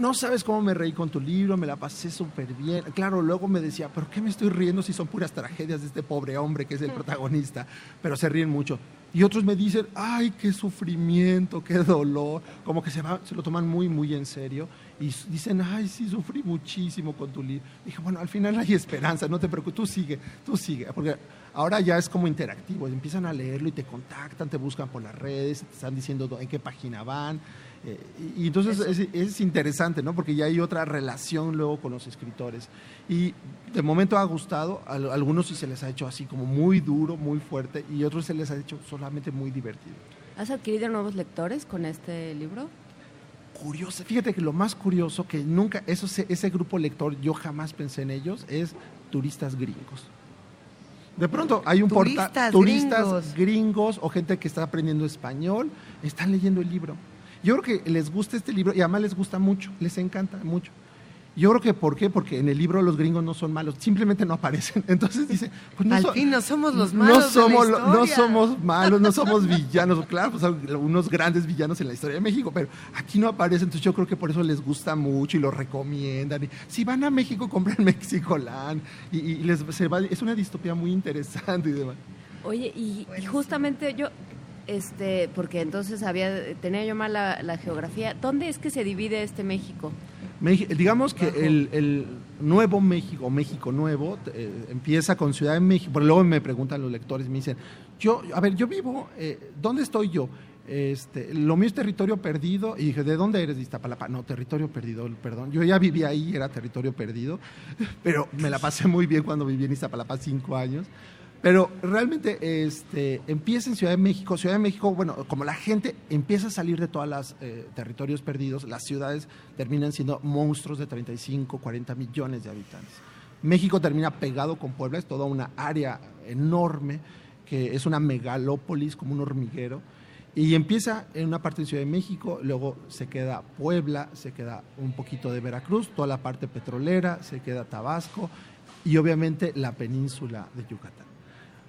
no sabes cómo me reí con tu libro, me la pasé súper bien. Claro, luego me decía, ¿pero qué me estoy riendo si son puras tragedias de este pobre hombre que es el protagonista? Pero se ríen mucho. Y otros me dicen, ay, qué sufrimiento, qué dolor. Como que se, va, se lo toman muy, muy en serio. y dicen, ay, sí, sufrí muchísimo con tu libro. Dije, bueno, al final hay esperanza, no te preocupes, tú sigue, tú sigue, porque ahora ya es como interactivo, empiezan a leerlo y te contactan, te buscan por las redes, te están diciendo en qué página van. Eh, y, entonces es, es interesante, ¿no? Porque ya hay otra relación luego con los escritores. Y de momento ha gustado, a al- algunos sí se les ha hecho así como muy duro, muy fuerte, y otros se les ha hecho solamente muy divertido. ¿Has adquirido nuevos lectores con este libro? curioso. Fíjate que lo más curioso que nunca, eso, se- ese grupo lector, yo jamás pensé en ellos, es turistas gringos. De pronto hay un portal, Turistas turistas gringos. gringos o gente que está aprendiendo español, están leyendo el libro. Yo creo que les gusta este libro y además les gusta mucho, les encanta mucho. Yo creo que ¿por qué? Porque en el libro los gringos no son malos, simplemente no aparecen. Entonces dice, pues no Al so- fin no somos los no malos de la somos, lo- no somos malos, no somos villanos. Claro, pues unos grandes villanos en la historia de México, pero aquí no aparecen. Entonces yo creo que por eso les gusta mucho y lo recomiendan. Y si van a México, compren Mexicoland. Y, y les, se va- es una distopía muy interesante y demás. Oye, y, y justamente yo, este, porque entonces había, tenía yo mal la, la geografía. ¿Dónde es que se divide este México? Digamos que el, el nuevo México, México nuevo, eh, empieza con Ciudad de México, pero luego me preguntan los lectores, me dicen, yo, a ver, yo vivo, eh, ¿dónde estoy yo? Este, lo mío es territorio perdido, y dije, ¿de dónde eres de Iztapalapa? No, territorio perdido, perdón. Yo ya vivía ahí, era territorio perdido, pero me la pasé muy bien cuando viví en Iztapalapa cinco años. Pero realmente este, empieza en Ciudad de México. Ciudad de México, bueno, como la gente empieza a salir de todos los territorios perdidos, las ciudades terminan siendo monstruos de 35, 40 millones de habitantes. México termina pegado con Puebla, es toda una área enorme que es una megalópolis, como un hormiguero. Y empieza en una parte de Ciudad de México, luego se queda Puebla, se queda un poquito de Veracruz, toda la parte petrolera, se queda Tabasco y obviamente la península de Yucatán.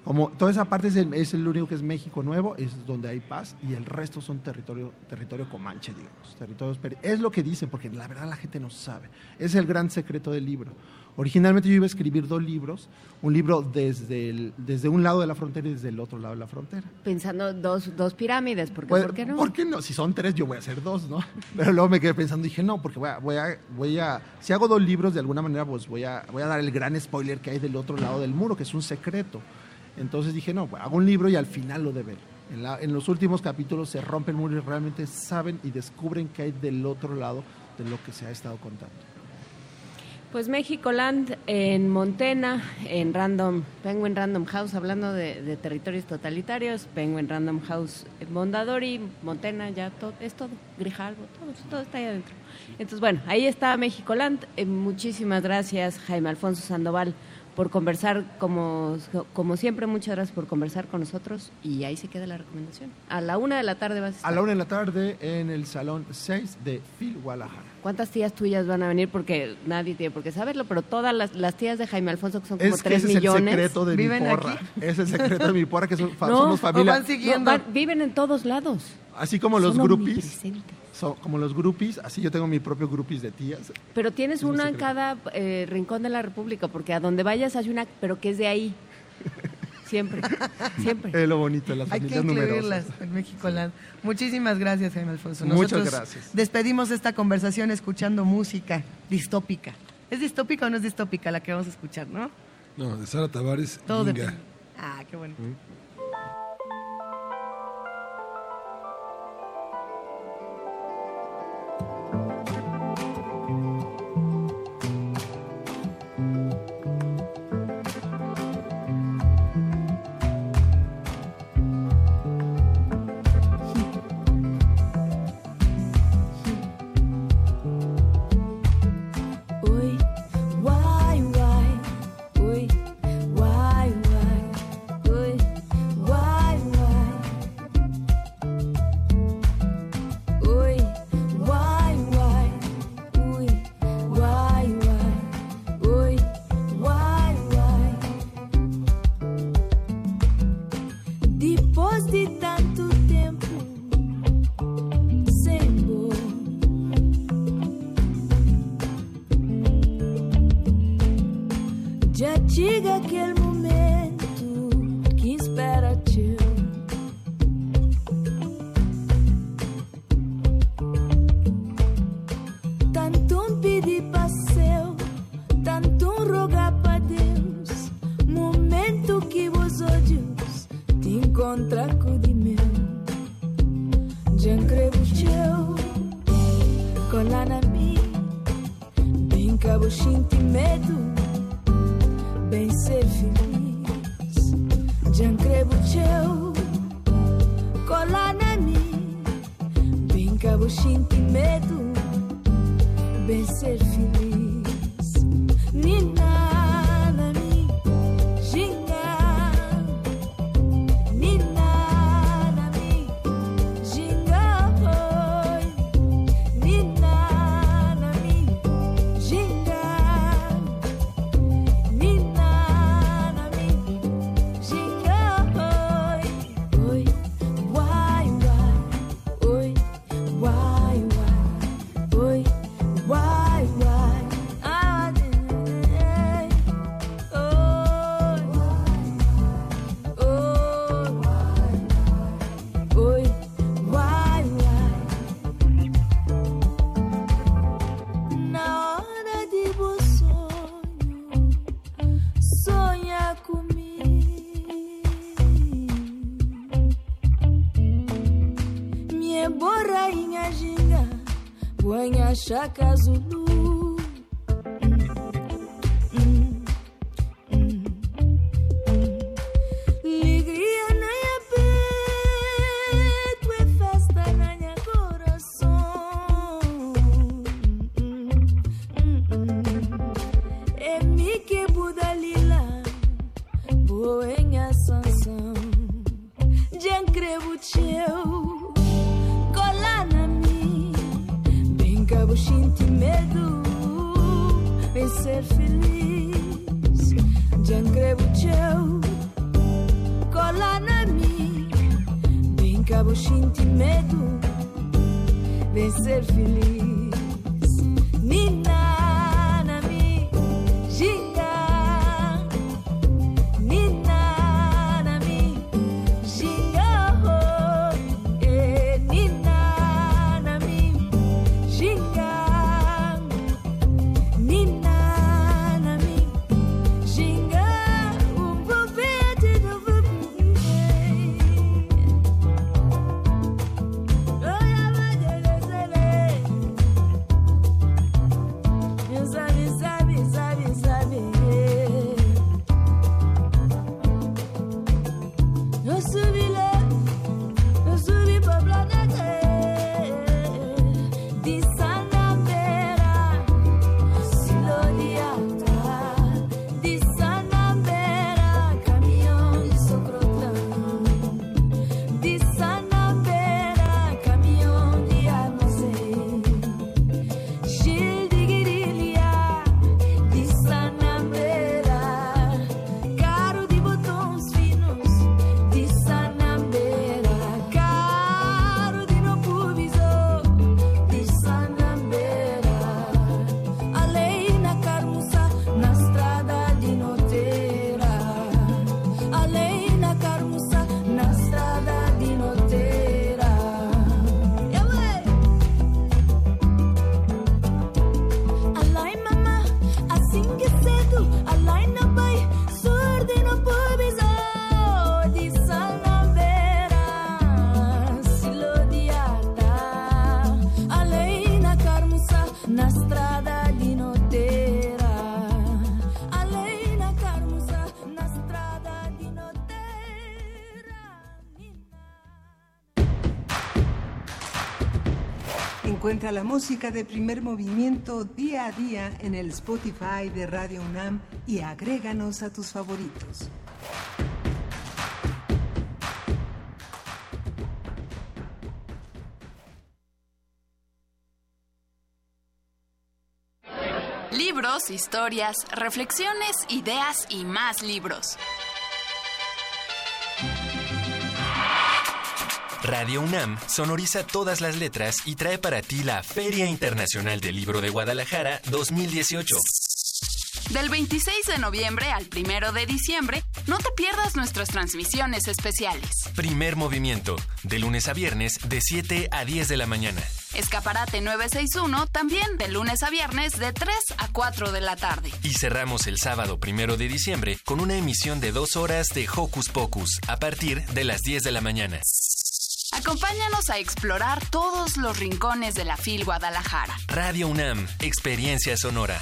Como toda esa parte es el, es el único que es México nuevo, es donde hay paz y el resto son territorio, territorio comanche, digamos. Territorios es lo que dicen, porque la verdad la gente no sabe. Es el gran secreto del libro. Originalmente yo iba a escribir dos libros, un libro desde, el- desde un lado de la frontera y desde el otro lado de la frontera. Pensando dos, dos pirámides, porque Pues, ¿por qué no? ¿Por qué no? Si son tres, yo voy a hacer dos, ¿no? Pero luego me quedé pensando, dije, no, porque voy a, voy a, voy a, si hago dos libros, de alguna manera, pues voy a, voy a dar el gran spoiler que hay del otro lado del muro, que es un secreto. Entonces dije, no, hago un libro y al final lo de ver. En, la- en los últimos capítulos se rompe el muro y realmente saben y descubren que hay del otro lado de lo que se ha estado contando. Pues México-Land en Montena, en Random, Penguin Random House, hablando de, territorios totalitarios, Penguin Random House Mondadori, Montena, ya todo, es todo, Grijalvo, todo, todo está ahí adentro. Entonces, bueno, ahí está México-Land. Eh, muchísimas gracias, Jaime Alfonso Sandoval, por conversar como, como siempre. Muchas gracias por conversar con nosotros y ahí se queda la recomendación. A la una de la tarde vas a estar. A la una de la tarde en el Salón 6 de Phil Guadalajara. ¿Cuántas tías tuyas van a venir? Porque nadie tiene por qué saberlo, pero todas las, las tías de Jaime Alfonso, que son como Es que tres ese millones. es el secreto de mi ¿viven porra. aquí? Es el secreto de mi porra, que son- No, somos familia. no, van- viven en todos lados. Así como los Son groupies. So- como los groupies, así yo tengo mi propio groupies de tías. Pero tienes Es un una en cada eh, rincón de la República, porque a donde vayas hay una, pero que es de ahí. Siempre, siempre. Es lo bonito de las Hay que familias incluirlas numerosas. en México Land. Muchísimas gracias, Jaime Alfonso. Muchas Nosotros gracias. Despedimos esta conversación escuchando música distópica. ¿Es distópica o no es distópica la que vamos a escuchar, no? No, de Sara Tavares, Todo depende. Ah, qué bueno. Oi, Acaso no Encuentra la música de primer movimiento día a día en el Spotify de Radio UNAM y agréganos a tus favoritos. Libros, historias, reflexiones, ideas y más libros. Radio UNAM sonoriza todas las letras y trae para ti la Feria Internacional del Libro de Guadalajara 2018. Del 26 de noviembre al 1 de diciembre, no te pierdas nuestras transmisiones especiales. Primer movimiento, de lunes a viernes de 7 a 10 de la mañana. Escaparate 961 también de lunes a viernes de 3 a 4 de la tarde. Y cerramos el sábado 1 de diciembre con una emisión de dos horas de Hocus Pocus a partir de las 10 de la mañana. Acompáñanos a explorar todos los rincones de la FIL Guadalajara. Radio UNAM, Experiencia Sonora.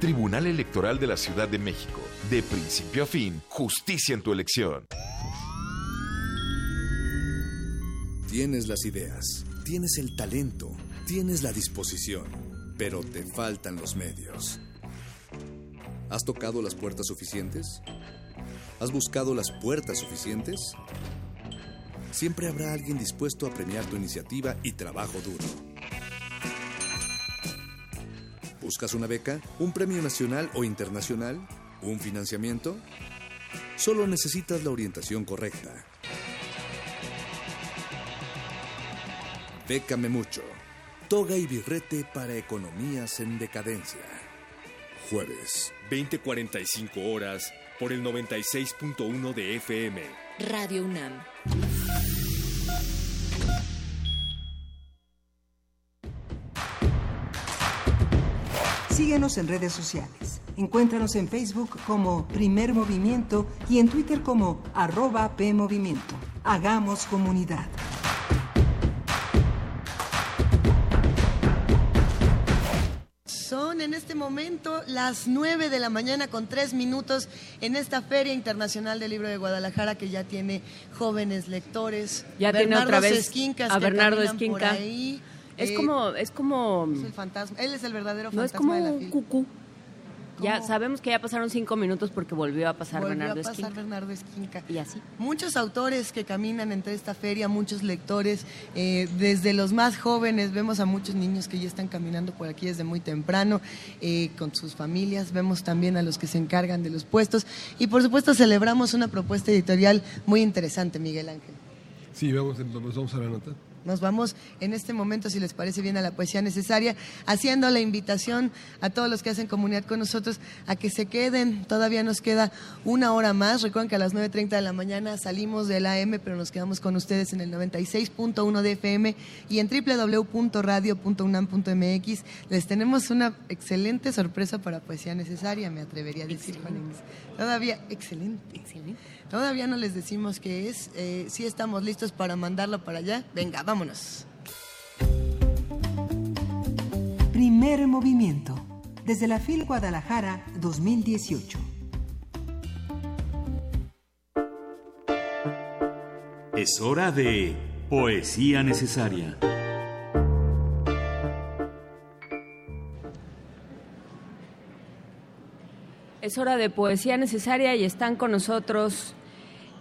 Tribunal Electoral de la Ciudad de México. De principio a fin, justicia en tu elección. Tienes las ideas, tienes el talento, tienes la disposición, pero te faltan los medios. ¿Has tocado las puertas suficientes? ¿Has buscado las puertas suficientes? Siempre habrá alguien dispuesto a premiar tu iniciativa y trabajo duro. ¿Buscas una beca? ¿Un premio nacional o internacional? ¿Un financiamiento? Solo necesitas la orientación correcta. Bécame mucho. Toga y birrete para economías en decadencia. Jueves, 20:45 horas por el 96.1 de FM. Radio UNAM. Síguenos en redes sociales. Encuéntranos en Facebook como Primer Movimiento y en Twitter como arroba PMovimiento. Hagamos comunidad. Son en este momento las 9 de la mañana con 3 minutos en esta Feria Internacional del Libro de Guadalajara que ya tiene jóvenes lectores. Ya tiene otra vez Esquincas a Bernardo caminan por Esquinca. ahí. Es Eh, como, es como, es el fantasma. Él es el verdadero no es fantasma como de la un cucú. Ya sabemos que ya pasaron cinco minutos porque volvió a pasar Volvió Bernardo a pasar Esquinca. Bernardo Esquinca. Y así. Muchos autores que caminan entre esta feria, muchos lectores, eh, desde los más jóvenes, vemos a muchos niños que ya están caminando por aquí desde muy temprano, eh, con sus familias, vemos también a los que se encargan de los puestos y por supuesto celebramos una propuesta editorial muy interesante, Miguel Ángel. Sí, vamos, vamos vamos a la nota. Nos vamos en este momento, si les parece bien, a la poesía necesaria, haciendo la invitación a todos los que hacen comunidad con nosotros a que se queden. Todavía nos queda una hora más. Recuerden que a las 9.30 de la mañana salimos del AM, pero nos quedamos con ustedes en el 96.1 de FM y en www.radio.unam.mx. Les tenemos una excelente sorpresa para poesía necesaria, me atrevería a decir, Juan. Todavía, excelente. Excelente. Todavía no les decimos qué es. Eh, sí estamos listos para mandarlo para allá. Venga, vámonos. Primer movimiento. Desde la FIL Guadalajara 2018. Es hora de Poesía Necesaria. Es hora de poesía necesaria y están con nosotros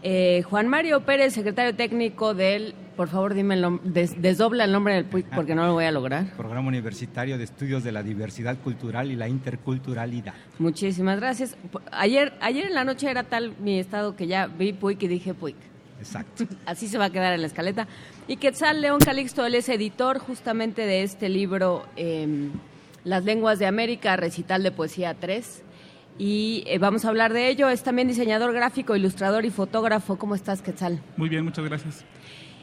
eh, Juan Mario Pérez, secretario técnico del. Por favor, dime el des- desdobla el nombre del PUIC porque no lo voy a lograr. Programa Universitario de Estudios de la Diversidad Cultural y la Interculturalidad. Muchísimas gracias. Ayer, ayer en la noche era tal mi estado que ya vi PUIC y dije PUIC. Exacto. Así se va a quedar en la escaleta. Y Quetzal León Calixto, él es editor justamente de este libro, eh, Las Lenguas de América, recital de poesía 3. Y eh, vamos a hablar de ello. Es también diseñador gráfico, ilustrador y fotógrafo. ¿Cómo estás, Quetzal? Muy bien, muchas gracias.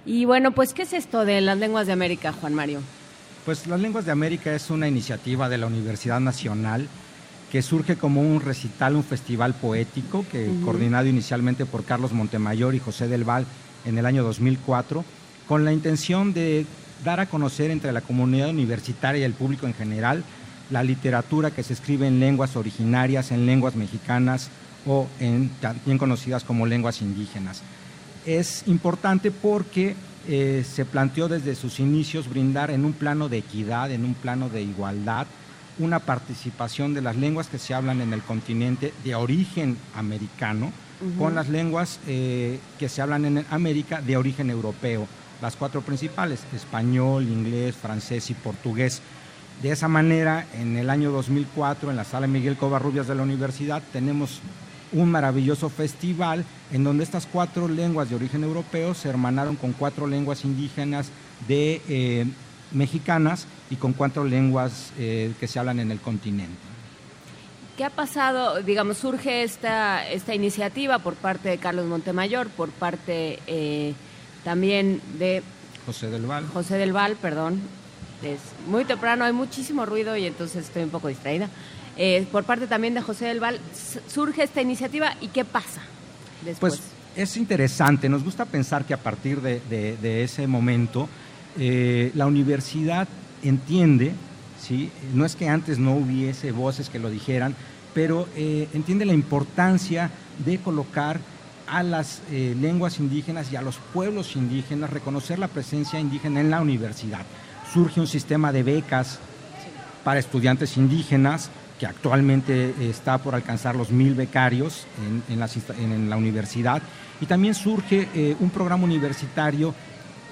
Y bueno, pues, ¿qué es esto de las lenguas de América, Juan Mario? Pues Las Lenguas de América es una iniciativa de la Universidad Nacional que surge como un recital, un festival poético que coordinado inicialmente por Carlos Montemayor y José del Val en el año 2004, con la intención de dar a conocer entre la comunidad universitaria y el público en general la literatura que se escribe en lenguas originarias, en lenguas mexicanas o en también conocidas como lenguas indígenas. Es importante porque eh, se planteó desde sus inicios brindar en un plano de equidad, en un plano de igualdad, una participación de las lenguas que se hablan en el continente de origen americano con las lenguas eh, que se hablan en América de origen europeo, las cuatro principales, español, inglés, francés y portugués. De esa manera, en el año 2004, en la sala Miguel Covarrubias de la universidad, tenemos un maravilloso festival en donde estas cuatro lenguas de origen europeo se hermanaron con cuatro lenguas indígenas de eh, mexicanas y con cuatro lenguas eh, que se hablan en el continente. ¿Qué ha pasado? Digamos, surge esta, esta iniciativa por parte de Carlos Montemayor, por parte eh, también de... José del Val. José del Val, perdón. Es muy temprano, hay muchísimo ruido y entonces estoy un poco distraída. Eh, por parte también de José del Val, surge esta iniciativa y ¿qué pasa después? Pues es interesante, nos gusta pensar que a partir de, ese momento eh, la universidad entiende ¿sí? No es que antes no hubiese voces que lo dijeran, pero eh, entiende la importancia de colocar a las lenguas indígenas y a los pueblos indígenas, reconocer la presencia indígena en la universidad. Surge un sistema de becas para estudiantes indígenas que actualmente está por alcanzar los mil becarios en, la universidad. Y también surge eh, un programa universitario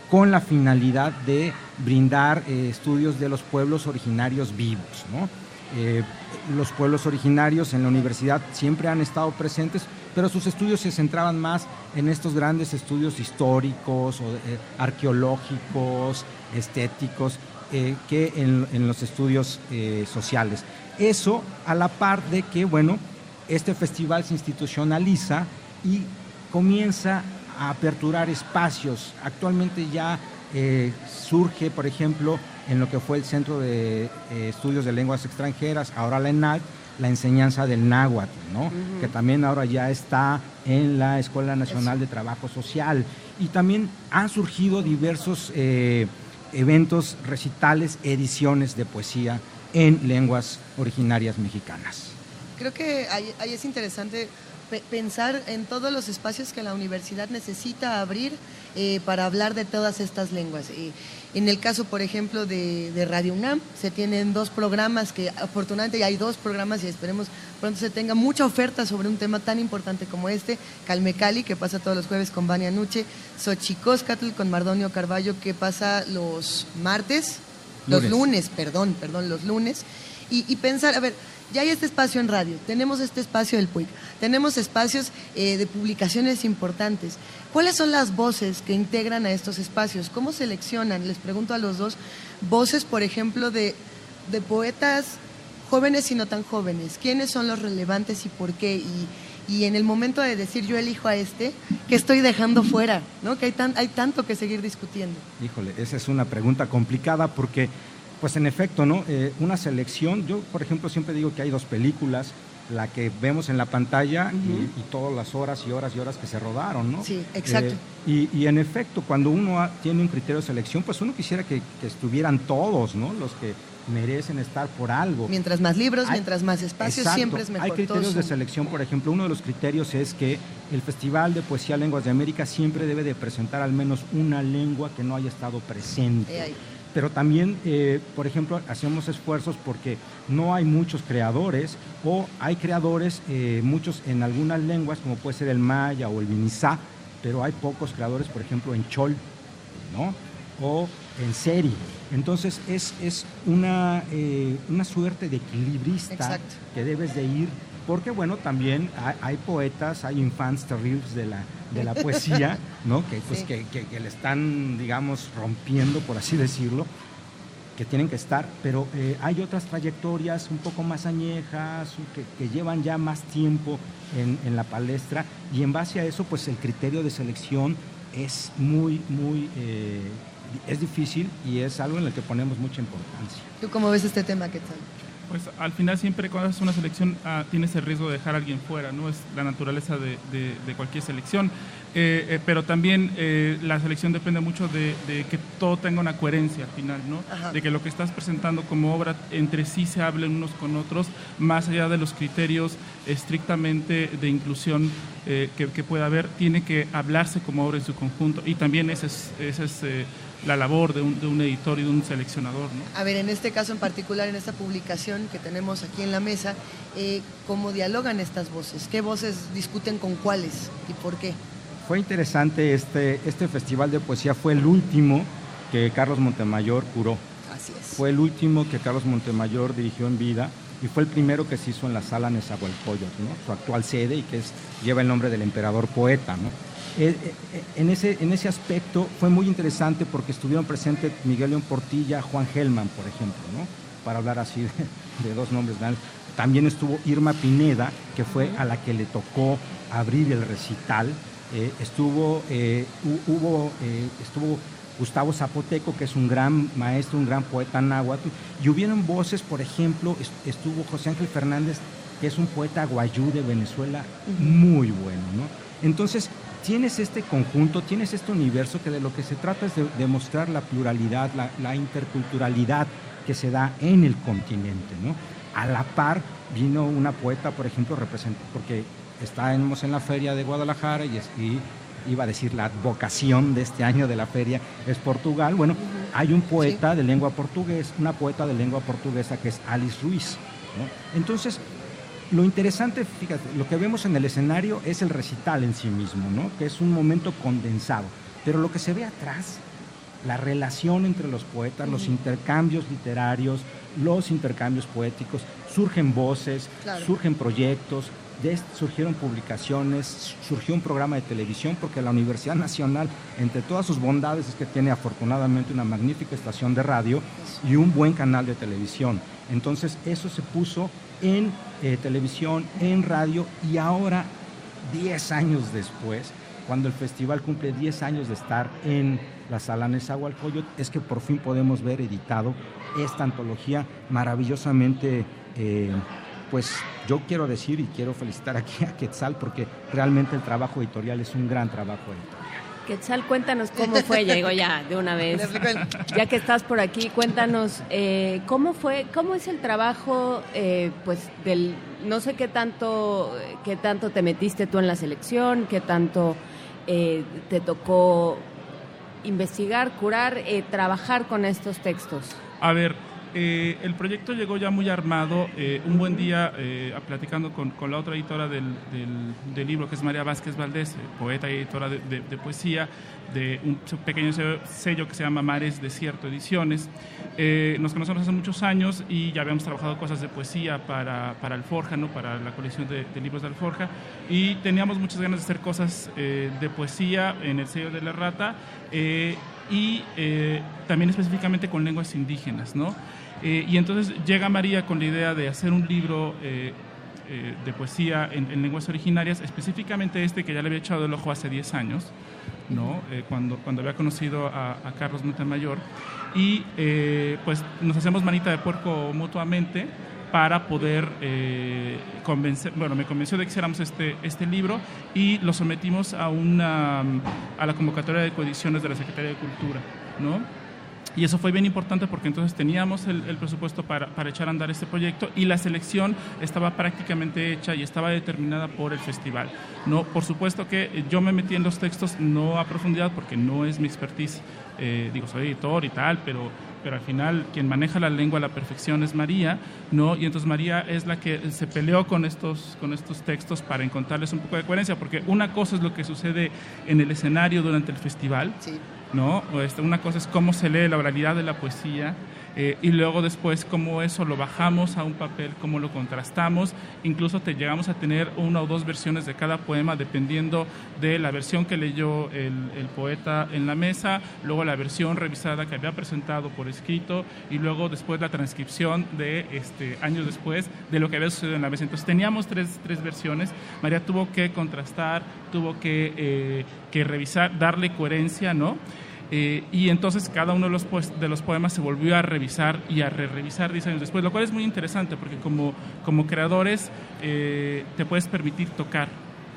con la finalidad de brindar eh, estudios de los pueblos originarios vivos. Eh, los pueblos originarios en la universidad siempre han estado presentes, pero sus estudios se centraban más en estos grandes estudios históricos, o, arqueológicos, estéticos, que en, en, los estudios sociales. Eso a la par de que, bueno, este festival se institucionaliza y comienza a aperturar espacios. Actualmente ya eh, surge, por ejemplo, en lo que fue el Centro de eh, Estudios de Lenguas Extranjeras, ahora la ENAC, la enseñanza del náhuatl, ¿no? que también ahora ya está en la Escuela Nacional de Trabajo Social. Y también han surgido diversos eh, eventos, recitales, ediciones de poesía en lenguas originarias mexicanas. Creo que ahí es interesante pensar en todos los espacios que la universidad necesita abrir eh, para hablar de todas estas lenguas. En el caso, por ejemplo, de, Radio UNAM, se tienen dos programas que afortunadamente ya hay dos programas y esperemos pronto se tenga mucha oferta sobre un tema tan importante como este, Calmecali, que pasa todos los jueves con Vania Nuche, Xochicóscatl con Mardonio Carballo, que pasa los martes, los lunes, perdón, perdón, los lunes, y, y pensar, a ver, ya hay este espacio en radio, tenemos este espacio del PUIC, tenemos espacios eh, de publicaciones importantes. ¿Cuáles son las voces que integran a estos espacios? ¿Cómo seleccionan? Les pregunto a los dos, voces, por ejemplo, de, poetas jóvenes y no tan jóvenes. ¿Quiénes son los relevantes y por qué? Y, en el momento de decir yo elijo a este, ¿qué estoy dejando fuera? ¿no? Que hay, tan, hay tanto que seguir discutiendo. Híjole, esa es una pregunta complicada porque pues en efecto, ¿no? Eh, una selección, yo por ejemplo siempre digo que hay dos películas, la que vemos en la pantalla y, todas las horas y horas y horas que se rodaron, ¿no? Sí, exacto. Eh, y, en efecto, cuando uno tiene un criterio de selección, pues uno quisiera que, estuvieran todos, ¿no? Los que merecen estar por algo. Mientras más libros, mientras más espacios, siempre es mejor. Hay criterios de selección, por ejemplo, uno de los criterios es que el Festival de Poesía Lenguas de América siempre debe de presentar al menos una lengua que no haya estado presente pero también, eh, por ejemplo, hacemos esfuerzos porque no hay muchos creadores o hay creadores, eh, muchos en algunas lenguas, como puede ser el maya o el vinizá, pero hay pocos creadores, por ejemplo, en chol, ¿no? O en seri. Entonces es, es una, eh, una suerte de equilibrista que debes de ir porque bueno, también hay, poetas, hay infants terribles de la, de la poesía, ¿no? Que, pues, que, le están, digamos, rompiendo, por así decirlo, que tienen que estar, pero eh, hay otras trayectorias un poco más añejas, que, llevan ya más tiempo en, la palestra, y en base a eso, pues el criterio de selección es muy, muy... Eh, es difícil y es algo en el que ponemos mucha importancia. ¿Tú cómo ves este tema, qué tal? Pues al final siempre cuando haces una selección ah, tienes el riesgo de dejar a alguien fuera, ¿no? Es la naturaleza de, cualquier selección. Eh, eh, pero también eh, la selección depende mucho de, que todo tenga una coherencia al final, ¿no? De que lo que estás presentando como obra entre sí se hablen unos con otros, más allá de los criterios estrictamente de inclusión que, pueda haber, tiene que hablarse como obra en su conjunto. Y también ese es, ese es la labor de un, de un, editor y de un seleccionador. ¿no? A ver, en este caso en particular, en esta publicación que tenemos aquí en la mesa, eh, ¿cómo dialogan estas voces? ¿Qué voces discuten con cuáles y por qué? Fue interesante, este, este festival de poesía fue el último que Carlos Montemayor curó. Así es. Fue el último que Carlos Montemayor dirigió en vida y fue el primero que se hizo en la sala Nezahualcóyotl, ¿no? su actual sede y que es, lleva el nombre del emperador poeta. ¿no? Eh, eh, en, ese, en ese aspecto fue muy interesante porque estuvieron presentes Miguel León Portilla, Juan Gelman, por ejemplo, ¿no? para hablar así de, dos nombres grandes. También estuvo Irma Pineda, que fue a la que le tocó abrir el recital. Eh, estuvo, hubo, estuvo Gustavo Zapoteco, que es un gran maestro, un gran poeta náhuatl, y hubieron voces, por ejemplo, estuvo José Ángel Fernández, que es un poeta guayú de Venezuela muy bueno, ¿no? Entonces, tienes este conjunto, tienes este universo que de lo que se trata es de demostrar la pluralidad, la, interculturalidad que se da en el continente, ¿no? A la par vino una poeta, por ejemplo, porque estábamos en la feria de Guadalajara y, y iba a decir la vocación de este año de la feria es Portugal. Bueno, hay un poeta de lengua portuguesa, una poeta de lengua portuguesa que es Alice Ruiz. Entonces, lo interesante, fíjate, lo que vemos en el escenario es el recital en sí mismo, ¿no? que es un momento condensado. Pero lo que se ve atrás, la relación entre los poetas, los intercambios literarios, los intercambios poéticos, surgen voces, surgen proyectos, surgieron publicaciones, surgió un programa de televisión, porque la Universidad Nacional, entre todas sus bondades, es que tiene afortunadamente una magnífica estación de radio y un buen canal de televisión. Entonces eso se puso en eh, televisión, en radio y ahora, 10 años después, cuando el festival cumple 10 años de estar en la sala Nezahualcóyotl, es que por fin podemos ver editado esta antología maravillosamente eh, pues yo quiero decir y quiero felicitar aquí a Quetzal porque realmente el trabajo editorial es un gran trabajo editorial. Quetzal, cuéntanos cómo fue, ya digo ya, de una vez. Ya que estás por aquí, cuéntanos eh, cómo fue, cómo es el trabajo, eh, pues del, no sé qué tanto, qué tanto te metiste tú en la selección, qué tanto eh, te tocó investigar, curar, trabajar con estos textos. A ver, eh, el proyecto llegó ya muy armado. Eh, un buen día, eh, platicando con, la otra editora del, libro, que es María Vázquez Valdés, poeta y editora de, poesía, de un pequeño sello que se llama Mares Desierto Ediciones. nos conocemos hace muchos años y ya habíamos trabajado cosas de poesía para, para Alforja, ¿no? para la colección de, libros de Alforja, y teníamos muchas ganas de hacer cosas de poesía en el sello de la rata y también específicamente con lenguas indígenas, ¿no? Eh, y entonces llega María con la idea de hacer un libro eh, eh, de poesía en, lenguas originarias, específicamente este que ya le había echado el ojo hace 10 años, ¿no? cuando, cuando había conocido a, Carlos Montemayor. Y pues nos hacemos manita de puerco mutuamente para poder convencer, bueno, me convenció de que hiciéramos este, este libro y lo sometimos a, una, a la convocatoria de coediciones de la Secretaría de Cultura, ¿no? Y eso fue bien importante porque entonces teníamos el, presupuesto para, para, echar a andar este proyecto y la selección estaba prácticamente hecha y estaba determinada por el festival. No, por supuesto que yo me metí en los textos no a profundidad porque no es mi expertise. Eh, digo, soy editor y tal, pero, pero al final quien maneja la lengua a la perfección es María, ¿no? Y entonces María es la que se peleó con estos, con estos textos para encontrarles un poco de coherencia, porque una cosa es lo que sucede en el escenario durante el festival. Sí ¿no? Este, una cosa es cómo se lee la oralidad de la poesía eh, y luego después cómo eso lo bajamos a un papel, cómo lo contrastamos, incluso te llegamos a tener una o dos versiones de cada poema dependiendo de la versión que leyó el, poeta en la mesa, luego la versión revisada que había presentado por escrito y luego después la transcripción de este, años después de lo que había sucedido en la mesa. Entonces teníamos tres, tres versiones, María tuvo que contrastar, tuvo que, eh, que revisar, darle coherencia, ¿no? Eh, y entonces cada uno de los, pues, de los poemas se volvió a revisar y a re-revisar 10 años después, lo cual es muy interesante porque como, como creadores eh, te puedes permitir tocar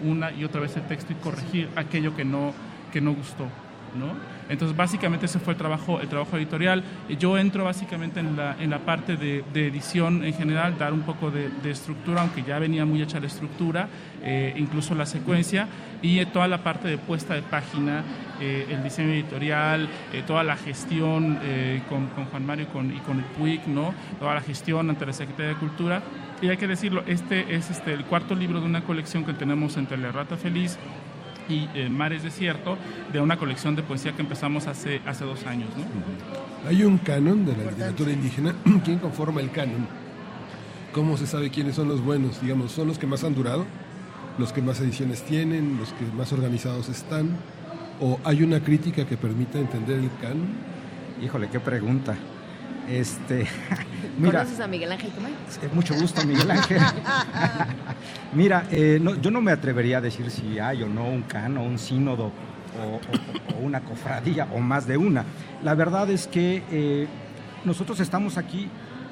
una y otra vez el texto y corregir aquello que no, que no gustó. ¿no? Entonces, básicamente ese fue el trabajo, el trabajo editorial. Yo entro básicamente en la, en la parte de, edición en general, dar un poco de, estructura, aunque ya venía muy hecha la estructura, eh, incluso la secuencia, y toda la parte de puesta de página, eh, el diseño editorial, eh, toda la gestión con, con, Juan Mario y con, y con el PUIC, ¿no? toda la gestión ante la Secretaría de Cultura. Y hay que decirlo, este es este, el cuarto libro de una colección que tenemos entre La Rata Feliz y eh, Mares Desierto, de una colección de poesía que empezamos hace, hace dos años. Hay un canon de la literatura indígena. ¿Quién conforma el canon? ¿Cómo se sabe quiénes son los buenos? Digamos, ¿son los que más han durado? ¿Los que más ediciones tienen? ¿Los que más organizados están? ¿O hay una crítica que permita entender el canon? Híjole, qué pregunta. Este, mira, ¿Conoces a Miguel Ángel? Eh, Mucho gusto, Miguel Ángel. Mira, eh, no- yo no me atrevería a decir si hay o no un cano, un sínodo o, o- o una cofradía o más de una. La verdad es que eh, nosotros estamos aquí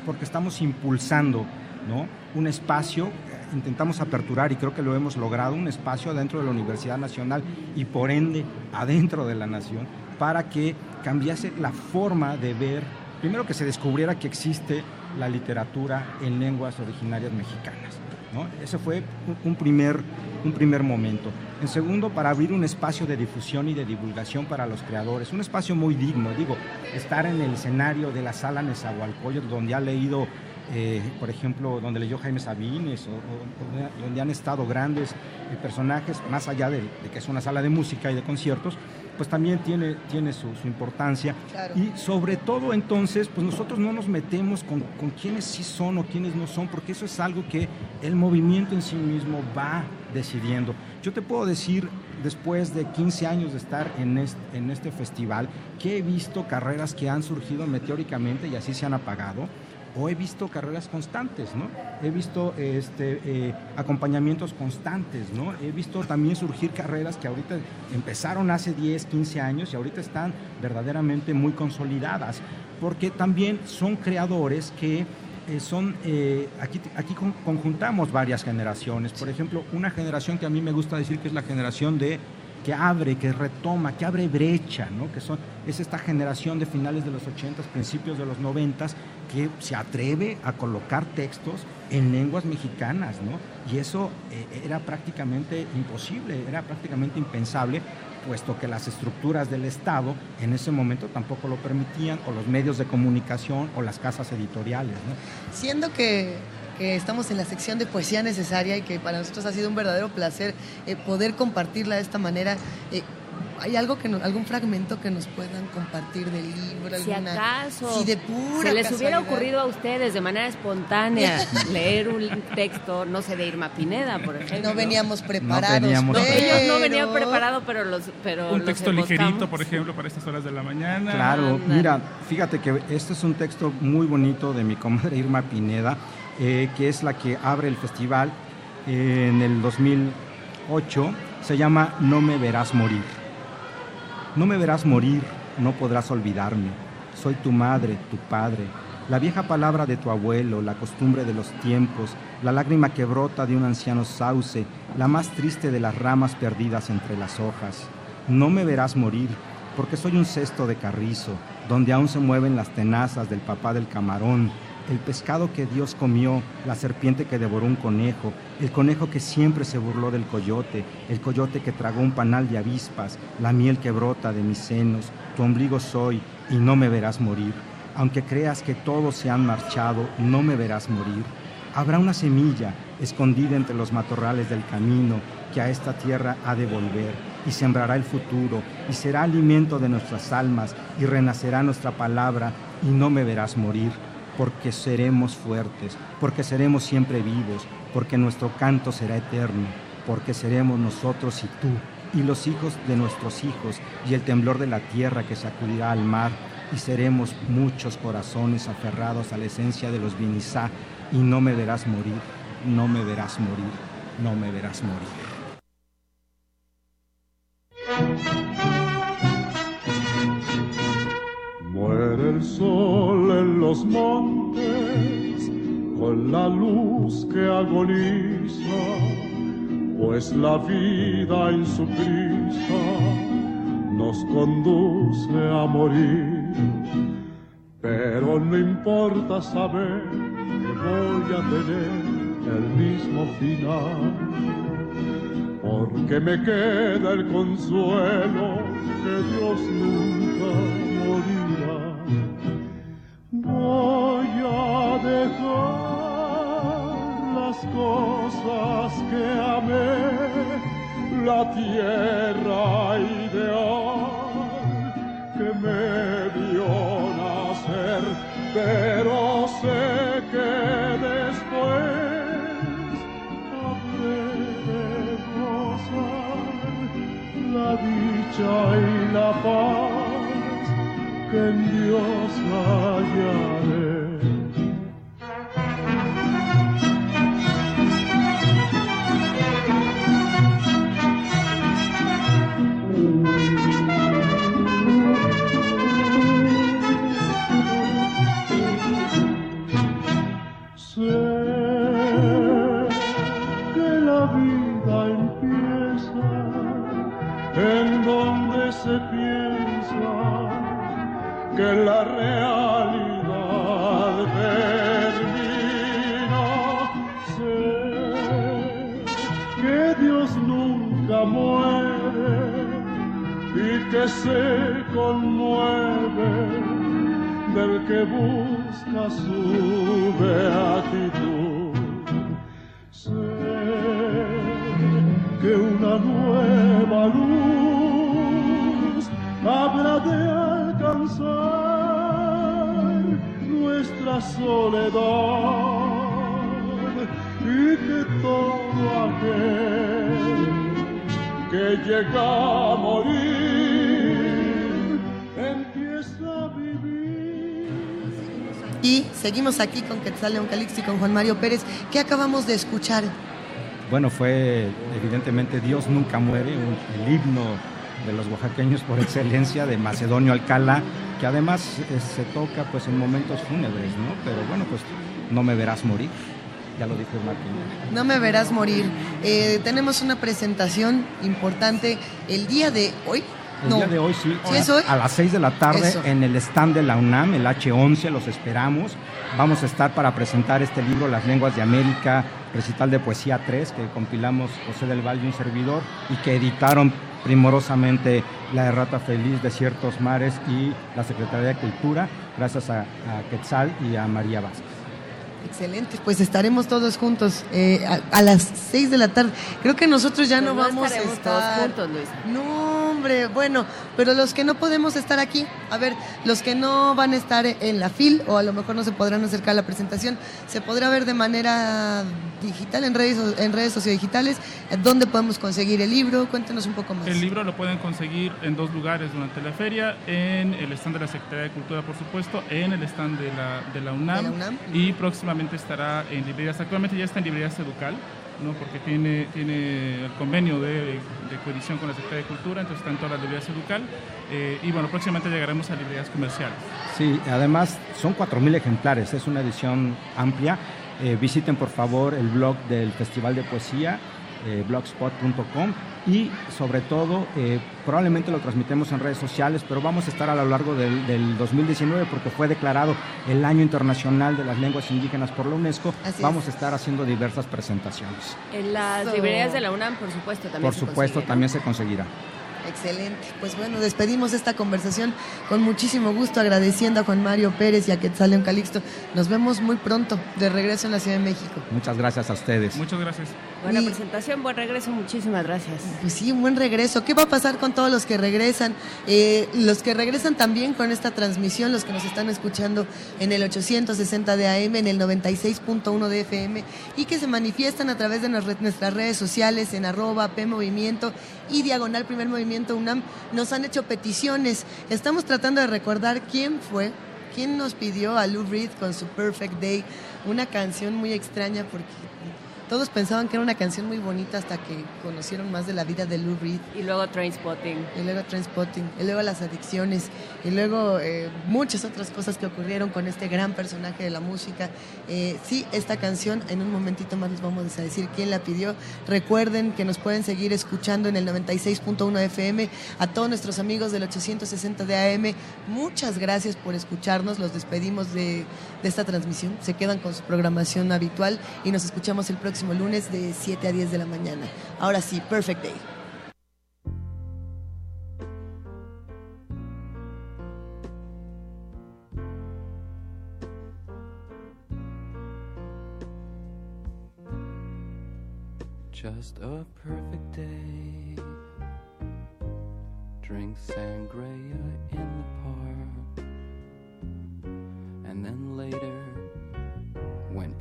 porque estamos impulsando ¿no? un espacio, intentamos aperturar y creo que lo hemos logrado, un espacio dentro de la Universidad Nacional y por ende adentro de la nación para que cambiase la forma de ver, primero que se descubriera que existe la literatura en lenguas originarias mexicanas. ¿no? Ese fue un- primer, un primer momento. En segundo, para abrir un espacio de difusión y de divulgación para los creadores, un espacio muy digno, digo, estar en el escenario de la sala Nezahualcóyotl, donde ha leído, eh, por ejemplo, donde leyó Jaime Sabines, o, o- donde han estado grandes eh, personajes, más allá de, de que es una sala de música y de conciertos, pues también tiene, tiene su, su importancia. Claro. Y sobre todo entonces, pues nosotros no nos metemos con, con quiénes sí son o quiénes no son, porque eso es algo que el movimiento en sí mismo va decidiendo. Yo te puedo decir, después de 15 años de estar en este, en este festival, que he visto carreras que han surgido meteóricamente y así se han apagado, o he visto carreras constantes, ¿no? He visto este, eh, acompañamientos constantes, ¿no? He visto también surgir carreras que ahorita empezaron hace 10, 15 años y ahorita están verdaderamente muy consolidadas, porque también son creadores que eh, son, eh, aquí, aquí con- conjuntamos varias generaciones. Por ejemplo, una generación que a mí me gusta decir que es la generación de que abre, que retoma, que abre brecha, ¿no? que son, es esta generación de finales de los 80, principios de los 90, que se atreve a colocar textos en lenguas mexicanas, ¿no? y eso eh, era prácticamente imposible, era prácticamente impensable, puesto que las estructuras del Estado en ese momento tampoco lo permitían, o los medios de comunicación, o las casas editoriales. ¿no? Siendo que, que estamos en la sección de poesía necesaria y que para nosotros ha sido un verdadero placer eh, poder compartirla de esta manera, eh, ¿hay algo que nos- algún fragmento que nos puedan compartir del libro? Si alguna- acaso Si de pura se les hubiera ocurrido a ustedes de manera espontánea leer un texto, no sé, de Irma Pineda, por ejemplo. No veníamos preparados. No, ellos no pero- venían preparados, pero los pero Un los texto emboscamos. ligerito, por ejemplo, para estas horas de la mañana. Claro, mira, fíjate que este es un texto muy bonito de mi comadre Irma Pineda, eh, que es la que abre el festival en el 2008. Se llama No me verás morir. No me verás morir, no podrás olvidarme. Soy tu madre, tu padre, la vieja palabra de tu abuelo, la costumbre de los tiempos, la lágrima que brota de un anciano sauce, la más triste de las ramas perdidas entre las hojas. No me verás morir, porque soy un cesto de carrizo, donde aún se mueven las tenazas del papá del camarón, el pescado que Dios comió, la serpiente que devoró un conejo, el conejo que siempre se burló del coyote, el coyote que tragó un panal de avispas, la miel que brota de mis senos, tu ombligo soy y no me verás morir. Aunque creas que todos se han marchado, no me verás morir. Habrá una semilla escondida entre los matorrales del camino que a esta tierra ha de volver y sembrará el futuro y será alimento de nuestras almas y renacerá nuestra palabra y no me verás morir porque seremos fuertes, porque seremos siempre vivos, porque nuestro canto será eterno, porque seremos nosotros y tú, y los hijos de nuestros hijos, y el temblor de la tierra que sacudirá al mar, y seremos muchos corazones aferrados a la esencia de los vinizá, y no me verás morir, no me verás morir, no me verás morir. Muere el sol en los montes con la luz que agoniza, pues la vida en su prisa nos conduce a morir. Pero no importa saber que voy a tener el mismo final, porque me queda el consuelo que Dios nunca morirá. Voy a dejar las cosas que amé, la tierra ideal que me vio nacer, pero sé que después habré de gozar la dicha y la paz que en Dios hay. Sé seguimos aquí con Quetzal León Calixto y con Juan Mario Pérez. ¿Qué acabamos de escuchar? Bueno, fue evidentemente Dios nunca muere, un- el himno de los oaxaqueños por excelencia, de Macedonio Alcalá, que además eh, se toca pues en momentos fúnebres, ¿no? Pero bueno, pues no me verás morir, ya lo dijo Martín. No me verás morir. Eh, tenemos una presentación importante el día de hoy. El no. día de hoy sí, ¿Sí es hoy? a las 6 de la tarde Eso. en el stand de la UNAM, el H11, los esperamos. Vamos a estar para presentar este libro, Las Lenguas de América, recital de poesía 3, que compilamos José del Valle y un servidor, y que editaron primorosamente La Errata Feliz de Ciertos Mares y la Secretaría de Cultura, gracias a, a Quetzal y a María Vázquez. Excelente, pues estaremos todos juntos eh, a, a las 6 de la tarde. Creo que nosotros ya Pero no no vamos a estar. todos juntos, Luisa. No, hombre, bueno, pero los que no podemos estar aquí, a ver, los que no van a estar en la FIL o a lo mejor no se podrán acercar a la presentación, se podrá ver de manera digital en redes, en redes sociodigitales. ¿Dónde podemos conseguir el libro? Cuéntenos un poco más. El libro lo pueden conseguir en dos lugares durante la feria, en el stand de la Secretaría de Cultura, por supuesto, en el stand de la, de la, UNAM, De la UNAM. y próximamente estará en librerías, actualmente ya está en librerías Educal, ¿no? porque tiene, tiene el convenio de, de coedición con la Secretaría de Cultura, entonces está en todas las librerías Educal, eh, y bueno, próximamente llegaremos a librerías comerciales. Sí, además son 4.000 ejemplares, es una edición amplia. Eh, visiten por favor el blog del Festival de Poesía, eh, blogspot.com y sobre todo eh, probablemente lo transmitemos en redes sociales, pero vamos a estar a lo largo del, del 2019 porque fue declarado el Año Internacional de las Lenguas Indígenas por la UNESCO. Así es. vamos a estar haciendo diversas presentaciones. En las librerías de la UNAM, por supuesto, también Por se supuesto, también se conseguirá. Excelente. Pues bueno, despedimos esta conversación con muchísimo gusto, agradeciendo a Juan Mario Pérez y a Quetzal León Calixto. Nos vemos muy pronto, de regreso en la Ciudad de México. Muchas gracias a ustedes. Muchas gracias. Buena Y- presentación, buen regreso, muchísimas gracias. Pues sí, un buen regreso. ¿Qué va a pasar con todos los que regresan? Eh, los que regresan también con esta transmisión, los que nos están escuchando en el 860 de AM, en el 96.1 de FM y que se manifiestan a través de nuestras redes sociales en arroba P Movimiento y Diagonal Primer Movimiento UNAM, nos han hecho peticiones. Estamos tratando de recordar quién fue, quién nos pidió a Lou Reed con su Perfect Day, una canción muy extraña porque todos pensaban que era una canción muy bonita hasta que conocieron más de la vida de Lou Reed. Y luego Trainspotting. Y luego Trainspotting, y luego las adicciones, y luego eh, muchas otras cosas que ocurrieron con este gran personaje de la música. Eh, sí, esta canción, en un momentito más les vamos a decir quién la pidió. Recuerden que nos pueden seguir escuchando en el 96.1 FM. A todos nuestros amigos del 860 de AM, muchas gracias por escucharnos. Los despedimos de, de esta transmisión. Se quedan con su programación habitual y nos escuchamos el próximo lunes de 7 a 10 de la mañana. Ahora sí, Perfect Day. Just a perfect day. Drink sangria in the park. And then later,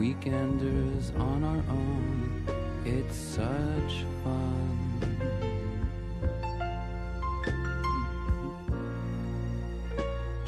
Weekenders on our own. It's such fun.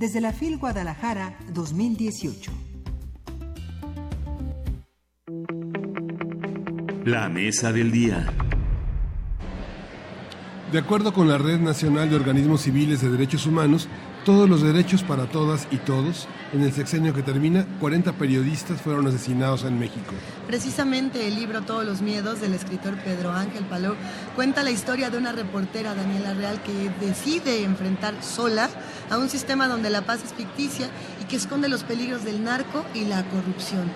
Desde la FIL Guadalajara 2018. La mesa del día. De acuerdo con la Red Nacional de Organismos Civiles de Derechos Humanos, todos los derechos para todas y todos, en el sexenio que termina, 40 periodistas fueron asesinados en México. Precisamente el libro Todos los Miedos del escritor Pedro Ángel Paló cuenta la historia de una reportera, Daniela Real, que decide enfrentar sola a un sistema donde la paz es ficticia y que esconde los peligros del narco y la corrupción.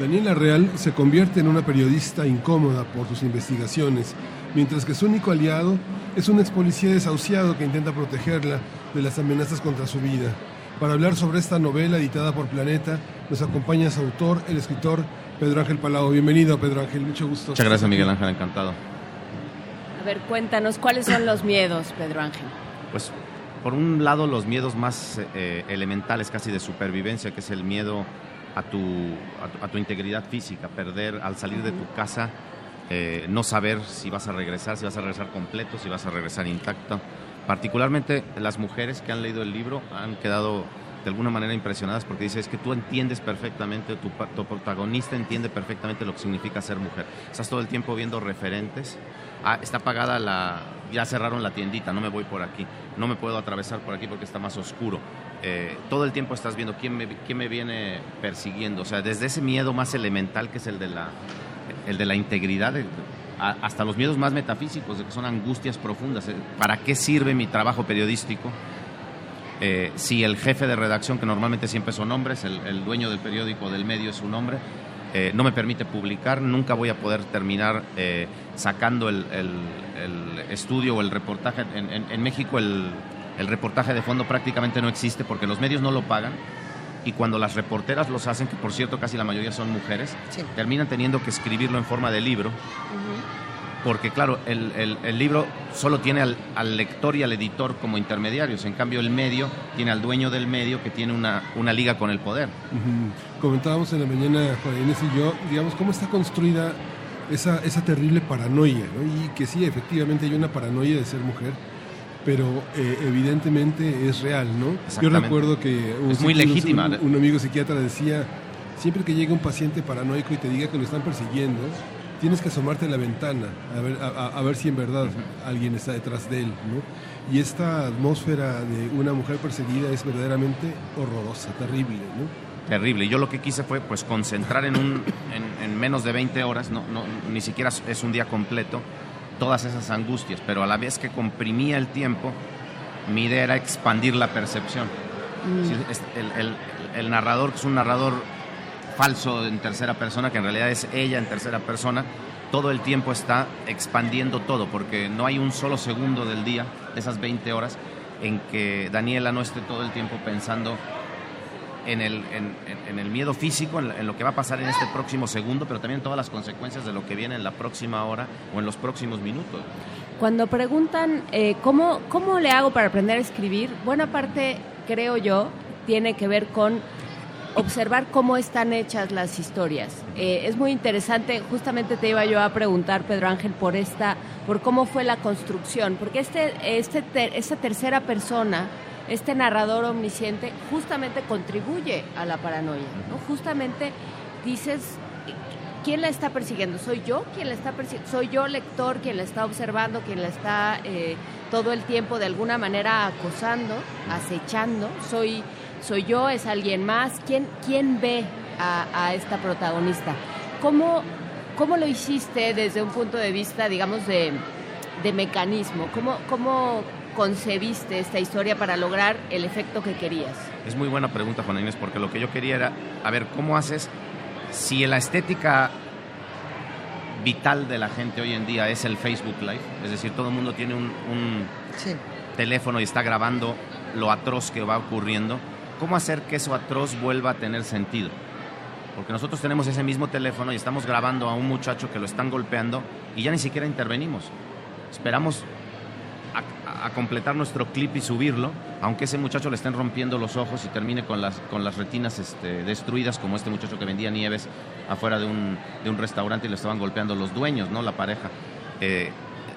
Daniela Real se convierte en una periodista incómoda por sus investigaciones, mientras que su único aliado es un ex policía desahuciado que intenta protegerla de las amenazas contra su vida. Para hablar sobre esta novela editada por Planeta, nos acompaña su autor, el escritor Pedro Ángel Palao. Bienvenido, Pedro Ángel, mucho gusto. Muchas gracias, Miguel Ángel, encantado. A ver, cuéntanos, ¿cuáles son los miedos, Pedro Ángel? Pues, por un lado, los miedos más eh, elementales, casi de supervivencia, que es el miedo a tu, a tu, a tu integridad física, perder al salir de tu casa, eh, no saber si vas a regresar, si vas a regresar completo, si vas a regresar intacto. Particularmente las mujeres que han leído el libro han quedado de alguna manera impresionadas porque dice es que tú entiendes perfectamente, tu, tu protagonista entiende perfectamente lo que significa ser mujer. Estás todo el tiempo viendo referentes. Ah, está apagada la... Ya cerraron la tiendita, no me voy por aquí. No me puedo atravesar por aquí porque está más oscuro. Eh, todo el tiempo estás viendo quién me, quién me viene persiguiendo. O sea, desde ese miedo más elemental que es el de la, el de la integridad, el- hasta los miedos más metafísicos, de que son angustias profundas. Eh, ¿Para qué sirve mi trabajo periodístico? Eh, si el jefe de redacción, que normalmente siempre son hombres, el, el dueño del periódico del medio es un hombre, eh, no me permite publicar, nunca voy a poder terminar eh, sacando el, estudio o el reportaje. En, México el, reportaje de fondo prácticamente no existe porque los medios no lo pagan y cuando las reporteras los hacen, que por cierto casi la mayoría son mujeres, terminan teniendo que escribirlo en forma de libro porque claro, el, libro solo tiene al, lector y al editor como intermediarios, en cambio el medio tiene al dueño del medio que tiene una, una liga con el poder. Comentábamos en la mañana, Juan Inés y yo, digamos, cómo está construida esa, esa terrible paranoia, ¿no? y que sí, efectivamente hay una paranoia de ser mujer, pero eh, evidentemente es real, ¿no? Yo recuerdo que es muy legítima. Un, un amigo psiquiatra decía, siempre que llegue un paciente paranoico y te diga que lo están persiguiendo, tienes que asomarte a la ventana a ver, a, ver si en verdad alguien está detrás de él. ¿no? Y esta atmósfera de una mujer perseguida es verdaderamente horrorosa, terrible. ¿no? Terrible. Yo lo que quise fue pues concentrar en, un, en, menos de 20 horas, no, no, ni siquiera es un día completo, todas esas angustias, pero a la vez que comprimía el tiempo, mi idea era expandir la percepción. Mm. el, el, el narrador, que es un narrador falso en tercera persona, que en realidad es ella en tercera persona, todo el tiempo está expandiendo todo, porque no hay un solo segundo del día, esas 20 horas, en que Daniela no esté todo el tiempo pensando en el, en, el miedo físico, en, lo que va a pasar en este próximo segundo, pero también todas las consecuencias de lo que viene en la próxima hora o en los próximos minutos. Cuando preguntan eh, ¿cómo, cómo le hago para aprender a escribir, buena parte, creo yo, tiene que ver con observar cómo están hechas las historias. Eh, es muy interesante, justamente te iba yo a preguntar, Pedro Ángel, por esta, por cómo fue la construcción, porque este, este, esta tercera persona, este narrador omnisciente, justamente contribuye a la paranoia, ¿no? Justamente dices, ¿quién la está persiguiendo? ¿Soy yo quien la está persiguiendo? ¿Soy yo lector quien la está observando, quien la está eh, todo el tiempo de alguna manera acosando, acechando? ¿Soy soy yo, es alguien más. ¿Quién, quién ve a, esta protagonista? ¿Cómo, ¿Cómo lo hiciste desde un punto de vista, digamos, de, mecanismo? ¿Cómo, ¿Cómo concebiste esta historia para lograr el efecto que querías? Es muy buena pregunta, Juan Inés, porque lo que yo quería era, a ver, ¿cómo haces si la estética vital de la gente hoy en día es el Facebook Live? Es decir, todo el mundo tiene un, teléfono y está grabando lo atroz que va ocurriendo. ¿Cómo hacer que eso atroz vuelva a tener sentido? Porque nosotros tenemos ese mismo teléfono y estamos grabando a un muchacho que lo están golpeando y ya ni siquiera intervenimos. Esperamos a, completar nuestro clip y subirlo, aunque ese muchacho le estén rompiendo los ojos y termine con las, con las retinas este, destruidas, como este muchacho que vendía nieves afuera de un, de un restaurante y le estaban golpeando los dueños, ¿no? La pareja. Eh,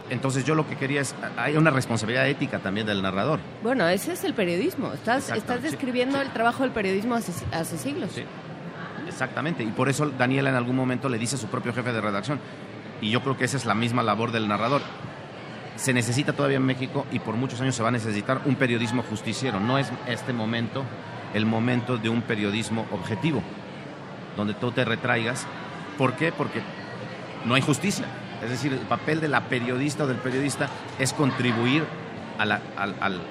entonces yo lo que quería es, hay una responsabilidad ética también del narrador. Bueno, ese es el periodismo. Estás, estás describiendo el trabajo del periodismo hace, hace siglos. Sí, exactamente. Y por eso Daniela en algún momento le dice a su propio jefe de redacción. Y yo creo que esa es la misma labor del narrador. Se necesita todavía en México y por muchos años se va a necesitar un periodismo justiciero. No es este momento el momento de un periodismo objetivo, donde tú te retraigas. ¿Por qué? Porque no hay justicia. Es decir, el papel de la periodista o del periodista es contribuir a la, al,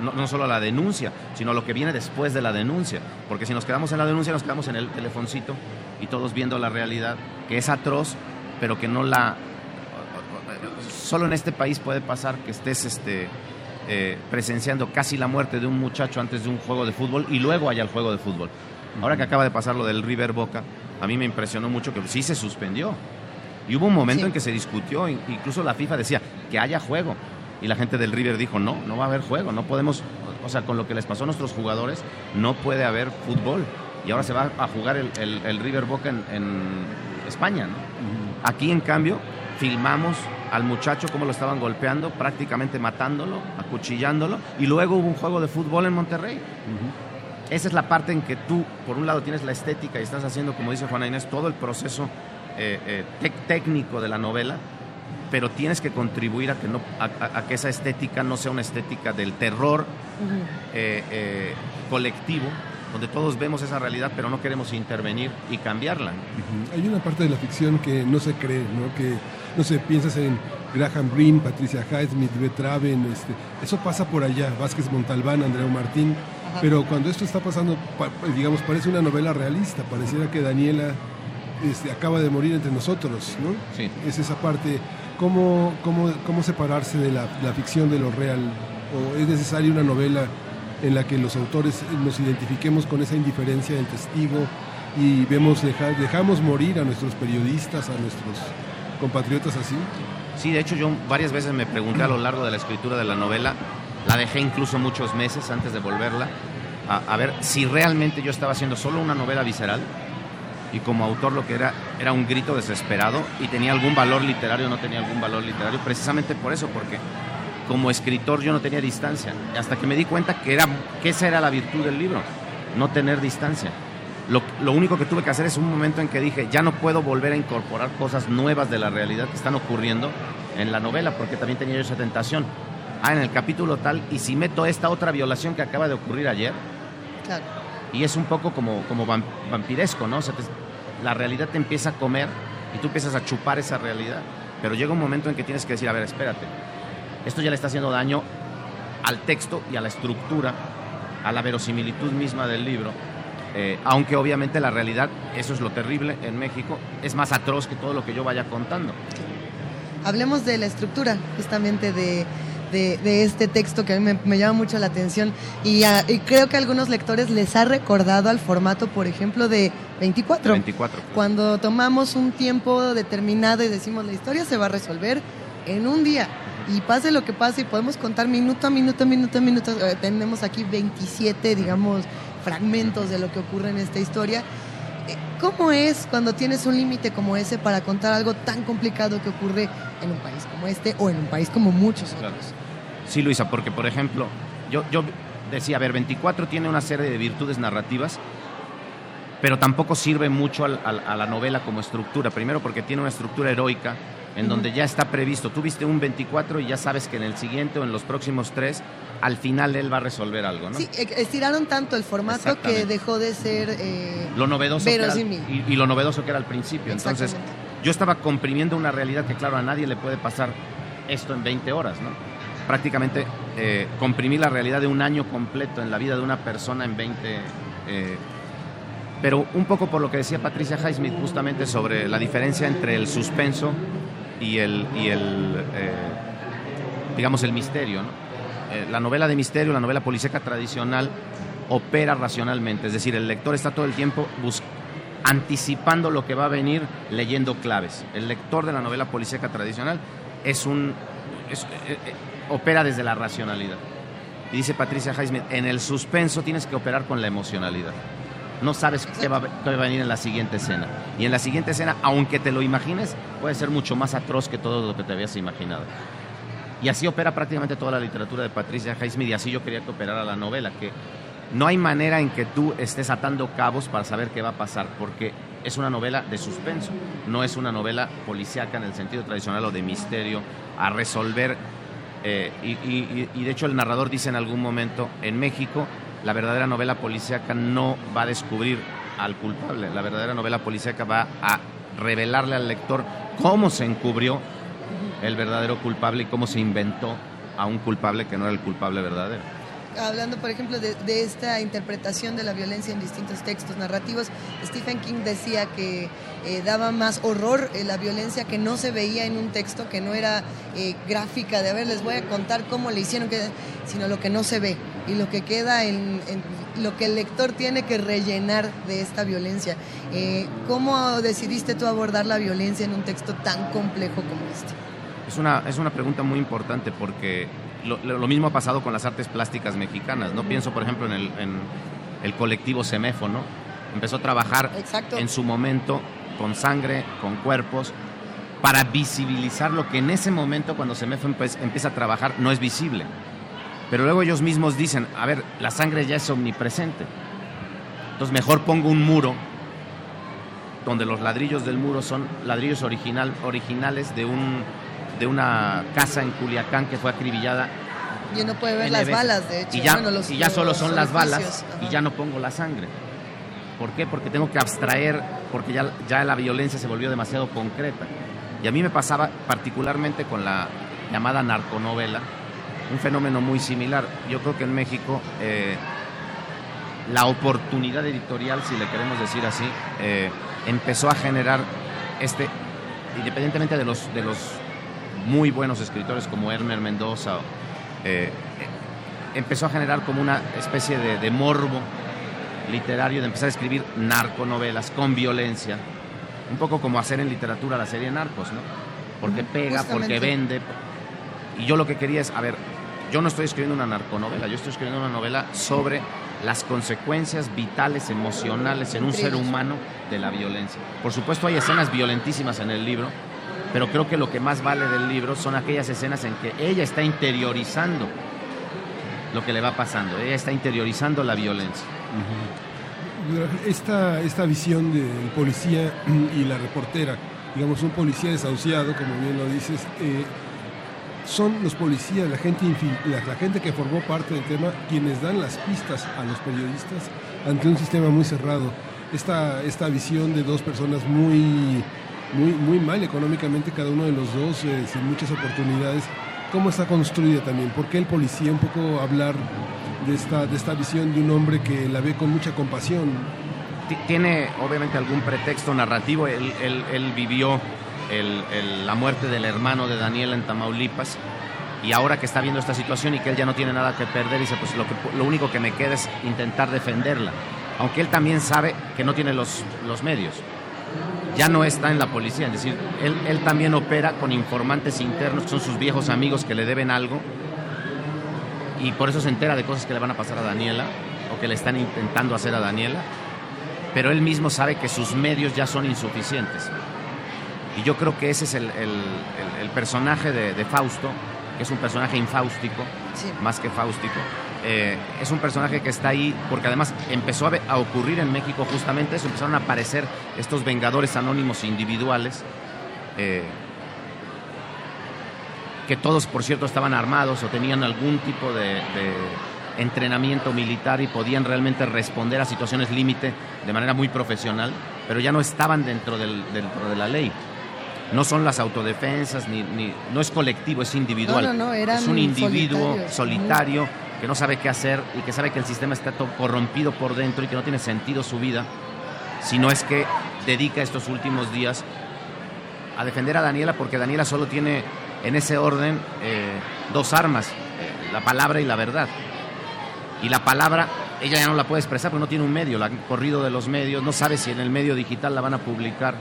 no, solo a la denuncia, sino a lo que viene después de la denuncia. Porque si nos quedamos en la denuncia, nos quedamos en el telefoncito y todos viendo la realidad, que es atroz, pero que no la... Solo en este país puede pasar que estés este, eh, presenciando casi la muerte de un muchacho antes de un juego de fútbol y luego haya el juego de fútbol. Ahora que acaba de pasar lo del River Boca, a mí me impresionó mucho que sí se suspendió. Y hubo un momento en que se discutió, incluso la FIFA decía que haya juego. Y la gente del River dijo, no, no va a haber juego, no podemos, o sea, con lo que les pasó a nuestros jugadores, no puede haber fútbol. Y ahora se va a jugar el, River Boca en, España. Aquí, en cambio, filmamos al muchacho cómo lo estaban golpeando, prácticamente matándolo, acuchillándolo, y luego hubo un juego de fútbol en Monterrey. Esa es la parte en que tú, por un lado, tienes la estética y estás haciendo, como dice Juana Inés, todo el proceso eh, eh, técnico de la novela, pero tienes que contribuir a que, no, a, que esa estética no sea una estética del terror eh, colectivo, donde todos vemos esa realidad, pero no queremos intervenir y cambiarla. Hay una parte de la ficción que no se cree, ¿no? que no sé, piensas en Graham Greene, Patricia Highsmith, Betraven, este, eso pasa por allá, Vázquez Montalbán, Andreu Martín, pero cuando esto está pasando, digamos, parece una novela realista, pareciera que Daniela este, acaba de morir entre nosotros, ¿no? Sí. Es esa parte, ¿cómo, cómo, cómo separarse de la, la ficción de lo real? ¿O es necesaria una novela en la que los autores nos identifiquemos con esa indiferencia del testigo y vemos dejar, dejamos morir a nuestros periodistas, a nuestros compatriotas así? Sí, de hecho yo varias veces me pregunté a lo largo de la escritura de la novela, la dejé incluso muchos meses antes de volverla, a, a ver si realmente yo estaba haciendo solo una novela visceral y como autor lo que era era un grito desesperado y tenía algún valor literario no tenía algún valor literario, precisamente por eso, porque como escritor yo no tenía distancia, hasta que me di cuenta que, era, que esa era la virtud del libro, no tener distancia. Lo, lo único que tuve que hacer es un momento en que dije, ya no puedo volver a incorporar cosas nuevas de la realidad que están ocurriendo en la novela, porque también tenía yo esa tentación. Ah, en el capítulo tal, y si meto esta otra violación que acaba de ocurrir ayer, Claro. y es un poco como, como vam- vampiresco, ¿no? O sea, te- la realidad te empieza a comer y tú empiezas a chupar esa realidad. Pero llega un momento en que tienes que decir, a ver, espérate, esto ya le está haciendo daño al texto y a la estructura, a la verosimilitud misma del libro. Eh, aunque obviamente la realidad, eso es lo terrible en México, es más atroz que todo lo que yo vaya contando. Hablemos de la estructura, justamente de, de- de este texto que a mí me, me llama mucho la atención y, a- y creo que a algunos lectores les ha recordado al formato, por ejemplo, de 24. 24. Cuando tomamos un tiempo determinado y decimos la historia se va a resolver en un día y pase lo que pase y podemos contar minuto a minuto, minuto a minuto, eh, tenemos aquí 27, digamos, fragmentos de lo que ocurre en esta historia. ¿Cómo es cuando tienes un límite como ese para contar algo tan complicado que ocurre en un país como este o en un país como muchos otros? Sí, Luisa, porque por ejemplo, yo, yo decía, a ver, 24 tiene una serie de virtudes narrativas, pero tampoco sirve mucho a la novela como estructura. Primero porque tiene una estructura heroica en donde ya está previsto. Tú viste un 24 y ya sabes que en el siguiente o en los próximos tres, al final él va a resolver algo, ¿no? Sí, eh, estiraron tanto el formato que dejó de ser eh, lo novedoso que era, y, y lo novedoso que era al principio. Entonces, yo estaba comprimiendo una realidad que, claro, a nadie le puede pasar esto en 20 horas, ¿no? Prácticamente eh, comprimí la realidad de un año completo en la vida de una persona en 20. eh, pero un poco por lo que decía Patricia Highsmith justamente sobre la diferencia entre el suspenso y el, eh, digamos, el misterio, ¿no? Eh, la novela de misterio, la novela policíaca tradicional, opera racionalmente, es decir, el lector está todo el tiempo anticipando lo que va a venir leyendo claves. El lector de la novela policíaca tradicional es un eh, opera desde la racionalidad. Y dice Patricia Highsmith, en el suspenso tienes que operar con la emocionalidad. No sabes qué va, qué va a venir en la siguiente escena. Y en la siguiente escena, aunque te lo imagines, puede ser mucho más atroz que todo lo que te habías imaginado. Y así opera prácticamente toda la literatura de Patricia Highsmith y así yo quería que operara la novela, que no hay manera en que tú estés atando cabos para saber qué va a pasar, porque es una novela de suspenso, no es una novela policíaca en el sentido tradicional o de misterio, a resolver. eh, y, y- y de hecho el narrador dice en algún momento, en México la verdadera novela policíaca no va a descubrir al culpable, la verdadera novela policíaca va a revelarle al lector cómo se encubrió el verdadero culpable y cómo se inventó a un culpable que no era el culpable verdadero. Hablando, por ejemplo, de, de esta interpretación de la violencia en distintos textos narrativos, Stephen King decía que eh, daba más horror eh, la violencia que no se veía en un texto, que no era eh, gráfica, de a ver, les voy a contar cómo le hicieron, que, sino lo que no se ve y lo que queda en, en lo que el lector tiene que rellenar de esta violencia. ¿Cómo decidiste tú abordar la violencia en un texto tan complejo como este? Es una, es una pregunta muy importante porque lo, mismo ha pasado con las artes plásticas mexicanas. ¿no? Pienso, por ejemplo, en el, en el colectivo Semefo, ¿no? Empezó a trabajar Exacto. en su momento con sangre, con cuerpos, para visibilizar lo que en ese momento, cuando empe- empieza a trabajar, no es visible. Pero luego ellos mismos dicen, a ver, la sangre ya es omnipresente. Entonces mejor pongo un muro donde los ladrillos del muro son ladrillos original, originales de, un, de una casa en Culiacán que fue acribillada. Y uno puede ver las balas, de hecho. Y ya, Bueno, los- y ya solo son las balas orificios. y ya no pongo la sangre. ¿Por qué? Porque tengo que abstraer, porque ya, la violencia se volvió demasiado concreta. Y a mí me pasaba particularmente con la llamada narconovela, un fenómeno muy similar. Yo creo que en México eh, la oportunidad editorial, si le queremos decir así, eh, empezó a generar este, independientemente de los, de los muy buenos escritores como Hermer Mendoza, eh, empezó a generar como una especie de morbo literario de empezar a escribir narconovelas con violencia, un poco como hacer en literatura la serie Narcos, ¿no? Porque pega, porque Justamente. vende. Y yo lo que quería es, a ver, yo no estoy escribiendo una narconovela, yo estoy escribiendo una novela sobre las consecuencias vitales, emocionales en un ser humano de la violencia. Por supuesto hay escenas violentísimas en el libro, pero creo que lo que más vale del libro son aquellas escenas en que ella está interiorizando lo que le va pasando, ella está interiorizando la violencia. Esta, esta visión del policía y la reportera, digamos un policía desahuciado, como bien lo dices, eh, son los policías, la gente, la, la gente que formó parte del tema, quienes dan las pistas a los periodistas ante un sistema muy cerrado. Esta, esta visión de dos personas muy, muy, muy mal económicamente, cada uno de los dos, eh, sin muchas oportunidades, ¿cómo está construida también? ¿Por qué el policía un poco hablar de esta, de esta visión de un hombre que la ve con mucha compasión? Ti- Tiene obviamente algún pretexto narrativo, él, él- vivió la muerte del hermano de Daniela en Tamaulipas y ahora que está viendo esta situación y que él ya no tiene nada que perder, dice, pues lo, lo único que me queda es intentar defenderla, aunque él también sabe que no tiene los, los medios. Ya no está en la policía, es decir, él, él también opera con informantes internos, que son sus viejos amigos que le deben algo, y por eso se entera de cosas que le van a pasar a Daniela o que le están intentando hacer a Daniela, pero él mismo sabe que sus medios ya son insuficientes. Y yo creo que ese es el, el- el- el personaje de, de Fausto, que es un personaje infáustico, más que fáustico. Eh, es un personaje que está ahí porque además empezó a, ocurrir en México justamente eso, empezaron a aparecer estos vengadores anónimos individuales, eh, que todos por cierto estaban armados o tenían algún tipo de, de entrenamiento militar y podían realmente responder a situaciones límite de manera muy profesional, pero ya no estaban dentro, del- dentro de la ley. No son las autodefensas, ni, ni- no es colectivo, es individual. No, no, no, eran es un individuo solitario que no sabe qué hacer y que sabe que el sistema está corrompido por dentro y que no tiene sentido su vida, si no es que dedica estos últimos días a defender a Daniela porque Daniela solo tiene en ese orden eh, dos armas, eh, la palabra y la verdad. Y la palabra ella ya no la puede expresar porque no tiene un medio, la han corrido de los medios, no sabe si en el medio digital la van a publicar,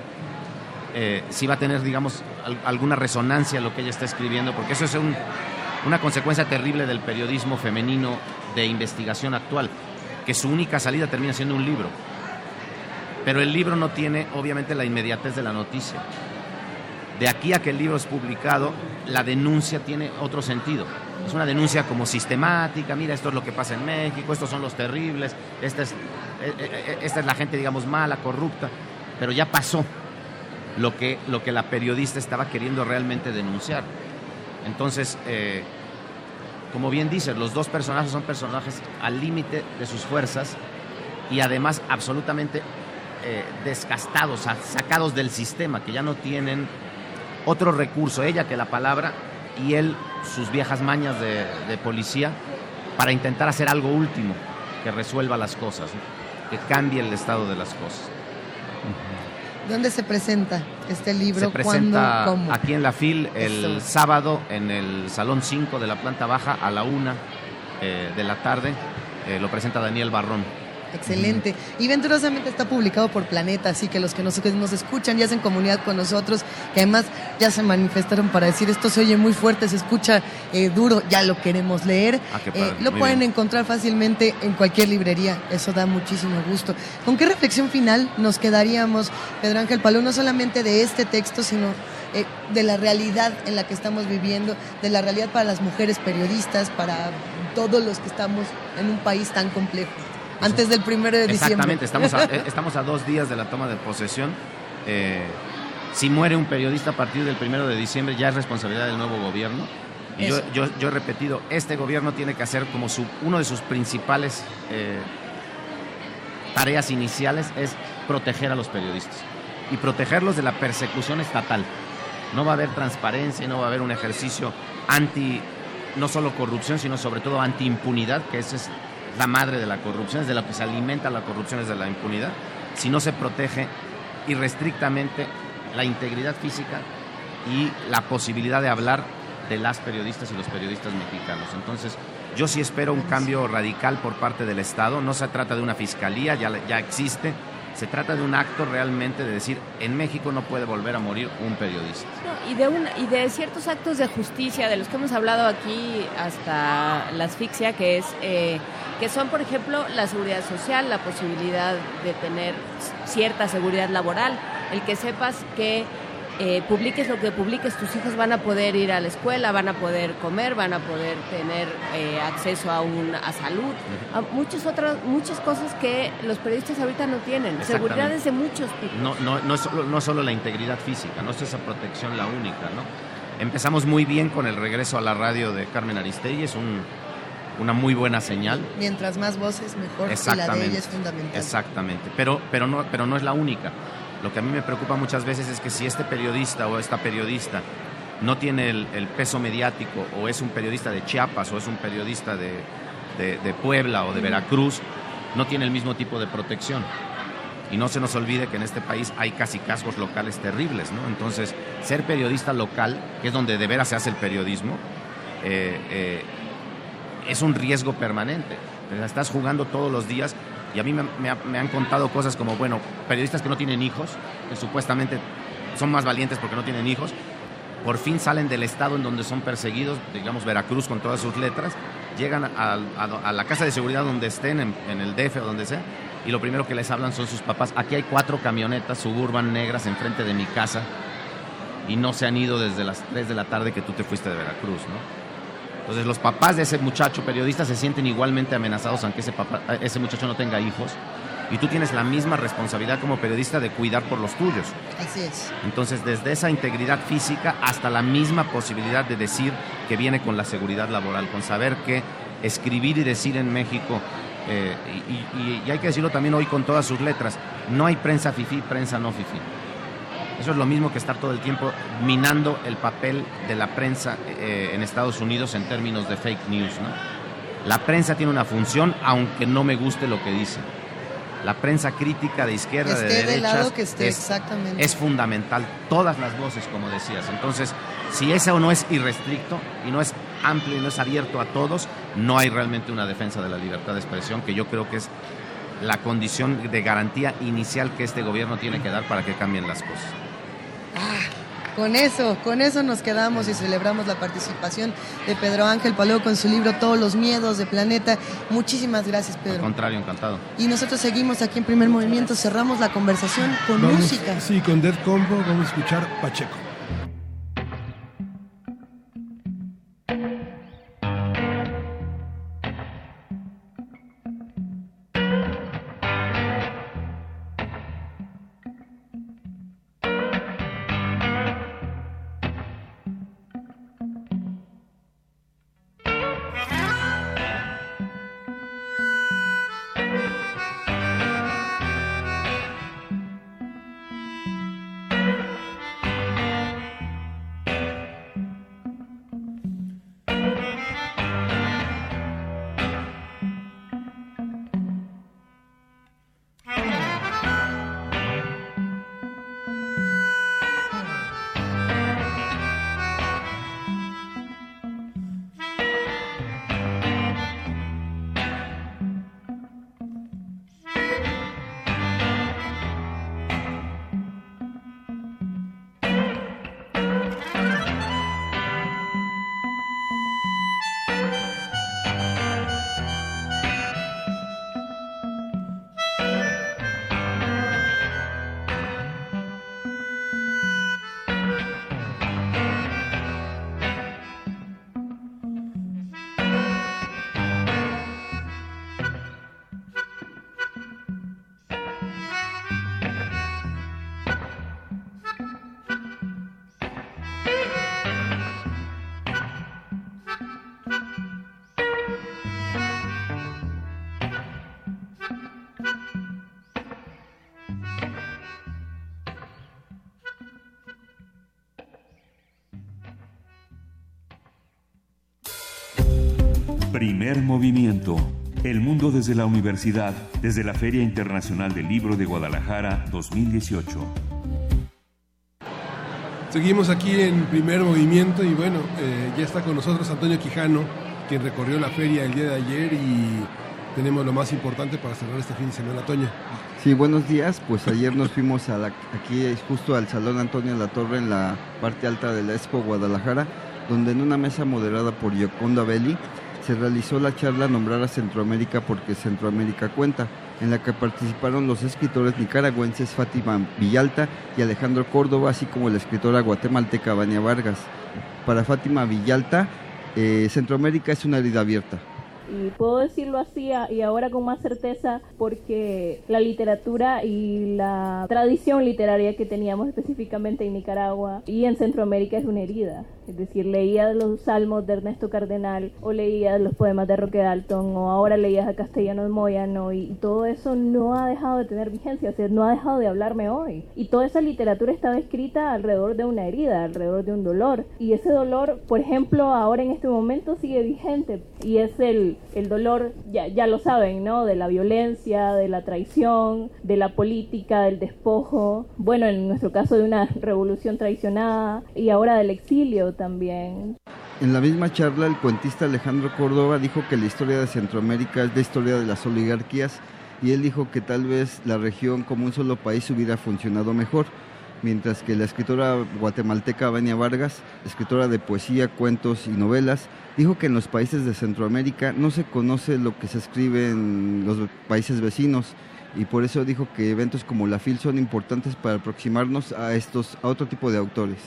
eh, si va a tener, digamos, al- alguna resonancia lo que ella está escribiendo, porque eso es un- una consecuencia terrible del periodismo femenino de investigación actual, que su única salida termina siendo un libro. Pero el libro no tiene, obviamente, la inmediatez de la noticia. De aquí a que el libro es publicado, la denuncia tiene otro sentido. Es una denuncia como sistemática, mira, esto es lo que pasa en México, estos son los terribles, esta es, eh, eh, esta es la gente, digamos, mala, corrupta, pero ya pasó lo que, lo que la periodista estaba queriendo realmente denunciar. Entonces, eh, como bien dices, los dos personajes son personajes al límite de sus fuerzas y además absolutamente eh, desgastados, sa- sacados del sistema, que ya no tienen otro recurso, ella que la palabra y él sus viejas mañas de, policía para intentar hacer algo último que resuelva las cosas, que cambie el estado de las cosas. ¿Dónde se presenta este libro? Se presenta ¿Cuándo? ¿Cómo? aquí en la FIL el Eso. sábado en el Salón 5 de la planta baja a la una eh, de la tarde. Eh, lo presenta Daniel Barrón. Excelente. Y venturosamente está publicado por Planeta, así que los que nos, que nos escuchan y hacen comunidad con nosotros, que además ya se manifestaron para decir esto se oye muy fuerte, se escucha eh, duro, ya lo queremos leer. Ah, Eh, lo muy pueden bien. encontrar fácilmente en cualquier librería, eso da muchísimo gusto. ¿Con qué reflexión final nos quedaríamos, Pedro Ángel Palú, no solamente de este texto, sino eh, de la realidad en la que estamos viviendo, de la realidad para las mujeres periodistas, para todos los que estamos en un país tan complejo? Antes del primero de diciembre. Exactamente, estamos a, eh, estamos a dos días de la toma de posesión. Eh, si muere un periodista a partir del primero de diciembre, ya es responsabilidad del nuevo gobierno. Y yo, yo, yo he repetido, este gobierno tiene que hacer como su, uno de sus principales eh, tareas iniciales es proteger a los periodistas y protegerlos de la persecución estatal. No va a haber transparencia y no va a haber un ejercicio anti, no solo corrupción, sino sobre todo anti impunidad, que esa es la madre de la corrupción, es de lo que se alimenta la corrupción, es de la impunidad. Si no se protege irrestrictamente la integridad física y la posibilidad de hablar de las periodistas y los periodistas mexicanos. Entonces, yo sí espero un cambio radical por parte del Estado. No se trata de una fiscalía, ya, ya existe. Se trata de un acto realmente de decir, en México no puede volver a morir un periodista. y, de un, y de ciertos actos de justicia, de los que hemos hablado aquí hasta la asfixia, que es... Eh, que son, por ejemplo, la seguridad social, la posibilidad de tener cierta seguridad laboral, el que sepas que eh, publiques lo que publiques, tus hijos van a poder ir a la escuela, van a poder comer, van a poder tener eh, acceso a, un, a salud, a muchas otras muchas cosas que los periodistas ahorita no tienen. Seguridades de muchos tipos. No, no, no, es solo, no solo la integridad física, no es esa protección la única, ¿no? Empezamos muy bien con el regreso a la radio de Carmen Aristegui, es un, una muy buena señal. Mientras más voces, mejor, y la de ella es fundamental. Exactamente, pero, pero, no, pero no es la única. Lo que a mí me preocupa muchas veces es que si este periodista o esta periodista no tiene el, peso mediático o es un periodista de Chiapas o es un periodista de, de, Puebla o de Veracruz, no tiene el mismo tipo de protección. Y no se nos olvide que en este país hay casi cascos locales terribles, ¿no? Entonces, ser periodista local, que es donde de veras se hace el periodismo, eh, eh, es un riesgo permanente. Estás jugando todos los días y a mí me, han contado cosas como, bueno, periodistas que no tienen hijos, que supuestamente son más valientes porque no tienen hijos, por fin salen del estado en donde son perseguidos, digamos Veracruz con todas sus letras, llegan a, la casa de seguridad donde estén, en, el DF o donde sea, y lo primero que les hablan son sus papás. Aquí hay cuatro camionetas suburban negras enfrente de mi casa y no se han ido desde las 3 de la tarde que tú te fuiste de Veracruz, ¿no? Entonces los papás de ese muchacho periodista se sienten igualmente amenazados aunque ese, papá, ese muchacho no tenga hijos. Y tú tienes la misma responsabilidad como periodista de cuidar por los tuyos. Así es. Entonces, desde esa integridad física hasta la misma posibilidad de decir que viene con la seguridad laboral, con saber que escribir y decir en México, eh, y, y, hay que decirlo también hoy con todas sus letras, no hay prensa fifí, prensa no fifí. Eso es lo mismo que estar todo el tiempo minando el papel de la prensa eh, en Estados Unidos en términos de fake news. La prensa tiene una función, aunque no me guste lo que dice. La prensa crítica de izquierda, de derecha, es, es fundamental. Todas las voces, como decías. Entonces, si eso no es irrestricto y no es amplio y no es abierto a todos, no hay realmente una defensa de la libertad de expresión, que yo creo que es la condición de garantía inicial que este gobierno tiene que dar para que cambien las cosas. Ah, con eso, con eso nos quedamos y celebramos la participación de Pedro Ángel Paleo con su libro Todos los miedos de planeta. Muchísimas gracias, Pedro. Al contrario, encantado. Y nosotros seguimos aquí en Primer Movimiento, cerramos la conversación con música. Sí, con Dead Combo vamos a escuchar Pacheco. Primer movimiento. El mundo desde la universidad, desde la Feria Internacional del Libro de Guadalajara 2018. Seguimos aquí en primer movimiento y bueno, eh, ya está con nosotros Antonio Quijano, quien recorrió la feria el día de ayer y tenemos lo más importante para cerrar este fin de semana, Toño. Sí, buenos días. Pues ayer nos fuimos a aquí justo al Salón Antonio la Torre en la parte alta de la Expo Guadalajara, donde en una mesa moderada por Yoconda Belli se realizó la charla Nombrar a Centroamérica porque Centroamérica cuenta, en la que participaron los escritores nicaragüenses Fátima Villalta y Alejandro Córdoba, así como la escritora guatemalteca Vania Vargas. Para Fátima Villalta, eh, Centroamérica es una herida abierta y puedo decirlo así y ahora con más certeza porque la literatura y la tradición literaria que teníamos específicamente en Nicaragua y en Centroamérica es una herida. Es decir, leía los salmos de Ernesto Cardenal o leía los poemas de Roque Dalton o ahora leías a Castellanos Moyano y, todo eso no ha dejado de tener vigencia, o sea, no ha dejado de hablarme hoy. Y toda esa literatura estaba escrita alrededor de una herida, alrededor de un dolor. Y ese dolor, por ejemplo, ahora en este momento sigue vigente y es el, el dolor, ya, ya lo saben, ¿no? De la violencia, de la traición, de la política, del despojo, bueno, en nuestro caso de una revolución traicionada y ahora del exilio también. En la misma charla, el cuentista Alejandro Córdoba dijo que la historia de Centroamérica es la historia de las oligarquías y él dijo que tal vez la región como un solo país hubiera funcionado mejor mientras que la escritora guatemalteca Vania Vargas, escritora de poesía, cuentos y novelas, dijo que en los países de Centroamérica no se conoce lo que se escribe en los países vecinos y por eso dijo que eventos como la FIL son importantes para aproximarnos a estos a otro tipo de autores.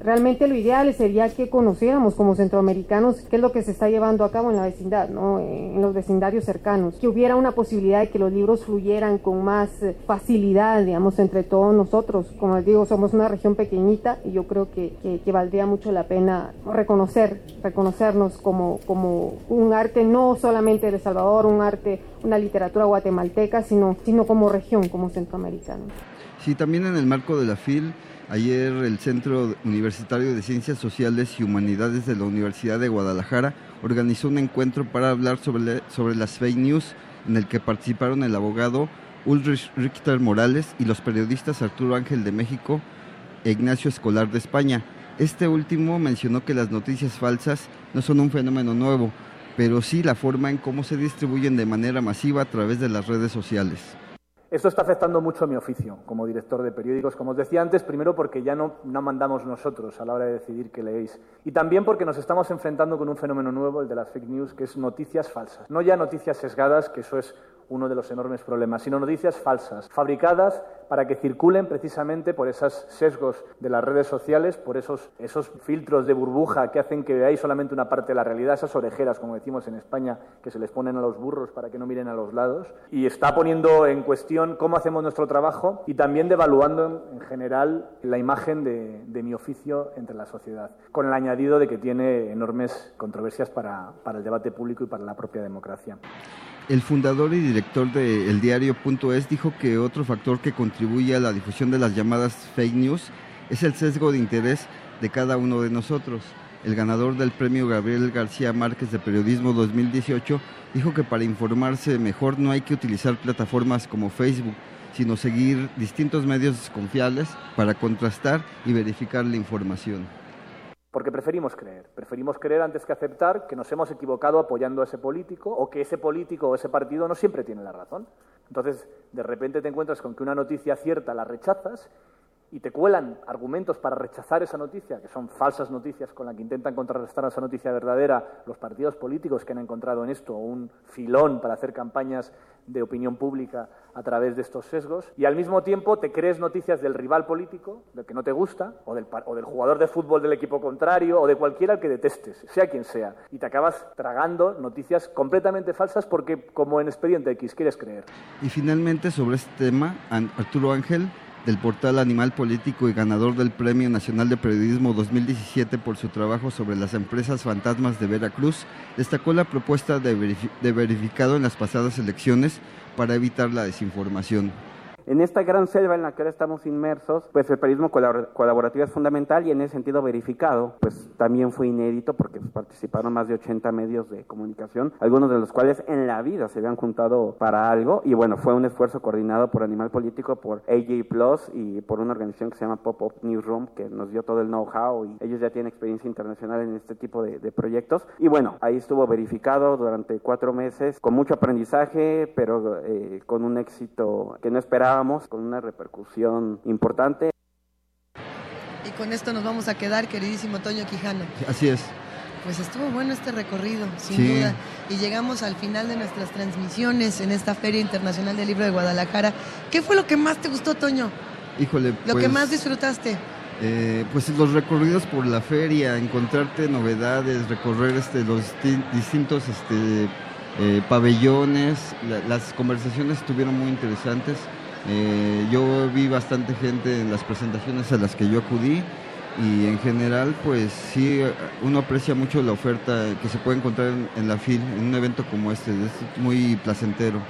Realmente lo ideal sería que conociéramos como centroamericanos qué es lo que se está llevando a cabo en la vecindad, ¿no? en los vecindarios cercanos, que hubiera una posibilidad de que los libros fluyeran con más eh, facilidad, digamos, entre todos nosotros. Como les digo, somos una región pequeñita y yo creo que, que, valdría mucho la pena reconocer, reconocernos como, como un arte no solamente de Salvador, un arte, una literatura guatemalteca, sino, sino como región, como centroamericanos. Sí, también en el marco de la FIL Ayer el Centro Universitario de Ciencias Sociales y Humanidades de la Universidad de Guadalajara organizó un encuentro para hablar sobre, sobre las fake news en el que participaron el abogado Ulrich Richter Morales y los periodistas Arturo Ángel de México e Ignacio Escolar de España. Este último mencionó que las noticias falsas no son un fenómeno nuevo, pero sí la forma en cómo se distribuyen de manera masiva a través de las redes sociales. Esto está afectando mucho a mi oficio como director de periódicos, como os decía antes, primero porque ya no, no, mandamos nosotros a la hora de decidir qué leéis, y también porque nos estamos enfrentando con un fenómeno nuevo, el de las fake news, que es noticias falsas. No ya noticias sesgadas, que eso es uno de los enormes problemas, sino noticias falsas, fabricadas para que circulen precisamente por esos sesgos de las redes sociales, por esos, esos filtros de burbuja que hacen que veáis solamente una parte de la realidad, esas orejeras, como decimos en España, que se les ponen a los burros para que no miren a los lados, y está poniendo en cuestión cómo hacemos nuestro trabajo y también devaluando en general la imagen de, de mi oficio entre la sociedad, con el añadido de que tiene enormes controversias para, para el debate público y para la propia democracia. El fundador y director de El Diario.es dijo que otro factor que contribuye a la difusión de las llamadas fake news es el sesgo de interés de cada uno de nosotros. El ganador del premio Gabriel García Márquez de Periodismo 2018 dijo que para informarse mejor no hay que utilizar plataformas como Facebook, sino seguir distintos medios confiables para contrastar y verificar la información. Porque preferimos creer, preferimos creer antes que aceptar que nos hemos equivocado apoyando a ese político o que ese político o ese partido no siempre tiene la razón. Entonces, de repente te encuentras con que una noticia cierta la rechazas y te cuelan argumentos para rechazar esa noticia, que son falsas noticias con las que intentan contrarrestar esa noticia verdadera los partidos políticos que han encontrado en esto un filón para hacer campañas de opinión pública a través de estos sesgos, y al mismo tiempo te crees noticias del rival político, del que no te gusta, o del, o del jugador de fútbol del equipo contrario, o de cualquiera que detestes, sea quien sea, y te acabas tragando noticias completamente falsas porque, como en Expediente X, quieres creer. Y finalmente, sobre este tema, Arturo Ángel del portal Animal Político y ganador del Premio Nacional de Periodismo 2017 por su trabajo sobre las empresas fantasmas de Veracruz, destacó la propuesta de, verificado en las pasadas elecciones para evitar la desinformación. En esta gran selva en la que ahora estamos inmersos, pues el periodismo colaborativo es fundamental y en ese sentido verificado, pues también fue inédito porque participaron más de 80 medios de comunicación, algunos de los cuales en la vida se habían juntado para algo y bueno, fue un esfuerzo coordinado por Animal Político, por AJ Plus y por una organización que se llama Pop-Up Newsroom que nos dio todo el know-how y ellos ya tienen experiencia internacional en este tipo de, de proyectos. Y bueno, ahí estuvo verificado durante cuatro meses con mucho aprendizaje, pero eh, con un éxito que no esperábamos, con una repercusión importante. Y con esto nos vamos a quedar, queridísimo Toño Quijano. Así es. Pues estuvo bueno este recorrido, sin duda. Y llegamos al final de nuestras transmisiones en esta Feria Internacional del Libro de Guadalajara. ¿Qué fue lo que más te gustó, Toño? Híjole, Lo que pues, más disfrutaste. eh, pues los recorridos por la feria, encontrarte novedades, recorrer este, los disti- distintos este, eh, pabellones, la- las conversaciones estuvieron muy interesantes. Eh, yo vi bastante gente en las presentaciones a las que yo acudí y en general pues sí uno aprecia mucho la oferta que se puede encontrar en, la FIL, en un evento como este, es muy placentero.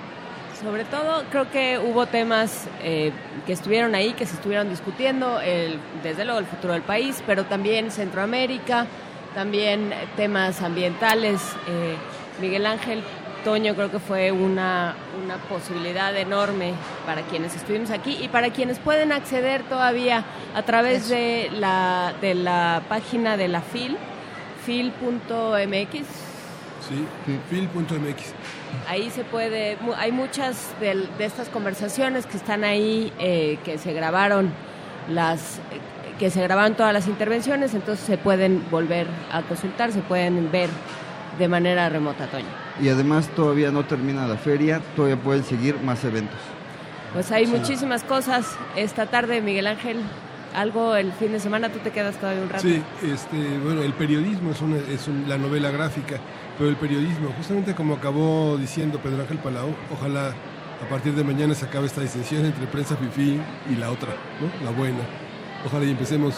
Sobre todo creo que hubo temas eh, que estuvieron ahí, que se estuvieron discutiendo, el, desde luego el futuro del país, pero también Centroamérica, también temas ambientales. Eh, Miguel Ángel Toño creo que fue una, una posibilidad enorme para quienes estuvimos aquí y para quienes pueden acceder todavía a través de la, de la página de la FIL, fil.mx. Sí, fil.mx. Ahí se puede, hay muchas de, estas conversaciones que están ahí, eh, que se grabaron las, que se grabaron todas las intervenciones, entonces se pueden volver a consultar, se pueden ver de manera remota, Toño. Y además todavía no termina la feria, todavía pueden seguir más eventos. Pues hay Sí. muchísimas cosas esta tarde, Miguel Ángel. Algo el fin de semana, tú te quedas todavía un rato. Sí, este, bueno, el periodismo es, una, es un- la novela gráfica, pero el periodismo, justamente como acabó diciendo Pedro Ángel Palau, ojalá a partir de mañana se acabe esta distinción entre prensa fifí y la otra, ¿no? la buena. Ojalá y empecemos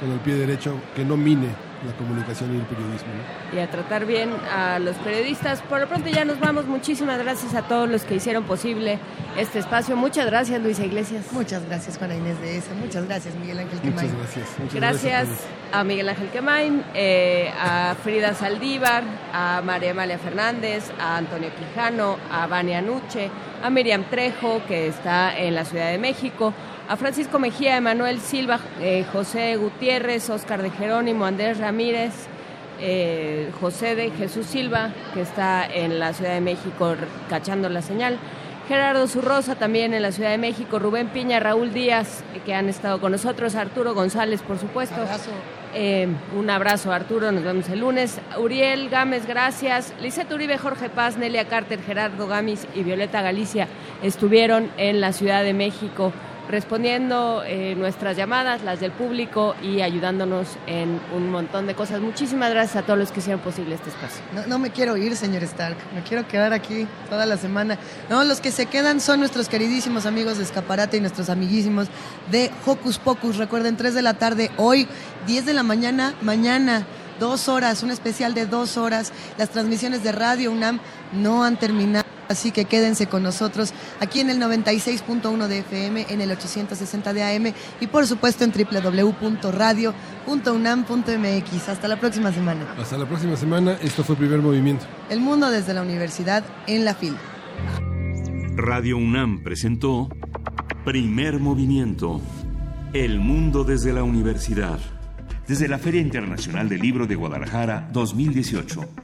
con el pie derecho, que no mine la comunicación y el periodismo. ¿no? y a tratar bien a los periodistas. Por lo pronto ya nos vamos. Muchísimas gracias a todos los que hicieron posible este espacio. Muchas gracias, Luisa Iglesias. Muchas gracias, Juana Inés de esa. Muchas gracias, Miguel Ángel Muchas Quemain. gracias. Muchas Gracias a a Miguel Ángel Quemain, eh, a Frida Saldívar, a María Amalia Fernández, a Antonio Quijano, a Vania Nuche, a Miriam Trejo, que está en la Ciudad de México, a Francisco Mejía, Emanuel Silva, eh, José Gutiérrez, Oscar de Jerónimo, Andrés Ramírez, eh, José de Jesús Silva, que está en la Ciudad de México cachando la señal. Gerardo Zurrosa también en la Ciudad de México, Rubén Piña, Raúl Díaz, que han estado con nosotros, Arturo González, por supuesto. Eh, un abrazo, Arturo, nos vemos el lunes. Uriel Gámez, gracias. Lisette Uribe, Jorge Paz, Nelia Carter, Gerardo Gamis y Violeta Galicia estuvieron en la Ciudad de México respondiendo eh, nuestras llamadas, las del público y ayudándonos en un montón de cosas. Muchísimas gracias a todos los que hicieron posible este espacio. No, me quiero ir, señor Stark. Me quiero quedar aquí toda la semana. No, los que se quedan son nuestros queridísimos amigos de Escaparate y nuestros amiguísimos de Hocus Pocus. Recuerden, 3 de la tarde hoy, 10 de la mañana, mañana. Dos horas, un especial de dos horas. Las transmisiones de Radio UNAM no han terminado, así que quédense con nosotros aquí en el 96.1 de FM, en el 860 de AM y por supuesto en www.radio.unam.mx. Hasta la próxima semana. Hasta la próxima semana. Esto fue Primer Movimiento. El mundo desde la universidad en la fila. Radio UNAM presentó Primer Movimiento. El mundo desde la universidad. Desde la Feria Internacional del Libro de Guadalajara 2018.